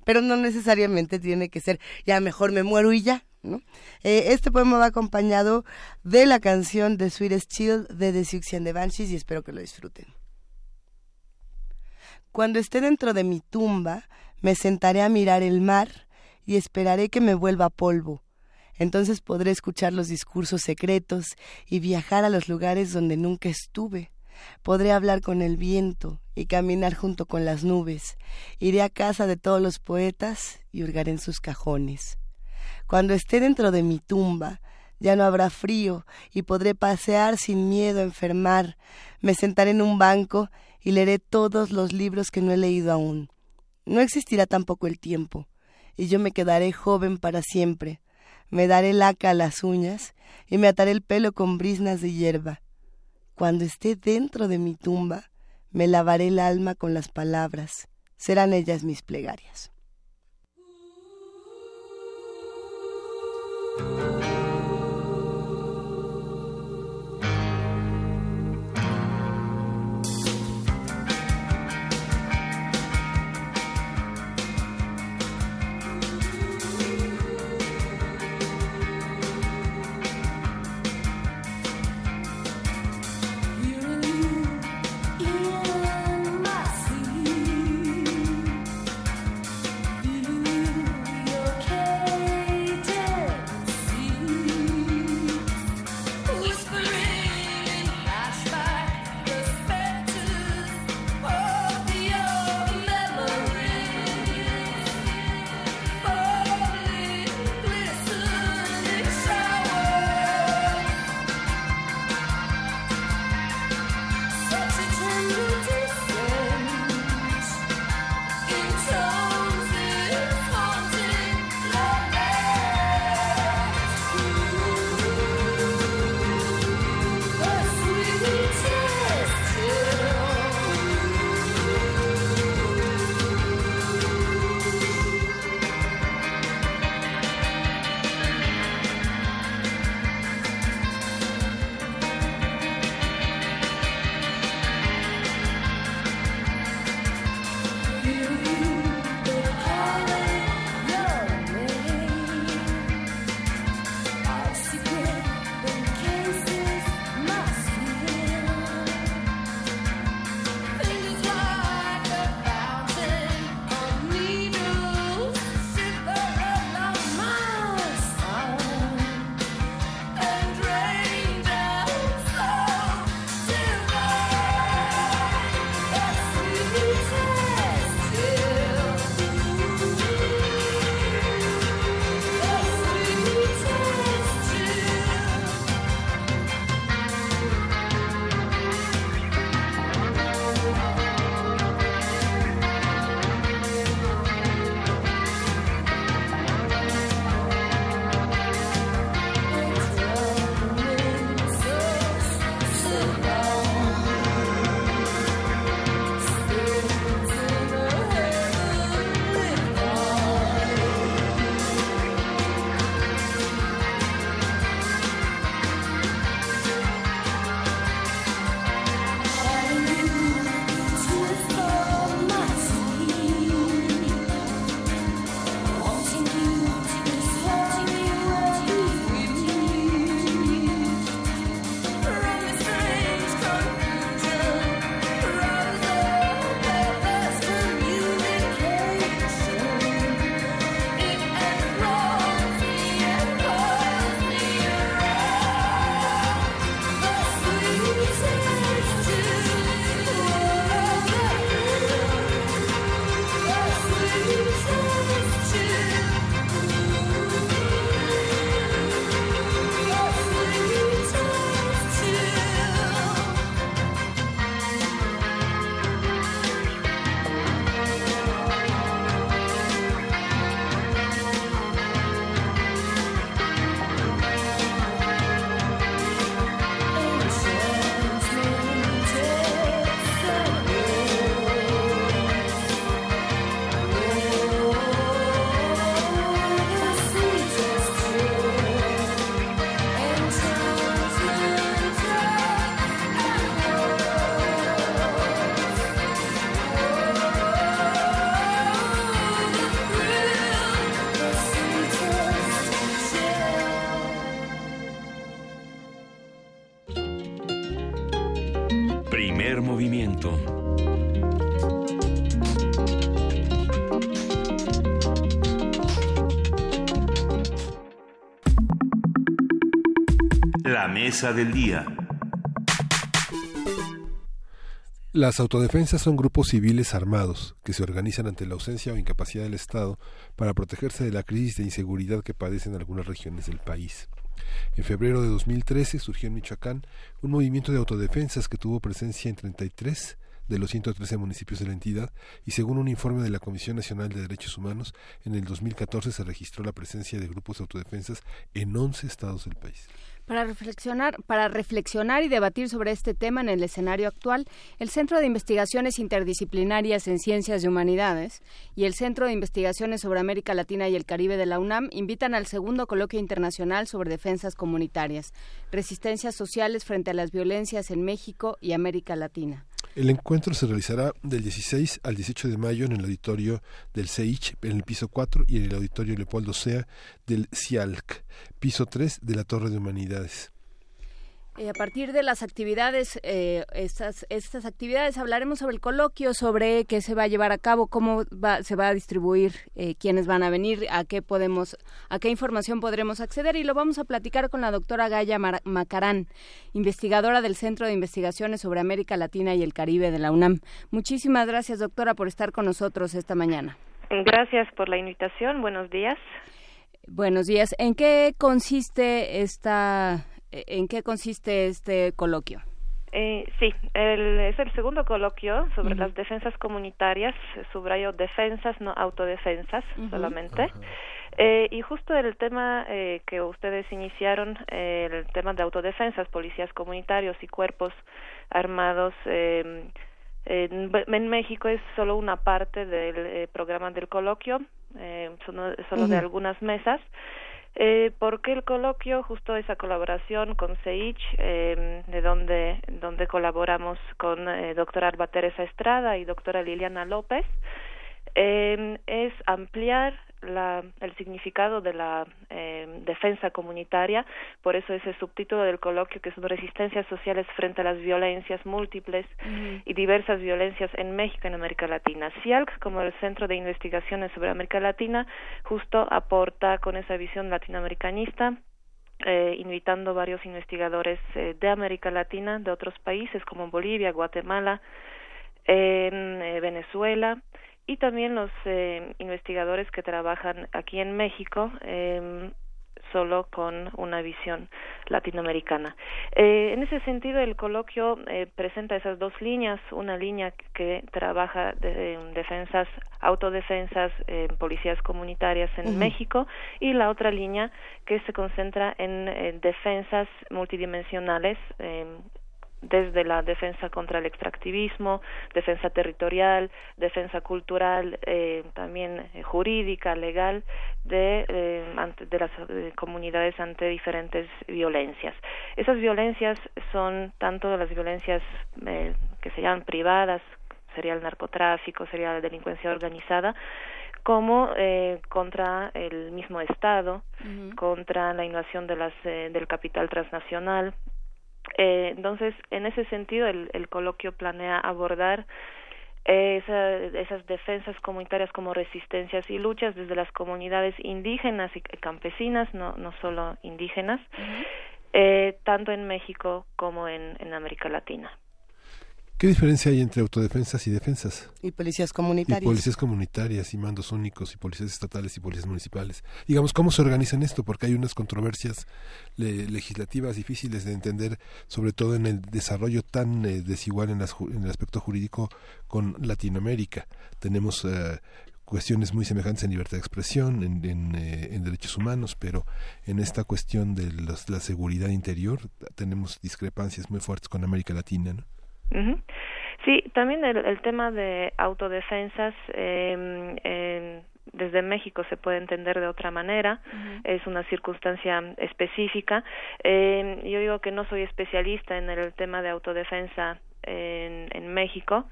pero no necesariamente tiene que ser ya mejor me muero y ya. ¿no? Eh, este poema va acompañado de la canción The Sweetest Child de The Siouxian de Banshees y espero que lo disfruten. Cuando esté dentro de mi tumba, me sentaré a mirar el mar y esperaré que me vuelva polvo. Entonces podré escuchar los discursos secretos y viajar a los lugares donde nunca estuve. Podré hablar con el viento y caminar junto con las nubes. Iré a casa de todos los poetas y hurgaré en sus cajones. Cuando esté dentro de mi tumba, ya no habrá frío y podré pasear sin miedo a enfermar. Me sentaré en un banco y leeré todos los libros que no he leído aún. No existirá tampoco el tiempo, y yo me quedaré joven para siempre. Me daré laca a las uñas y me ataré el pelo con brisnas de hierba. Cuando esté dentro de mi tumba, me lavaré el alma con las palabras, serán ellas mis plegarias. Mesa del día. Las autodefensas son grupos civiles armados que se organizan ante la ausencia o incapacidad del Estado para protegerse de la crisis de inseguridad que padecen algunas regiones del país. En febrero de 2013 surgió en Michoacán un movimiento de autodefensas que tuvo presencia en 33 de los 113 municipios de la entidad y según un informe de la Comisión Nacional de Derechos Humanos, en el 2014 se registró la presencia de grupos de autodefensas en 11 estados del país. Para reflexionar, para reflexionar y debatir sobre este tema en el escenario actual, el Centro de Investigaciones Interdisciplinarias en Ciencias y Humanidades y el Centro de Investigaciones sobre América Latina y el Caribe de la UNAM invitan al segundo coloquio internacional sobre defensas comunitarias, resistencias sociales frente a las violencias en México y América Latina. El encuentro se realizará del 16 al 18 de mayo en el auditorio del CEICH, en el piso 4, y en el auditorio Leopoldo Sea del CIALC, piso 3 de la Torre de Humanidades. Eh, a partir de las actividades, eh, estas, estas actividades, hablaremos sobre el coloquio, sobre qué se va a llevar a cabo, cómo va, se va a distribuir, eh, quiénes van a venir, a qué podemos, a qué información podremos acceder y lo vamos a platicar con la doctora Gaya Macarán, investigadora del Centro de Investigaciones sobre América Latina y el Caribe de la UNAM. Muchísimas gracias, doctora, por estar con nosotros esta mañana. Gracias por la invitación. Buenos días. Buenos días. ¿En qué consiste esta eh, ¿En qué consiste este coloquio? Eh, sí, es el segundo coloquio sobre las defensas comunitarias, subrayo defensas, no autodefensas solamente. Eh, y justo el tema eh, que ustedes iniciaron, el tema de autodefensas, policías comunitarios y cuerpos armados en, México es solo una parte del programa del coloquio, solo, de algunas mesas. Eh, porque el coloquio, justo esa colaboración con CEICH, eh, de donde, donde colaboramos con eh, doctora Alba Teresa Estrada y doctora Liliana López, eh, es ampliar la, el significado de la eh, defensa comunitaria, por eso ese subtítulo del coloquio que son resistencias sociales frente a las violencias múltiples y diversas violencias en México y en América Latina. CIALC, como el Centro de Investigaciones sobre América Latina, justo aporta con esa visión latinoamericanista eh, invitando varios investigadores eh, de América Latina, de otros países como Bolivia, Guatemala, en eh, Venezuela, y también los eh, investigadores que trabajan aquí en México eh, solo con una visión latinoamericana. Eh, en ese sentido, el coloquio eh, presenta esas dos líneas, una línea que trabaja de, defensas, autodefensas, policías comunitarias en México y la otra línea que se concentra en eh, defensas multidimensionales desde la defensa contra el extractivismo, defensa territorial, defensa cultural, eh, también eh, jurídica, legal, de, eh, de las comunidades ante diferentes violencias. Esas violencias son tanto las violencias que se llaman privadas, sería el narcotráfico, sería la delincuencia organizada, como contra el mismo Estado, contra la invasión de las, del capital transnacional, eh, entonces, en ese sentido, el, el coloquio planea abordar esa, esas defensas comunitarias como resistencias y luchas desde las comunidades indígenas y campesinas, no, no solo indígenas, eh, tanto en México como en, en América Latina. ¿Qué diferencia hay entre autodefensas y defensas? Y policías comunitarias. Y policías comunitarias y mandos únicos y policías estatales y policías municipales. Digamos, ¿cómo se organizan esto? Porque hay unas controversias legislativas difíciles de entender, sobre todo en el desarrollo tan eh, desigual en, en, el aspecto jurídico con Latinoamérica. Tenemos eh, cuestiones muy semejantes en libertad de expresión, en, en, eh, en derechos humanos, pero en esta cuestión de los, la seguridad interior tenemos discrepancias muy fuertes con América Latina, ¿no? Sí, también el, el, tema de autodefensas eh, desde México se puede entender de otra manera, es una circunstancia específica. Eh, yo digo que no soy especialista en el tema de autodefensa en, en México,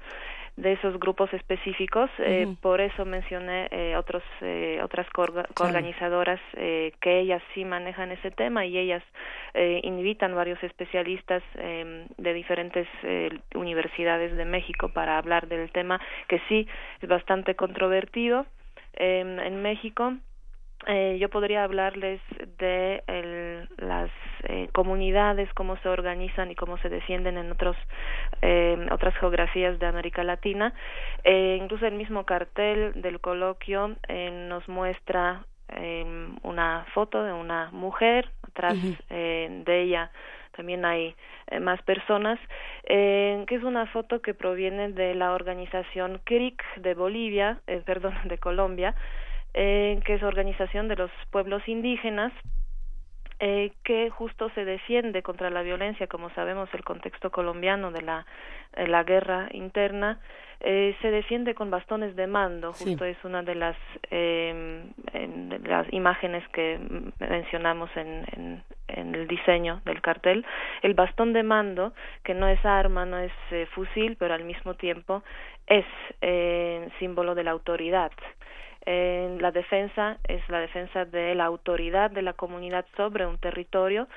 de esos grupos específicos. Eh, por eso mencioné eh, otros, eh, otras organizadoras que ellas sí manejan ese tema y ellas invitan varios especialistas em, de diferentes universidades de México para hablar del tema que sí es bastante controvertido em, en México eh, yo podría hablarles de el, las eh, comunidades, cómo se organizan y cómo se defienden en otros, eh, otras geografías de América Latina. Eh, incluso el mismo cartel del coloquio eh, nos muestra em, una foto de una mujer, atrás eh, de ella también hay más personas, eh, que es una foto que proviene de la organización CRIC de Bolivia, eh, perdón, de Colombia, eh, que es Organización de los Pueblos Indígenas, eh, que justo se defiende contra la violencia, como sabemos el contexto colombiano de la, la guerra interna, eh, se defiende con bastones de mando, justo es una de las, eh, en, las imágenes que mencionamos en, en, en, el diseño del cartel, el bastón de mando, que no es arma, no es eh, fusil, pero al mismo tiempo es eh, símbolo de la autoridad en la defensa es la defensa de la autoridad de la comunidad sobre un territorio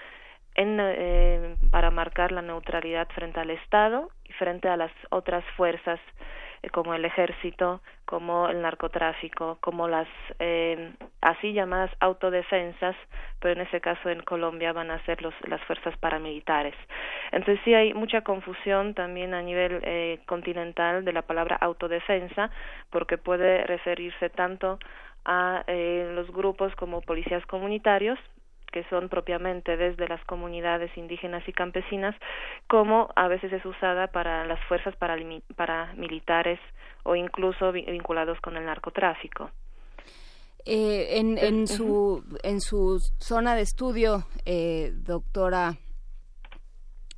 en, eh, para marcar la neutralidad frente al Estado y frente a las otras fuerzas eh, como el ejército, como el narcotráfico, como las eh, así llamadas autodefensas, pero en ese caso en Colombia van a ser los, las fuerzas paramilitares. Entonces sí hay mucha confusión también a nivel eh, continental de la palabra autodefensa, porque puede referirse tanto a eh, los grupos como policías comunitarios, que son propiamente desde las comunidades indígenas y campesinas, como a veces es usada para las fuerzas paramilitares o incluso vinculados con el narcotráfico. Eh, en, en, su, en su zona de estudio, eh, doctora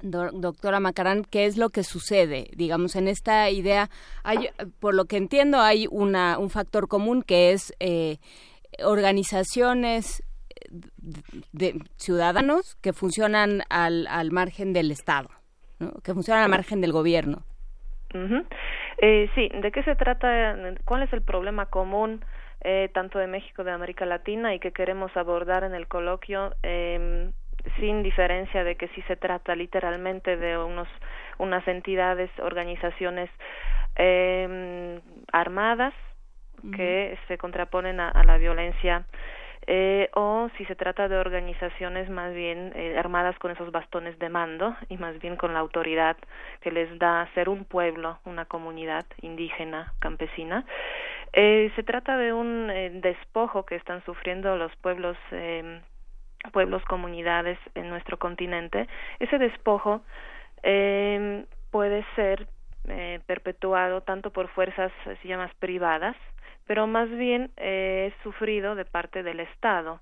doctora Macarán, ¿qué es lo que sucede? Digamos, en esta idea, hay, por lo que entiendo, hay una, un factor común que es eh, organizaciones de ciudadanos que funcionan al, al margen del Estado, que funcionan al margen del gobierno. eh, sí, ¿de qué se trata? ¿Cuál es el problema común eh, tanto de México, de América Latina y que queremos abordar en el coloquio? Eh, sin diferencia de que si se trata literalmente de unos unas entidades organizaciones eh, armadas que se contraponen a, a la violencia eh, o si se trata de organizaciones más bien eh, armadas con esos bastones de mando y más bien con la autoridad que les da ser un pueblo, una comunidad indígena, campesina. Eh, se trata de un eh, despojo que están sufriendo los pueblos eh, pueblos, comunidades en nuestro continente. Ese despojo eh, puede ser eh, perpetuado tanto por fuerzas, se llamas privadas, pero más bien eh, es sufrido de parte del Estado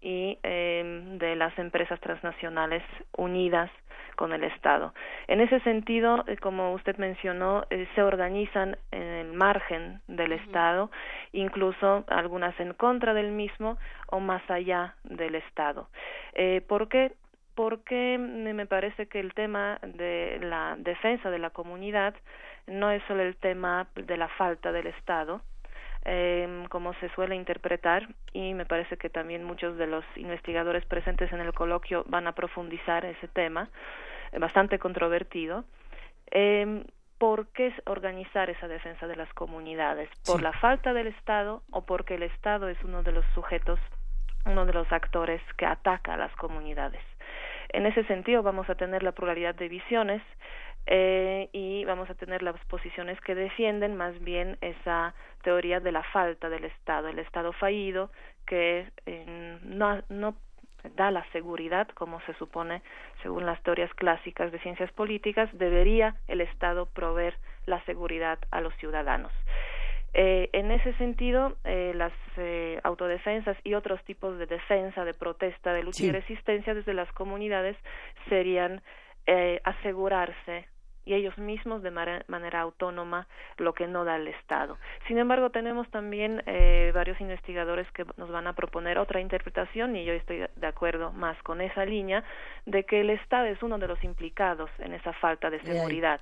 y eh, de las empresas transnacionales unidas con el Estado. En ese sentido, eh, como usted mencionó, eh, se organizan en el margen del Estado, incluso algunas en contra del mismo o más allá del Estado. Eh, ¿Por qué? Porque me parece que el tema de la defensa de la comunidad no es solo el tema de la falta del Estado, eh, como se suele interpretar y me parece que también muchos de los investigadores presentes en el coloquio van a profundizar ese tema eh, bastante controvertido eh, ¿por qué organizar esa defensa de las comunidades? ¿Por la falta del Estado o porque el Estado es uno de los sujetos, uno de los actores que ataca a las comunidades? En ese sentido vamos a tener la pluralidad de visiones eh, y vamos a tener las posiciones que defienden más bien esa teoría de la falta del Estado, el Estado fallido que eh, no, no da la seguridad, como se supone según las teorías clásicas de ciencias políticas, debería el Estado proveer la seguridad a los ciudadanos. Eh, en ese sentido, eh, las eh, autodefensas y otros tipos de defensa, de protesta, de lucha Sí. y resistencia desde las comunidades serían eh, asegurarse y ellos mismos de manera autónoma lo que no da el Estado. Sin embargo, tenemos también eh, varios investigadores que nos van a proponer otra interpretación y yo estoy de acuerdo más con esa línea de que el Estado es uno de los implicados en esa falta de seguridad.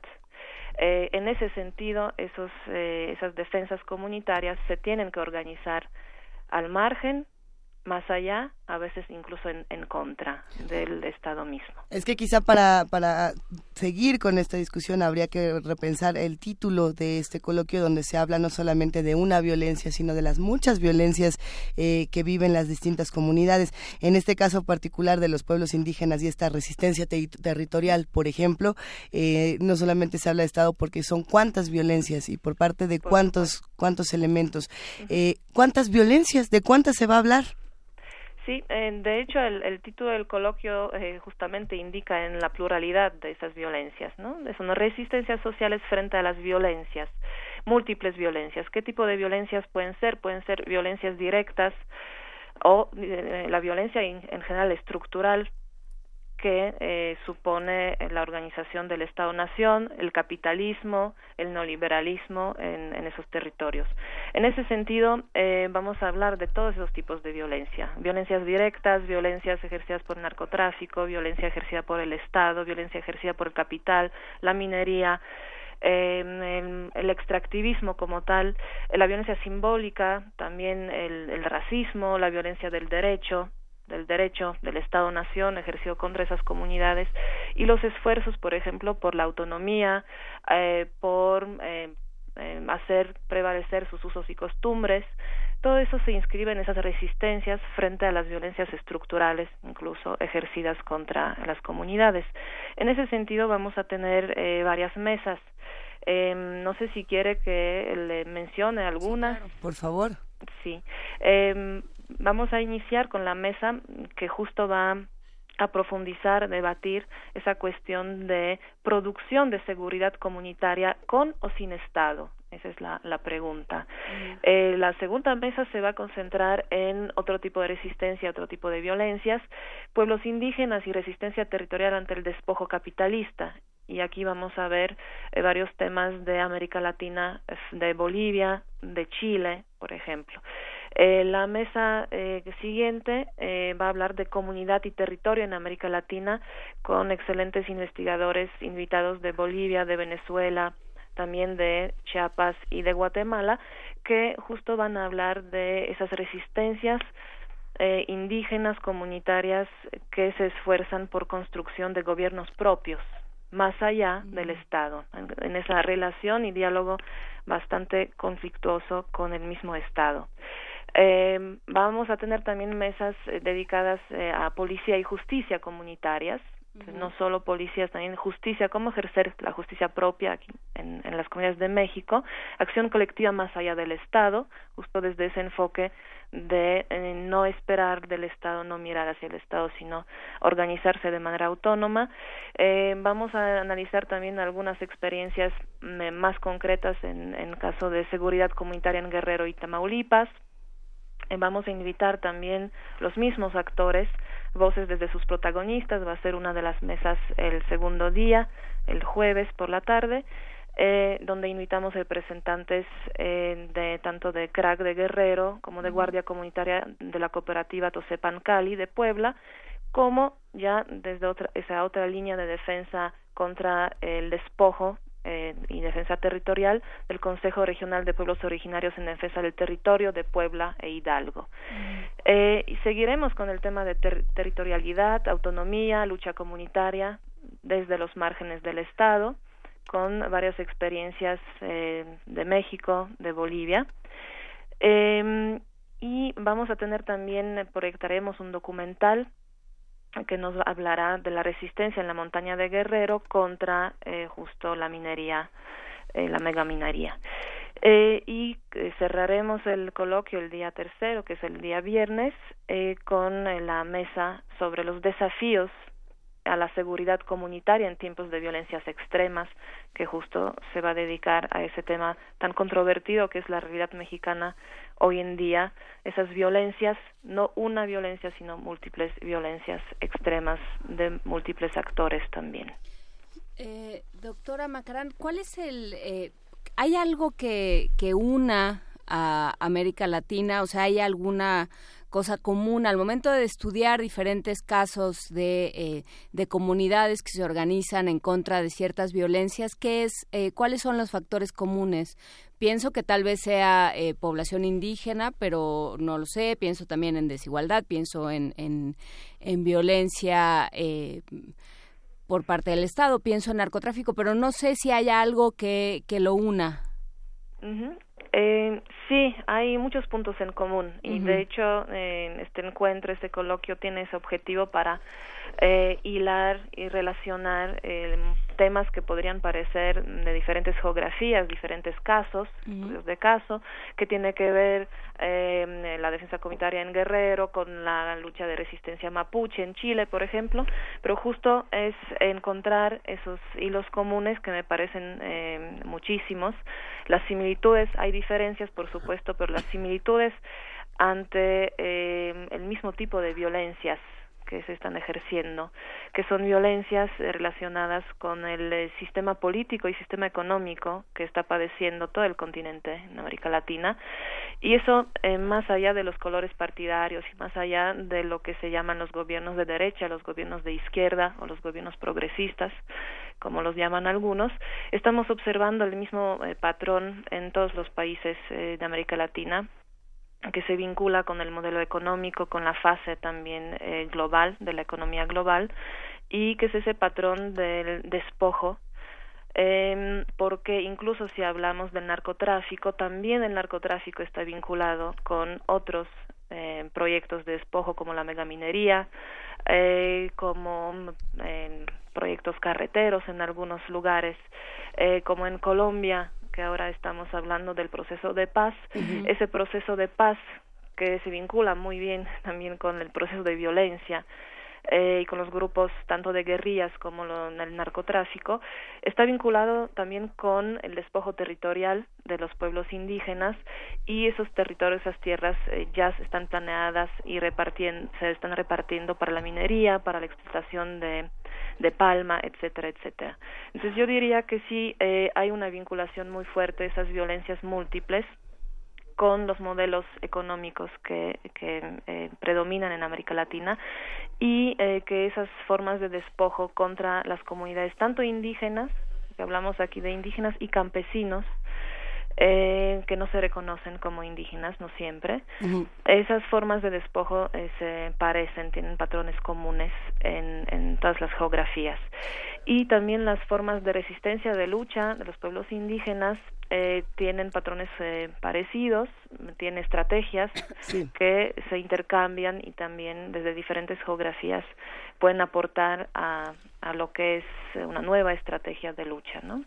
Eh, en ese sentido, esos, eh, esas defensas comunitarias se tienen que organizar al margen más allá, a veces incluso en, en, contra del Estado mismo. Es que quizá para, para seguir con esta discusión habría que repensar el título de este coloquio donde se habla no solamente de una violencia, sino de las muchas violencias eh, que viven las distintas comunidades. En este caso particular de los pueblos indígenas y esta resistencia territorial, por ejemplo, eh, no solamente se habla de Estado porque son cuántas violencias y por parte de cuántos, cuántos elementos. Eh, ¿Cuántas violencias? ¿De cuántas se va a hablar? Sí, de hecho el, el, título del coloquio eh, justamente indica en la pluralidad de esas violencias, ¿no? Son resistencias sociales frente a las violencias, múltiples violencias. ¿Qué tipo de violencias pueden ser? Pueden ser violencias directas o eh, la violencia en, en general estructural que eh, supone la organización del Estado-Nación, el capitalismo, el neoliberalismo en, en, esos territorios. En ese sentido, eh, vamos a hablar de todos esos tipos de violencia. Violencias directas, violencias ejercidas por narcotráfico, violencia ejercida por el Estado, violencia ejercida por el capital, la minería, eh, el, extractivismo como tal, la violencia simbólica, también el racismo, la violencia del derecho, del derecho del Estado-Nación ejercido contra esas comunidades y los esfuerzos, por ejemplo, por la autonomía, eh, por eh, eh, hacer prevalecer sus usos y costumbres, todo eso se inscribe en esas resistencias frente a las violencias estructurales, incluso ejercidas contra las comunidades. En ese sentido, vamos a tener eh, varias mesas. Eh, no sé si quiere que le mencione alguna. Sí, claro, por favor. Sí. Eh, vamos a iniciar con la mesa que justo va a profundizar, debatir esa cuestión de producción de seguridad comunitaria con o sin Estado. Esa es la, la pregunta. Mm. Eh, la segunda mesa se va a concentrar en otro tipo de resistencia, otro tipo de violencias, pueblos indígenas y resistencia territorial ante el despojo capitalista. Y aquí vamos a ver eh, varios temas de América Latina, de Bolivia, de Chile, por ejemplo. Eh, la mesa eh, siguiente eh, va a hablar de comunidad y territorio en América Latina con excelentes investigadores invitados de Bolivia, de Venezuela, también de Chiapas y de Guatemala, que justo van a hablar de esas resistencias eh, indígenas comunitarias que se esfuerzan por construcción de gobiernos propios más allá del Estado, en, en esa relación y diálogo bastante conflictuoso con el mismo Estado. Eh, vamos a tener también mesas eh, dedicadas eh, a policía y justicia comunitarias, no solo policías, también justicia, cómo ejercer la justicia propia aquí en, en las comunidades de México, acción colectiva más allá del Estado, justo desde ese enfoque de eh, no esperar del Estado, no mirar hacia el Estado, sino organizarse de manera autónoma. Eh, vamos a analizar también algunas experiencias eh, más concretas en, en caso de seguridad comunitaria en Guerrero y Tamaulipas, vamos a invitar también los mismos actores, voces desde sus protagonistas, va a ser una de las mesas el segundo día, el jueves por la tarde, eh, donde invitamos representantes eh, de tanto de CRAC de Guerrero como de Guardia Comunitaria de la Cooperativa Tosepan Cali de Puebla, como ya desde otra, esa otra línea de defensa contra el despojo eh, y Defensa Territorial del Consejo Regional de Pueblos Originarios en Defensa del Territorio de Puebla e Hidalgo. Mm. Eh, y seguiremos con el tema de ter territorialidad, autonomía, lucha comunitaria desde los márgenes del Estado, con varias experiencias eh, de México, de Bolivia. Eh, y vamos a tener también, proyectaremos un documental que nos hablará de la resistencia en la montaña de Guerrero contra eh, justo la minería, eh, la megaminería. Eh, y eh, cerraremos el coloquio el día tercero, que es el día viernes, eh, con eh, la mesa sobre los desafíos a la seguridad comunitaria en tiempos de violencias extremas, que justo se va a dedicar a ese tema tan controvertido que es la realidad mexicana hoy en día, esas violencias, no una violencia, sino múltiples violencias extremas de múltiples actores también. Eh, doctora Macarán, ¿cuál es el... Eh, ¿Hay algo que, que una a América Latina? O sea, ¿hay alguna cosa común al momento de estudiar diferentes casos de, eh, de comunidades que se organizan en contra de ciertas violencias? ¿Qué es, eh, ¿Cuáles son los factores comunes? Pienso que tal vez sea eh, población indígena, pero no lo sé. Pienso también en desigualdad, pienso en, en, en violencia por parte del Estado, pienso en narcotráfico, pero no sé si hay algo que, que lo una. Eh, sí, hay muchos puntos en común y de hecho eh, este encuentro, este coloquio tiene ese objetivo para eh, hilar y relacionar eh, temas que podrían parecer de diferentes geografías, diferentes casos, de caso, que tiene que ver eh, la defensa comunitaria en Guerrero con la lucha de resistencia mapuche en Chile, por ejemplo, pero justo es encontrar esos hilos comunes que me parecen eh, muchísimos. Las similitudes, hay diferencias, por supuesto, pero las similitudes ante eh, el mismo tipo de violencias que se están ejerciendo, que son violencias eh, relacionadas con el eh, sistema político y sistema económico que está padeciendo todo el continente en América Latina. Y eso, eh, más allá de los colores partidarios y más allá de lo que se llaman los gobiernos de derecha, los gobiernos de izquierda o los gobiernos progresistas, como los llaman algunos, estamos observando el mismo patrón en todos los países de América Latina que se vincula con el modelo económico, con la fase también eh, global de la economía global y que es ese patrón del despojo eh, porque incluso si hablamos del narcotráfico, también el narcotráfico está vinculado con otros eh, proyectos de despojo como la megaminería, eh, como eh, proyectos carreteros en algunos lugares, eh, como en Colombia que ahora estamos hablando del proceso de paz, ese proceso de paz que se vincula muy bien también con el proceso de violencia eh, y con los grupos tanto de guerrillas como lo, el narcotráfico, está vinculado también con el despojo territorial de los pueblos indígenas y esos territorios, esas tierras eh, ya están planeadas y repartiendo, se están repartiendo para la minería, para la explotación de, de palma, etcétera, etcétera. Entonces yo diría que sí eh, hay una vinculación muy fuerte de esas violencias múltiples con los modelos económicos que, que eh, predominan en América Latina y eh, que esas formas de despojo contra las comunidades, tanto indígenas, que hablamos aquí de indígenas y campesinos, eh, que no se reconocen como indígenas, no siempre. Esas formas de despojo eh, se parecen, tienen patrones comunes en, en todas las geografías. Y también las formas de resistencia, de lucha de los pueblos indígenas eh, tienen patrones eh, parecidos, tienen estrategias que se intercambian y también desde diferentes geografías pueden aportar a, a lo que es una nueva estrategia de lucha, ¿no?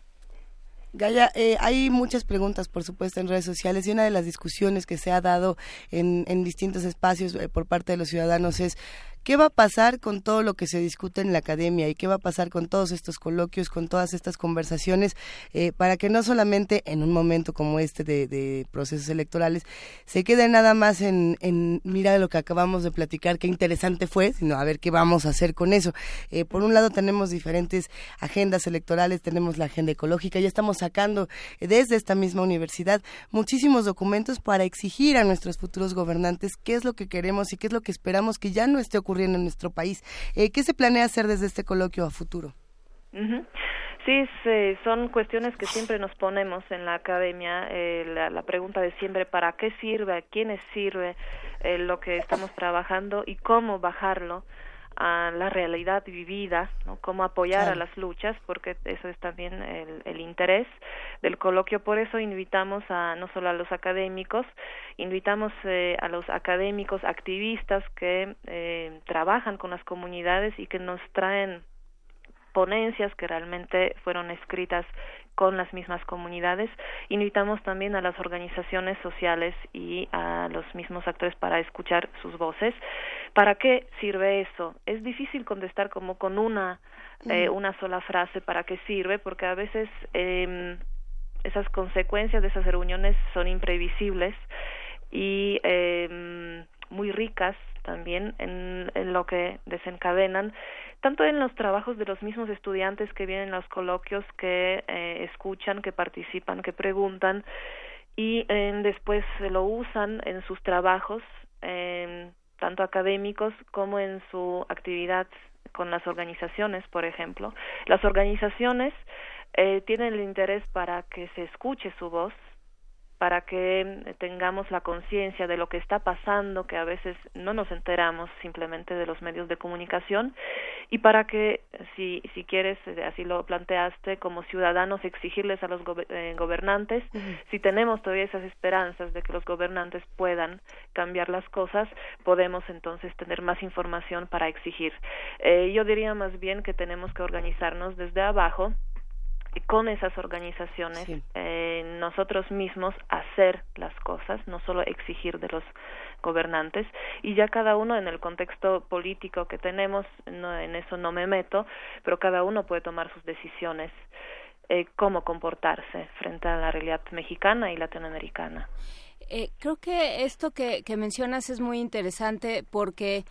Gaya, eh, hay muchas preguntas, por supuesto, en redes sociales y una de las discusiones que se ha dado en, en distintos espacios eh, por parte de los ciudadanos es ¿Qué va a pasar con todo lo que se discute en la academia y qué va a pasar con todos estos coloquios, con todas estas conversaciones, eh, para que no solamente en un momento como este de, procesos electorales se quede nada más en, en mira lo que acabamos de platicar, qué interesante fue, sino a ver qué vamos a hacer con eso. Eh, por un lado tenemos diferentes agendas electorales, tenemos la agenda ecológica, ya estamos sacando desde esta misma universidad muchísimos documentos para exigir a nuestros futuros gobernantes qué es lo que queremos y qué es lo que esperamos que ya no esté ocurriendo en nuestro país. Eh, ¿Qué se planea hacer desde este coloquio a futuro? Sí, son cuestiones que siempre nos ponemos en la academia, eh, la, pregunta de siempre, ¿para qué sirve? ¿A quiénes sirve eh, lo que estamos trabajando y cómo bajarlo? A la realidad vivida, ¿no? cómo apoyar a las luchas, porque eso es también el, el, interés del coloquio. Por eso invitamos a no solo a los académicos, invitamos eh, a los académicos activistas que eh, trabajan con las comunidades y que nos traen ponencias que realmente fueron escritas con las mismas comunidades. Invitamos también a las organizaciones sociales y a los mismos actores para escuchar sus voces. ¿Para qué sirve eso? Es difícil contestar como con una eh, una sola frase para qué sirve, porque a veces eh, esas consecuencias de esas reuniones son imprevisibles y eh, muy ricas también en, en lo que desencadenan tanto en los trabajos de los mismos estudiantes que vienen a los coloquios, que eh, escuchan, que participan, que preguntan y eh, después lo usan en sus trabajos em, tanto académicos como en su actividad con las organizaciones, por ejemplo. Las organizaciones eh, tienen el interés para que se escuche su voz, para que eh, tengamos la conciencia de lo que está pasando, que a veces no nos enteramos simplemente de los medios de comunicación, y para que, si, si quieres, eh, así lo planteaste, como ciudadanos exigirles a los eh, gobernantes, si tenemos todavía esas esperanzas de que los gobernantes puedan cambiar las cosas, podemos entonces tener más información para exigir. yo diría más bien que tenemos que organizarnos desde abajo, con esas organizaciones eh, nosotros mismos hacer las cosas, no solo exigir de los gobernantes y ya cada uno en el contexto político que tenemos, no, en eso no me meto, pero cada uno puede tomar sus decisiones eh, cómo comportarse frente a la realidad mexicana y latinoamericana. Eh, creo que esto que, que mencionas es muy interesante porque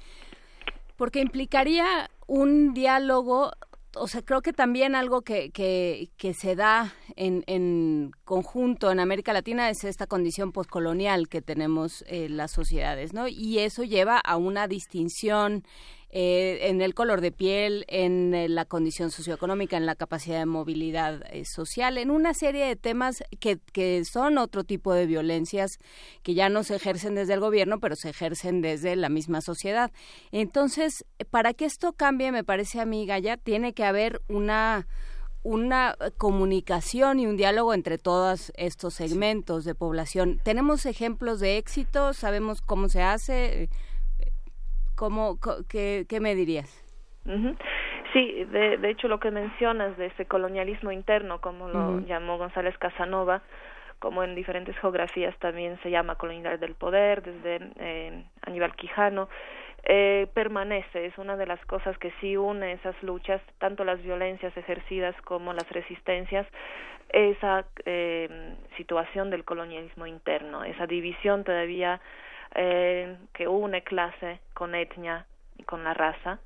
porque implicaría un diálogo o sea, creo que también algo que, que, se da en, en, conjunto en América Latina es esta condición postcolonial que tenemos eh, las sociedades, ¿no? Y eso lleva a una distinción eh, en el color de piel, en eh, la condición socioeconómica, en la capacidad de movilidad eh, social, en una serie de temas que, que son otro tipo de violencias que ya no se ejercen desde el gobierno, pero se ejercen desde la misma sociedad. Entonces, para que esto cambie, me parece a mí, Gaya, tiene que haber una una comunicación y un diálogo entre todos estos segmentos de población. ¿Tenemos ejemplos de éxito? ¿Sabemos cómo se hace? ¿Cómo, qué, qué me dirías? Sí, de, de hecho lo que mencionas de ese colonialismo interno, como lo llamó González Casanova, como en diferentes geografías también se llama colonial del poder, desde eh, Aníbal Quijano, eh, permanece, es una de las cosas que sí une esas luchas, tanto las violencias ejercidas como las resistencias, esa eh, situación del colonialismo interno, esa división todavía eh, que une clase con etnia y con la raza.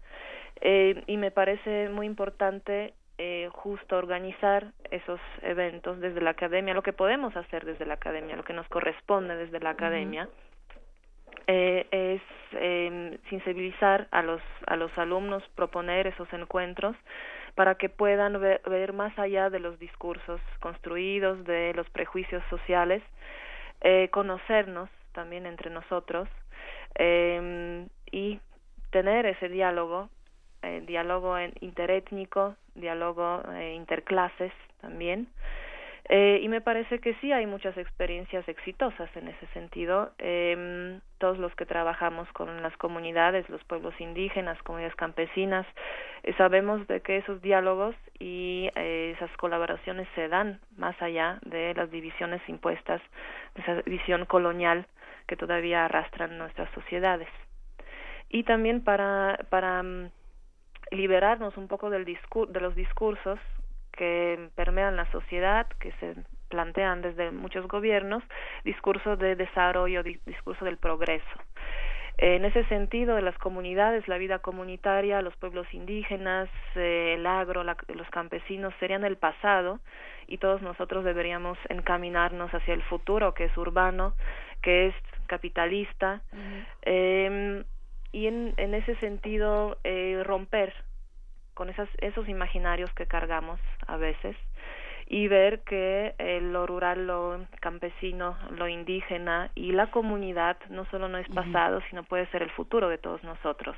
Eh, y me parece muy importante eh, justo organizar esos eventos desde la academia, lo que podemos hacer desde la academia, lo que nos corresponde desde la academia, eh, es eh, sensibilizar a los, a los alumnos, proponer esos encuentros para que puedan ver, ver más allá de los discursos construidos, de los prejuicios sociales, eh, conocernos también entre nosotros eh, y tener ese diálogo, eh, diálogo interétnico, diálogo eh, interclases también. Eh, y me parece que sí hay muchas experiencias exitosas en ese sentido. Eh, todos los que trabajamos con las comunidades, los pueblos indígenas, comunidades campesinas, sabemos de que esos diálogos y esas colaboraciones se dan más allá de las divisiones impuestas, de esa visión colonial que todavía arrastran nuestras sociedades. Y también para, para um, liberarnos un poco del discur de los discursos que permean la sociedad, que se plantean desde muchos gobiernos, discurso de desarrollo, discurso del progreso. En ese sentido, las comunidades, la vida comunitaria, los pueblos indígenas, eh, el agro, la, los campesinos serían el pasado y todos nosotros deberíamos encaminarnos hacia el futuro, que es urbano, que es capitalista, eh, y en, en ese sentido eh, romper con esas, esos imaginarios que cargamos a veces y ver que eh, lo rural, lo campesino, lo indígena y la comunidad no solo no es pasado, sino puede ser el futuro de todos nosotros.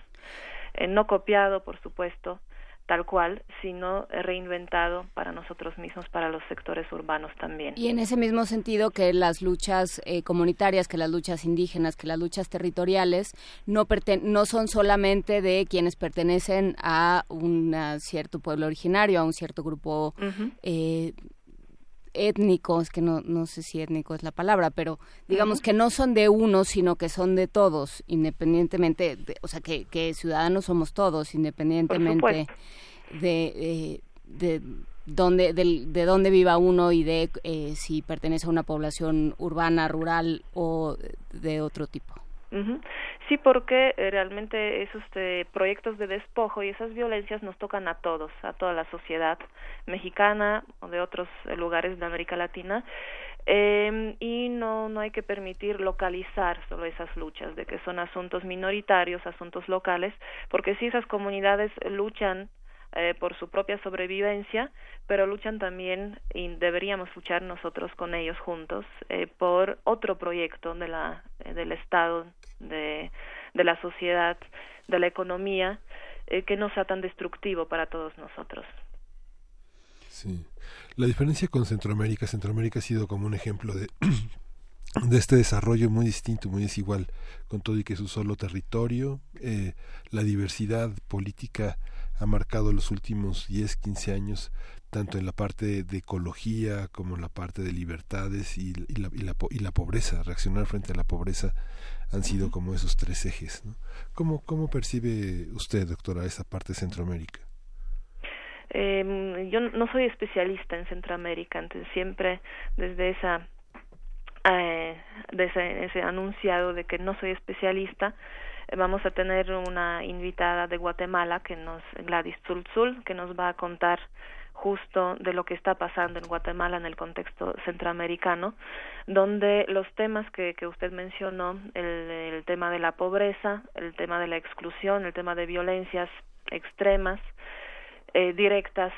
Eh, no copiado, por supuesto, tal cual, sino reinventado para nosotros mismos, para los sectores urbanos también. Y en ese mismo sentido que las luchas eh, comunitarias, que las luchas indígenas, que las luchas territoriales no, no son solamente de quienes pertenecen a un cierto pueblo originario, a un cierto grupo eh, étnicos, que no, no sé si étnico es la palabra, pero digamos que no son de uno, sino que son de todos, independientemente, o sea, que, que ciudadanos somos todos, independientemente de, de, dónde, de, de, dónde viva uno y de eh, si pertenece a una población urbana, rural o de otro tipo. Sí, porque eh, realmente esos eh, proyectos de despojo y esas violencias nos tocan a todos, a toda la sociedad mexicana o de otros lugares de América Latina. Eh, y no, no hay que permitir localizar solo esas luchas, de que son asuntos minoritarios, asuntos locales, porque si esas comunidades luchan eh, por su propia sobrevivencia, pero luchan también y deberíamos luchar nosotros con ellos juntos eh, por otro proyecto de la, eh, del Estado, de, de la sociedad, de la economía, eh, que no sea tan destructivo para todos nosotros. Sí. La diferencia con Centroamérica, Centroamérica ha sido como un ejemplo de de este desarrollo muy distinto, muy desigual, con todo y que es un solo territorio, eh, la diversidad política ha marcado los últimos 10, 15 años, tanto en la parte de ecología como en la parte de libertades y, y, la, y, la, y la, pobreza, reaccionar frente a la pobreza han sido como esos tres ejes. ¿no? ¿Cómo, ¿Cómo percibe usted, doctora, esa parte de Centroamérica? Eh, yo no soy especialista en Centroamérica, entonces siempre desde esa eh, de ese, ese, anunciado de que no soy especialista eh, vamos a tener una invitada de Guatemala que nos Gladys Zulzul que nos va a contar justo de lo que está pasando en Guatemala en el contexto centroamericano, donde los temas que, que usted mencionó, el, tema de la pobreza, el tema de la exclusión, el tema de violencias extremas, eh, directas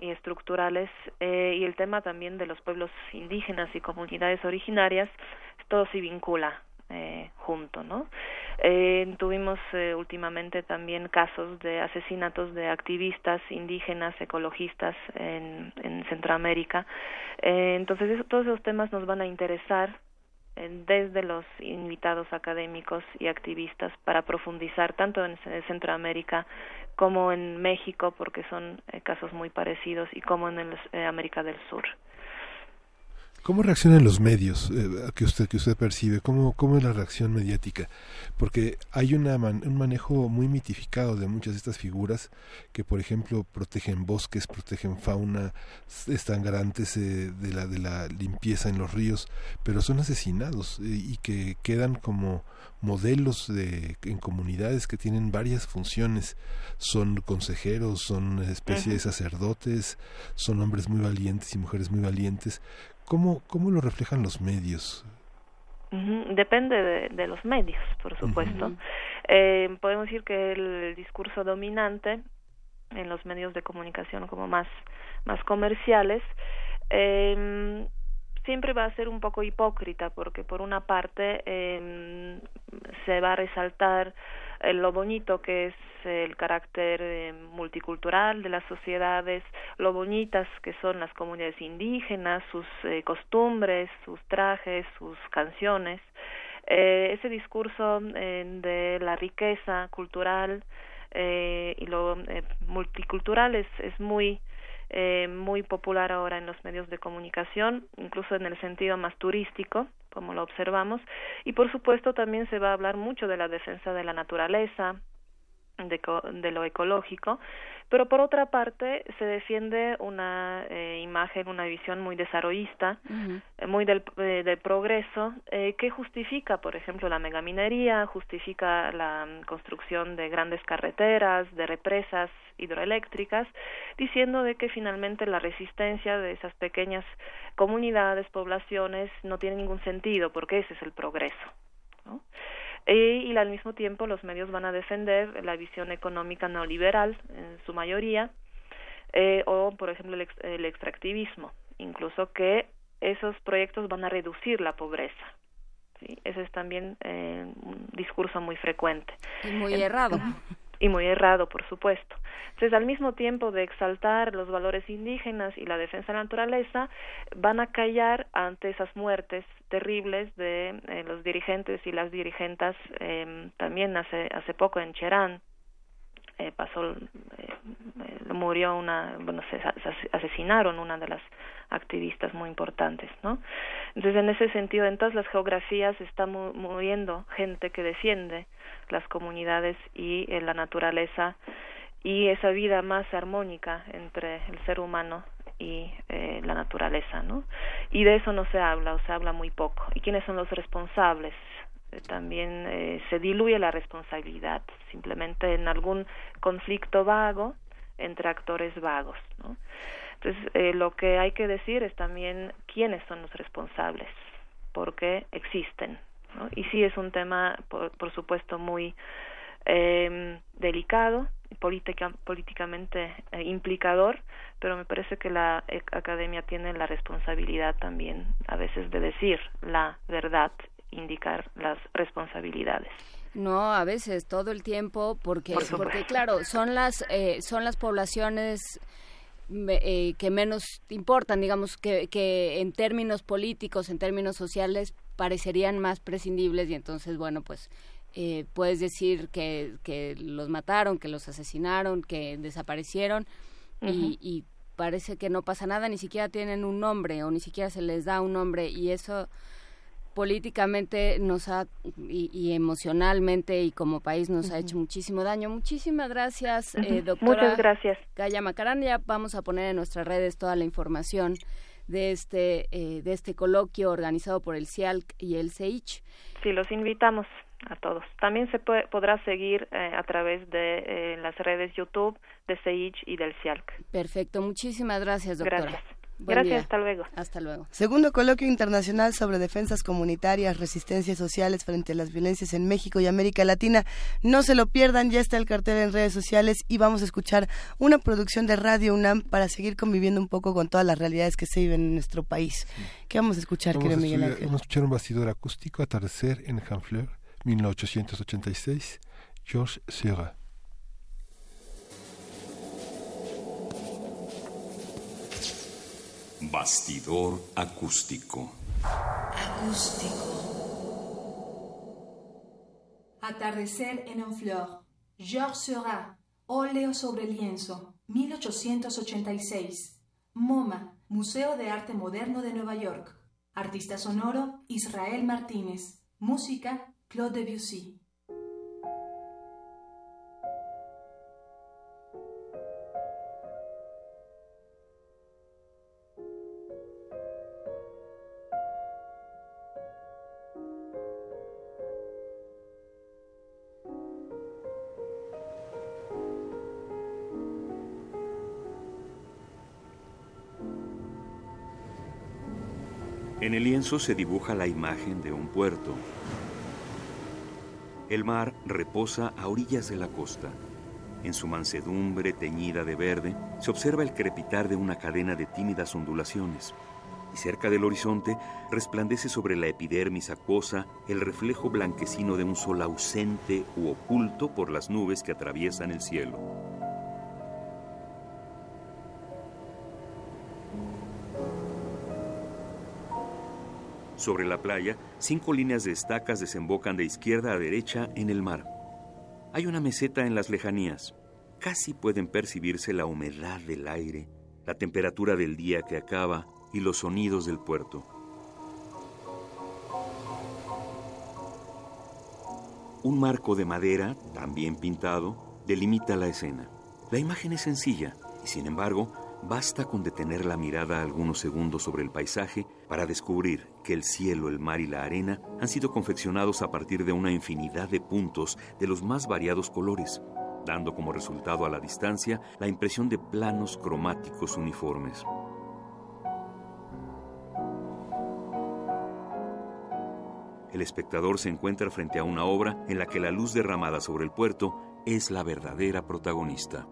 y estructurales eh, y el tema también de los pueblos indígenas y comunidades originarias todo se vincula eh, junto no eh, tuvimos eh, últimamente también casos de asesinatos de activistas indígenas ecologistas en, en Centroamérica eh, entonces eso, todos esos temas nos van a interesar desde los invitados académicos y activistas para profundizar tanto en Centroamérica como en México, porque son eh, casos muy parecidos, y como en el, eh, América del Sur. ¿Cómo reaccionan los medios eh, que usted que usted percibe? ¿Cómo, ¿Cómo es la reacción mediática? Porque hay una man, un manejo muy mitificado de muchas de estas figuras que, por ejemplo, protegen bosques, protegen fauna, están garantes eh, de, la, de la limpieza en los ríos, pero son asesinados eh, y que quedan como modelos de, en comunidades que tienen varias funciones. Son consejeros, son especie de sacerdotes, son hombres muy valientes y mujeres muy valientes ¿Cómo, cómo lo reflejan los medios? Uh -huh. Depende de, de, los medios, por supuesto. Uh -huh. eh, podemos decir que el discurso dominante en los medios de comunicación como más, más comerciales eh, siempre va a ser un poco hipócrita porque por una parte eh, se va a resaltar eh, lo bonito que es el carácter eh, multicultural de las sociedades, lo bonitas que son las comunidades indígenas, sus eh, costumbres, sus trajes, sus canciones. Eh, ese discurso eh, de la riqueza cultural y lo multicultural es, es muy eh, muy popular ahora en los medios de comunicación, incluso en el sentido más turístico, como lo observamos, y por supuesto también se va a hablar mucho de la defensa de la naturaleza, de, de lo ecológico, pero por otra parte se defiende una eh, imagen, una visión muy desarrollista, uh -huh. muy del, eh, del progreso, eh, que justifica, por ejemplo, la megaminería, justifica la um, construcción de grandes carreteras, de represas hidroeléctricas, diciendo de que finalmente la resistencia de esas pequeñas comunidades, poblaciones, no tiene ningún sentido, porque ese es el progreso. ¿no? y al mismo tiempo los medios van a defender la visión económica neoliberal en su mayoría eh, o por ejemplo el, ex, el, extractivismo incluso que esos proyectos van a reducir la pobreza ¿sí? ese es también eh, un discurso muy frecuente y muy errado y muy errado, por supuesto. Entonces, al mismo tiempo de exaltar los valores indígenas y la defensa de la naturaleza, van a callar ante esas muertes terribles de eh, los dirigentes y las dirigentas. Eh, también hace hace poco en Cherán eh, pasó, murió una, bueno, se, se asesinaron una de las activistas muy importantes, ¿no? Entonces, en ese sentido, en todas las geografías está mu muriendo gente que defiende las comunidades y eh, la naturaleza y esa vida más armónica entre el ser humano y eh, la naturaleza, ¿no? Y de eso no se habla o se habla muy poco. ¿Y quiénes son los responsables? Eh, también eh, se diluye la responsabilidad, simplemente en algún conflicto vago entre actores vagos, ¿no? Entonces, eh, lo que hay que decir es también quiénes son los responsables, porque existen. Y sí es un tema, por, por supuesto, muy eh, delicado, política, políticamente implicador, pero me parece que la academia tiene la responsabilidad también a veces de decir la verdad, indicar las responsabilidades. No, a veces todo el tiempo, porque porque claro son las eh, son las poblaciones eh, que menos importan, digamos que, que en términos políticos, en términos sociales parecerían más prescindibles y entonces bueno pues eh, puedes decir que, que los mataron, que los asesinaron, que desaparecieron y, y parece que no pasa nada, ni siquiera tienen un nombre o ni siquiera se les da un nombre y eso políticamente nos ha y, emocionalmente y como país nos ha hecho muchísimo daño. Muchísimas gracias, eh, doctora. Muchas gracias. Gaya Macarán. Ya vamos a poner en nuestras redes toda la información de este eh, de este coloquio organizado por el CIALC y el CEICH. Sí, los invitamos a todos. También se puede, podrá seguir eh, a través de eh, las redes YouTube de CEICH y del CIALC. Perfecto. Muchísimas gracias, doctora. Gracias. Gracias, hasta luego. Hasta luego. Segundo coloquio internacional sobre defensas comunitarias, resistencias sociales frente a las violencias en México y América Latina. No se lo pierdan, ya está el cartel en redes sociales y vamos a escuchar una producción de Radio UNAM para seguir conviviendo un poco con todas las realidades que se viven en nuestro país. ¿Qué vamos a escuchar, vamos querido a Miguel Ángel? Vamos a escuchar un bastidor acústico, Atardecer en Hanfleur, 1886, Georges Seurat. Bastidor acústico. Atardecer en Honfleur. Georges Seurat. Óleo sobre lienzo. 1886. MoMA. Museo de Arte Moderno de Nueva York. Artista sonoro. Israel Martínez. Música. Claude Debussy. El lienzo se dibuja la imagen de un puerto. El mar reposa a orillas de la costa. En su mansedumbre teñida de verde se observa el crepitar de una cadena de tímidas ondulaciones. Y cerca del horizonte resplandece sobre la epidermis acuosa el reflejo blanquecino de un sol ausente u oculto por las nubes que atraviesan el cielo. Sobre la playa, cinco líneas de estacas desembocan de izquierda a derecha en el mar. Hay una meseta en las lejanías. Casi pueden percibirse la humedad del aire, la temperatura del día que acaba y los sonidos del puerto. Un marco de madera, también pintado, delimita la escena. La imagen es sencilla y, sin embargo, basta con detener la mirada algunos segundos sobre el paisaje para descubrir que el cielo, el mar y la arena han sido confeccionados a partir de una infinidad de puntos de los más variados colores, dando como resultado a la distancia la impresión de planos cromáticos uniformes. El espectador se encuentra frente a una obra en la que la luz derramada sobre el puerto es la verdadera protagonista.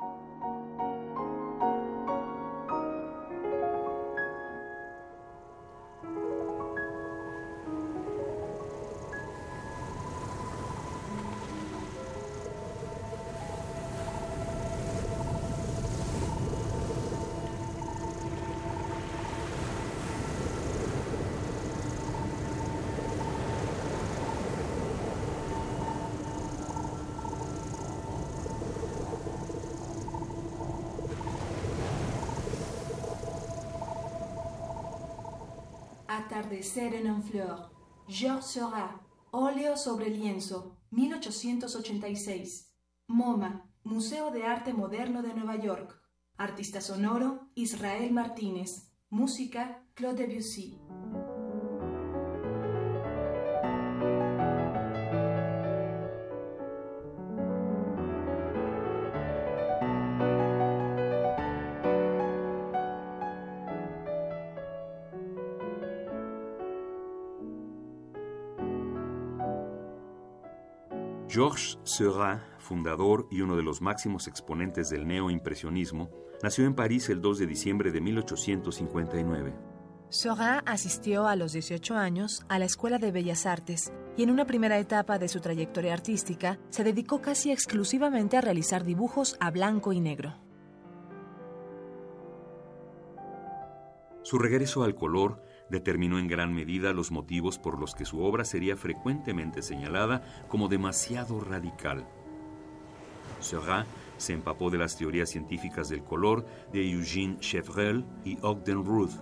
Atardecer en Honfleur. Georges Seurat. Óleo sobre lienzo. 1886. MoMA. Museo de Arte Moderno de Nueva York. Artista sonoro. Israel Martínez. Música. Claude Debussy. Georges Seurat, fundador y uno de los máximos exponentes del neoimpresionismo, nació en París el 2 de diciembre de 1859. Seurat asistió a los 18 años a la Escuela de Bellas Artes y en una primera etapa de su trayectoria artística se dedicó casi exclusivamente a realizar dibujos a blanco y negro. Su regreso al color determinó en gran medida los motivos por los que su obra sería frecuentemente señalada como demasiado radical. Seurat se empapó de las teorías científicas del color de Eugène Chevreul y Ogden Ruth.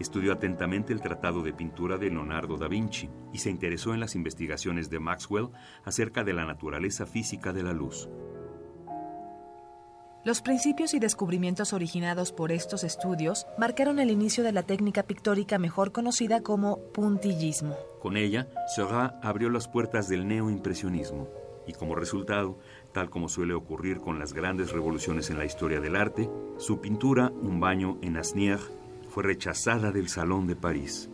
Estudió atentamente el tratado de pintura de Leonardo da Vinci y se interesó en las investigaciones de Maxwell acerca de la naturaleza física de la luz. Los principios y descubrimientos originados por estos estudios marcaron el inicio de la técnica pictórica mejor conocida como puntillismo. Con ella, Seurat abrió las puertas del neoimpresionismo y como resultado, tal como suele ocurrir con las grandes revoluciones en la historia del arte, su pintura Un baño en Asnières fue rechazada del Salón de París.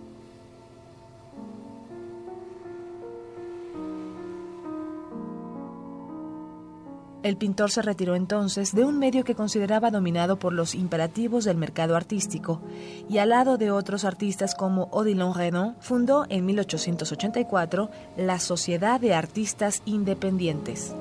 El pintor se retiró entonces de un medio que consideraba dominado por los imperativos del mercado artístico y al lado de otros artistas como Odilon Redon fundó en 1884 la Sociedad de Artistas Independientes.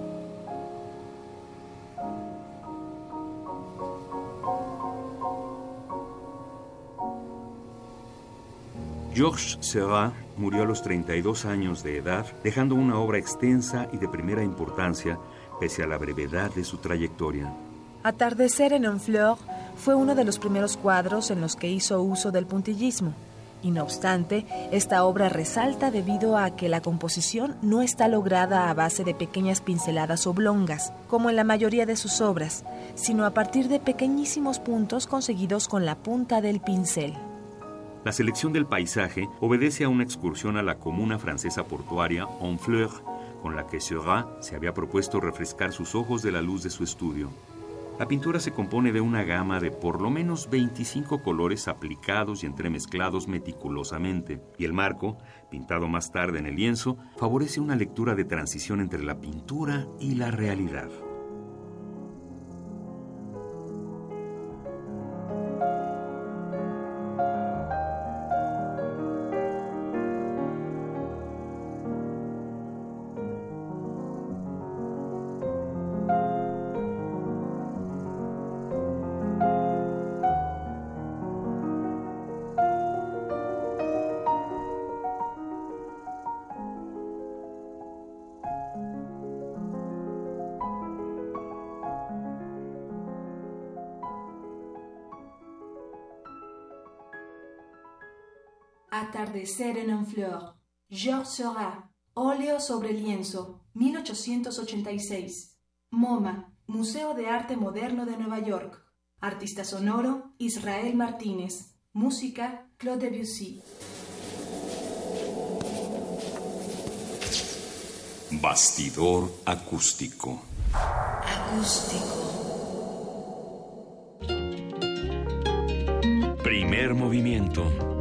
Georges Seurat murió a los 32 años de edad, dejando una obra extensa y de primera importancia pese a la brevedad de su trayectoria. Atardecer en Honfleur fue uno de los primeros cuadros en los que hizo uso del puntillismo. Y no obstante, esta obra resalta debido a que la composición no está lograda a base de pequeñas pinceladas oblongas, como en la mayoría de sus obras, sino a partir de pequeñísimos puntos conseguidos con la punta del pincel. La selección del paisaje obedece a una excursión a la comuna francesa portuaria Honfleur, con la que Seurat se había propuesto refrescar sus ojos de la luz de su estudio. La pintura se compone de una gama de por lo menos 25 colores aplicados y entremezclados meticulosamente, y el marco, pintado más tarde en el lienzo, favorece una lectura de transición entre la pintura y la realidad. Atardecer en Honfleur. Georges Seurat. Óleo sobre lienzo. 1886. MoMA. Museo de Arte Moderno de Nueva York. Artista sonoro. Israel Martínez. Música. Claude Debussy. Bastidor acústico. Acústico. Primer movimiento.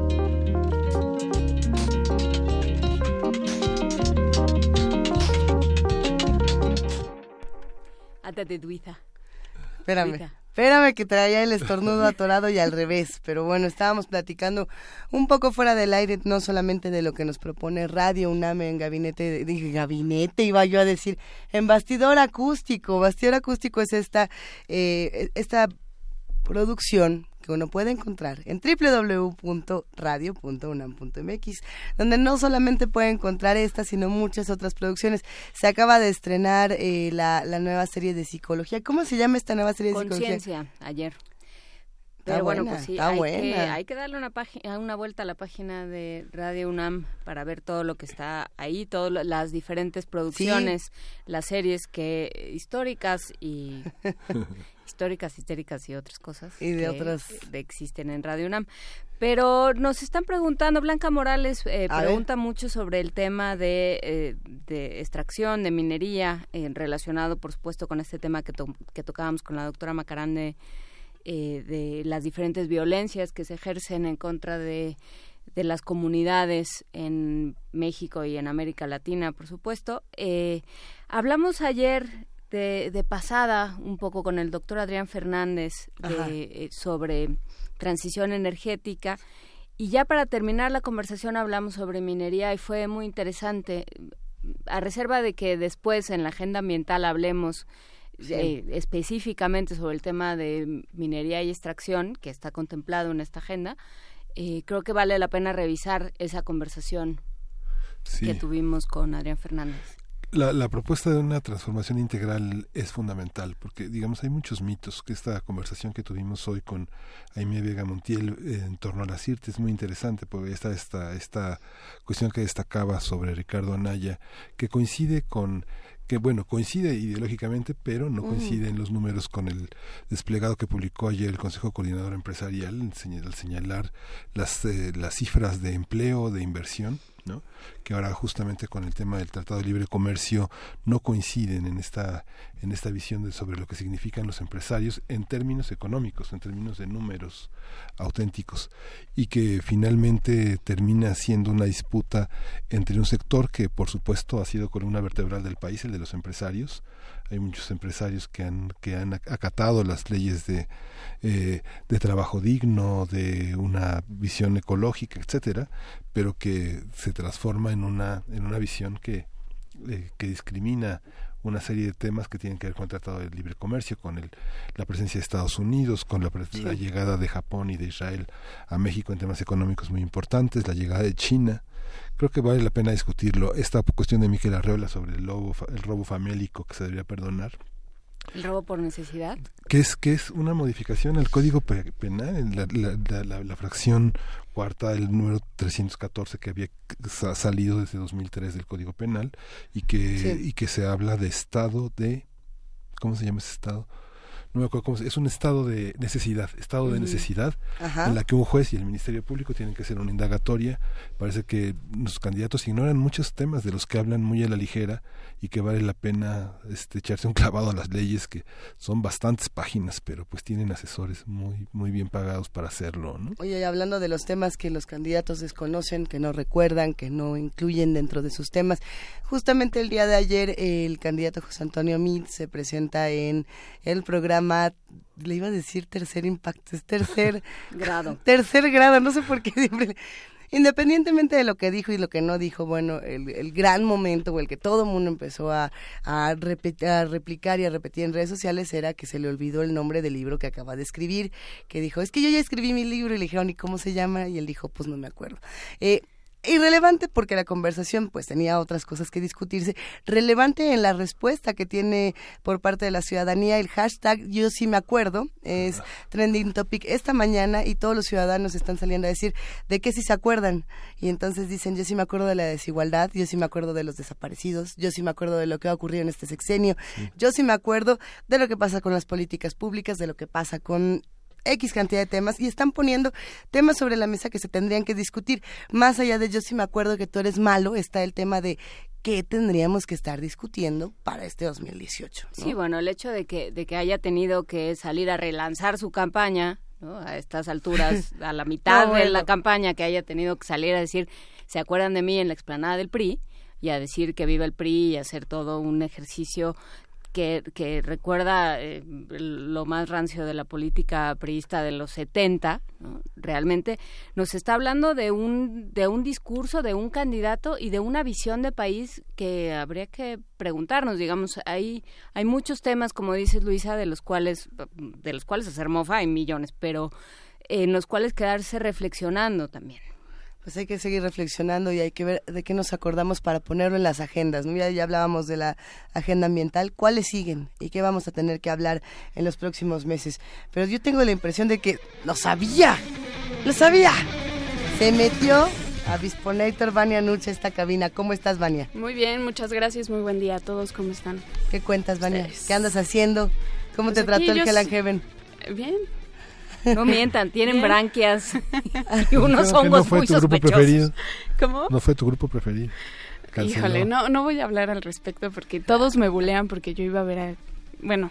Ándate, Duiza. Espérame. Duiza. Espérame que traía el estornudo atorado y al revés, pero bueno, estábamos platicando un poco fuera del aire, no solamente de lo que nos propone Radio UNAM en gabinete, dije gabinete, iba yo a decir, en bastidor acústico. Bastidor acústico es esta, eh, esta producción que uno puede encontrar en www.radio.unam.mx, donde no solamente puede encontrar esta, sino muchas otras producciones. Se acaba de estrenar eh, la, la nueva serie de psicología. ¿Cómo se llama esta nueva serie de psicología? Conciencia, ayer. Está Pero bueno, buena, pues sí, está hay, Que, buena. hay que darle una, página, una vuelta a la página de Radio UNAM para ver todo lo que está ahí, todas las diferentes producciones, las series que históricas y históricas, histéricas y otras cosas Y de que otras- existen en Radio UNAM. Pero nos están preguntando, Blanca Morales eh, ver. pregunta mucho sobre el tema de, eh, de extracción, de minería, eh, relacionado por supuesto con este tema que, to- que tocábamos con la doctora Macarán de, eh, de las diferentes violencias que se ejercen en contra de de las comunidades en México y en América Latina, por supuesto. Eh, hablamos ayer de, pasada un poco con el doctor Adrián Fernández eh, sobre transición energética. Y ya para terminar la conversación hablamos sobre minería y fue muy interesante, a reserva de que después en la agenda ambiental hablemos eh, específicamente sobre el tema de minería y extracción que está contemplado en esta agenda, eh, creo que vale la pena revisar esa conversación que tuvimos con Adrián Fernández. La, propuesta de una transformación integral es fundamental, porque digamos hay muchos mitos, que esta conversación que tuvimos hoy con Aimee Vega Montiel eh, en torno a la CIRT es muy interesante, porque está esta, esta cuestión que destacaba sobre Ricardo Anaya, que coincide con que bueno, coincide ideológicamente, pero no coincide en los números con el desplegado que publicó ayer el Consejo Coordinador Empresarial al señalar las, eh, las cifras de empleo, de inversión, ¿no? que ahora justamente con el tema del Tratado de Libre Comercio no coinciden en esta en esta visión de sobre lo que significan los empresarios en términos económicos, en términos de números auténticos y que finalmente termina siendo una disputa entre un sector que por supuesto ha sido columna vertebral del país, el de los empresarios. Hay muchos empresarios que han que han acatado las leyes de eh, de trabajo digno, de una visión ecológica, etcétera, pero que se transforma en una en una visión que eh, que discrimina una serie de temas que tienen que ver con el Tratado de Libre Comercio, con el, la presencia de Estados Unidos, con la, la, llegada de Japón y de Israel a México en temas económicos muy importantes, la llegada de China. Creo que vale la pena discutirlo. Esta cuestión de Miquel Arreola sobre el, lobo, el robo famélico que se debería perdonar, ¿El robo por necesidad? Que es, que es una modificación al Código Penal, en la, la, fracción cuarta, el número 314 que había salido desde 2003 del Código Penal y que, y que se habla de estado de... ¿Cómo se llama ese estado? No me acuerdo cómo es, un estado de necesidad, estado de necesidad, en la que un juez y el Ministerio Público tienen que hacer una indagatoria. Parece que los candidatos ignoran muchos temas de los que hablan muy a la ligera y que vale la pena este, echarse un clavado a las leyes, que son bastantes páginas, pero pues tienen asesores muy, muy bien pagados para hacerlo. ¿no? Oye, hablando de los temas que los candidatos desconocen, que no recuerdan, que no incluyen dentro de sus temas, justamente el día de ayer el candidato José Antonio Mit se presenta en el programa le iba a decir tercer impacto, es tercer grado. Tercer grado, no sé por qué siempre independientemente de lo que dijo y lo que no dijo, bueno, el, gran momento o el que todo el mundo empezó a, a, a, replicar y a repetir en redes sociales era que se le olvidó el nombre del libro que acaba de escribir, que dijo, es que yo ya escribí mi libro y le dijeron, ¿y cómo se llama? Y él dijo, pues no me acuerdo. Eh, irrelevante porque la conversación pues tenía otras cosas que discutirse, relevante en la respuesta que tiene por parte de la ciudadanía el hashtag yo sí me acuerdo, es trending topic esta mañana y todos los ciudadanos están saliendo a decir de qué sí se acuerdan y entonces dicen yo sí me acuerdo de la desigualdad, yo sí me acuerdo de los desaparecidos, yo sí me acuerdo de lo que ha ocurrido en este sexenio, yo sí me acuerdo de lo que pasa con las políticas públicas, de lo que pasa con X cantidad de temas y están poniendo temas sobre la mesa que se tendrían que discutir. Más allá de yo sí me acuerdo que tú eres malo, está el tema de qué tendríamos que estar discutiendo para este 2018. Sí, bueno, el hecho de que, de que haya tenido que salir a relanzar su campaña a estas alturas, a la mitad de la campaña, que haya tenido que salir a decir, ¿se acuerdan de mí en la explanada del PRI? y a decir que viva el PRI y hacer todo un ejercicio que, recuerda eh, lo más rancio de la política priista de los 70, realmente nos está hablando de un, de un discurso, de un candidato y de una visión de país que habría que preguntarnos, digamos, hay, hay muchos temas, como dices Luisa, de los cuales, de los cuales hacer mofa hay millones, pero en los cuales quedarse reflexionando también pues hay que seguir reflexionando y hay que ver de qué nos acordamos para ponerlo en las agendas. Ya, ya hablábamos de la agenda ambiental, cuáles siguen y qué vamos a tener que hablar en los próximos meses. Pero yo tengo la impresión de que lo sabía, lo sabía. Se metió a Visponator Vania Nucha esta cabina. ¿Cómo estás, Vania? Muy bien, muchas gracias. Muy buen día a todos. ¿Cómo están? ¿Qué cuentas, Vania? ¿Qué andas haciendo? ¿Cómo te pues trató el Hell Heaven? Bien, no mientan, tienen branquias y unos hongos no fue muy tu grupo preferido. ¿Cómo? No fue tu grupo preferido. Híjole, no, no voy a hablar al respecto porque todos me bulean porque yo iba a ver a... Bueno,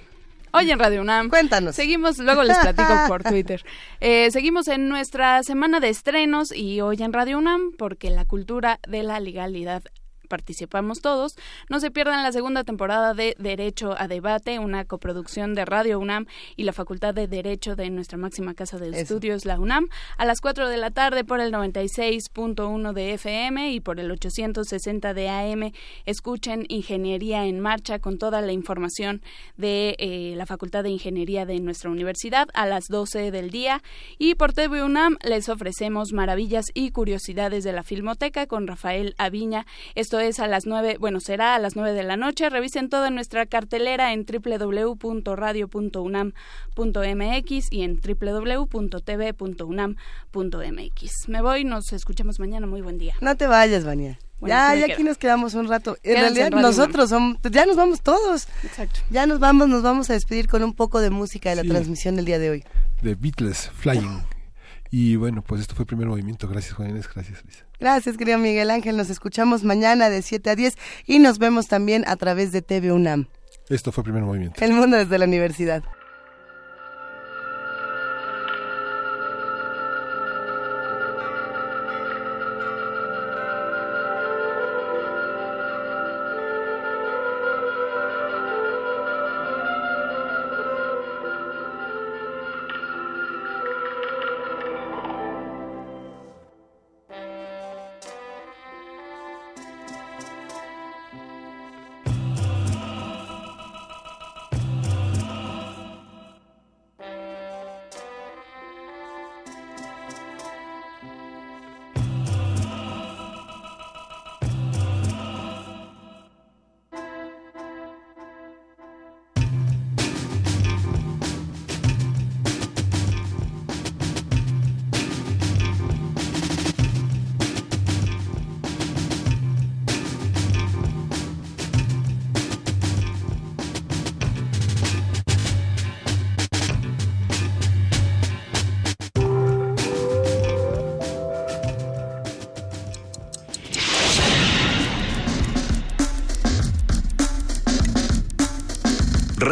Hoy en Radio UNAM. Cuéntanos. Seguimos, luego les platico por Twitter. Eh, seguimos en nuestra semana de estrenos y hoy en Radio UNAM porque la cultura de la legalidad participamos todos. No se pierdan la segunda temporada de Derecho a Debate, una coproducción de Radio UNAM y la Facultad de Derecho de nuestra máxima casa de estudios, la UNAM, a las 4 de la tarde por el 96.1 de FM y por el 860 de AM. Escuchen Ingeniería en Marcha con toda la información de eh, la Facultad de Ingeniería de nuestra universidad a las 12 del día. Y por TV UNAM les ofrecemos maravillas y curiosidades de la Filmoteca con Rafael Aviña. Esto es a las nueve, bueno, será a las nueve de la noche. Revisen toda nuestra cartelera en www.radio.unam.mx y en www.tv.unam.mx. Me voy, nos escuchamos mañana. Muy buen día. No te vayas, Vania. ya, ya aquí nos quedamos un rato. En realidad nosotros somos, ya nos vamos todos. Exacto. Ya nos vamos, nos vamos a despedir con un poco de música de la transmisión del día de hoy. De Beatles, Flying. Y bueno, pues esto fue el primer movimiento. Gracias, Juan Inés. Gracias, Luisa. Gracias, querido Miguel Ángel. Nos escuchamos mañana de 7 a 10 y nos vemos también a través de TV UNAM. Esto fue primer movimiento. El mundo desde la universidad.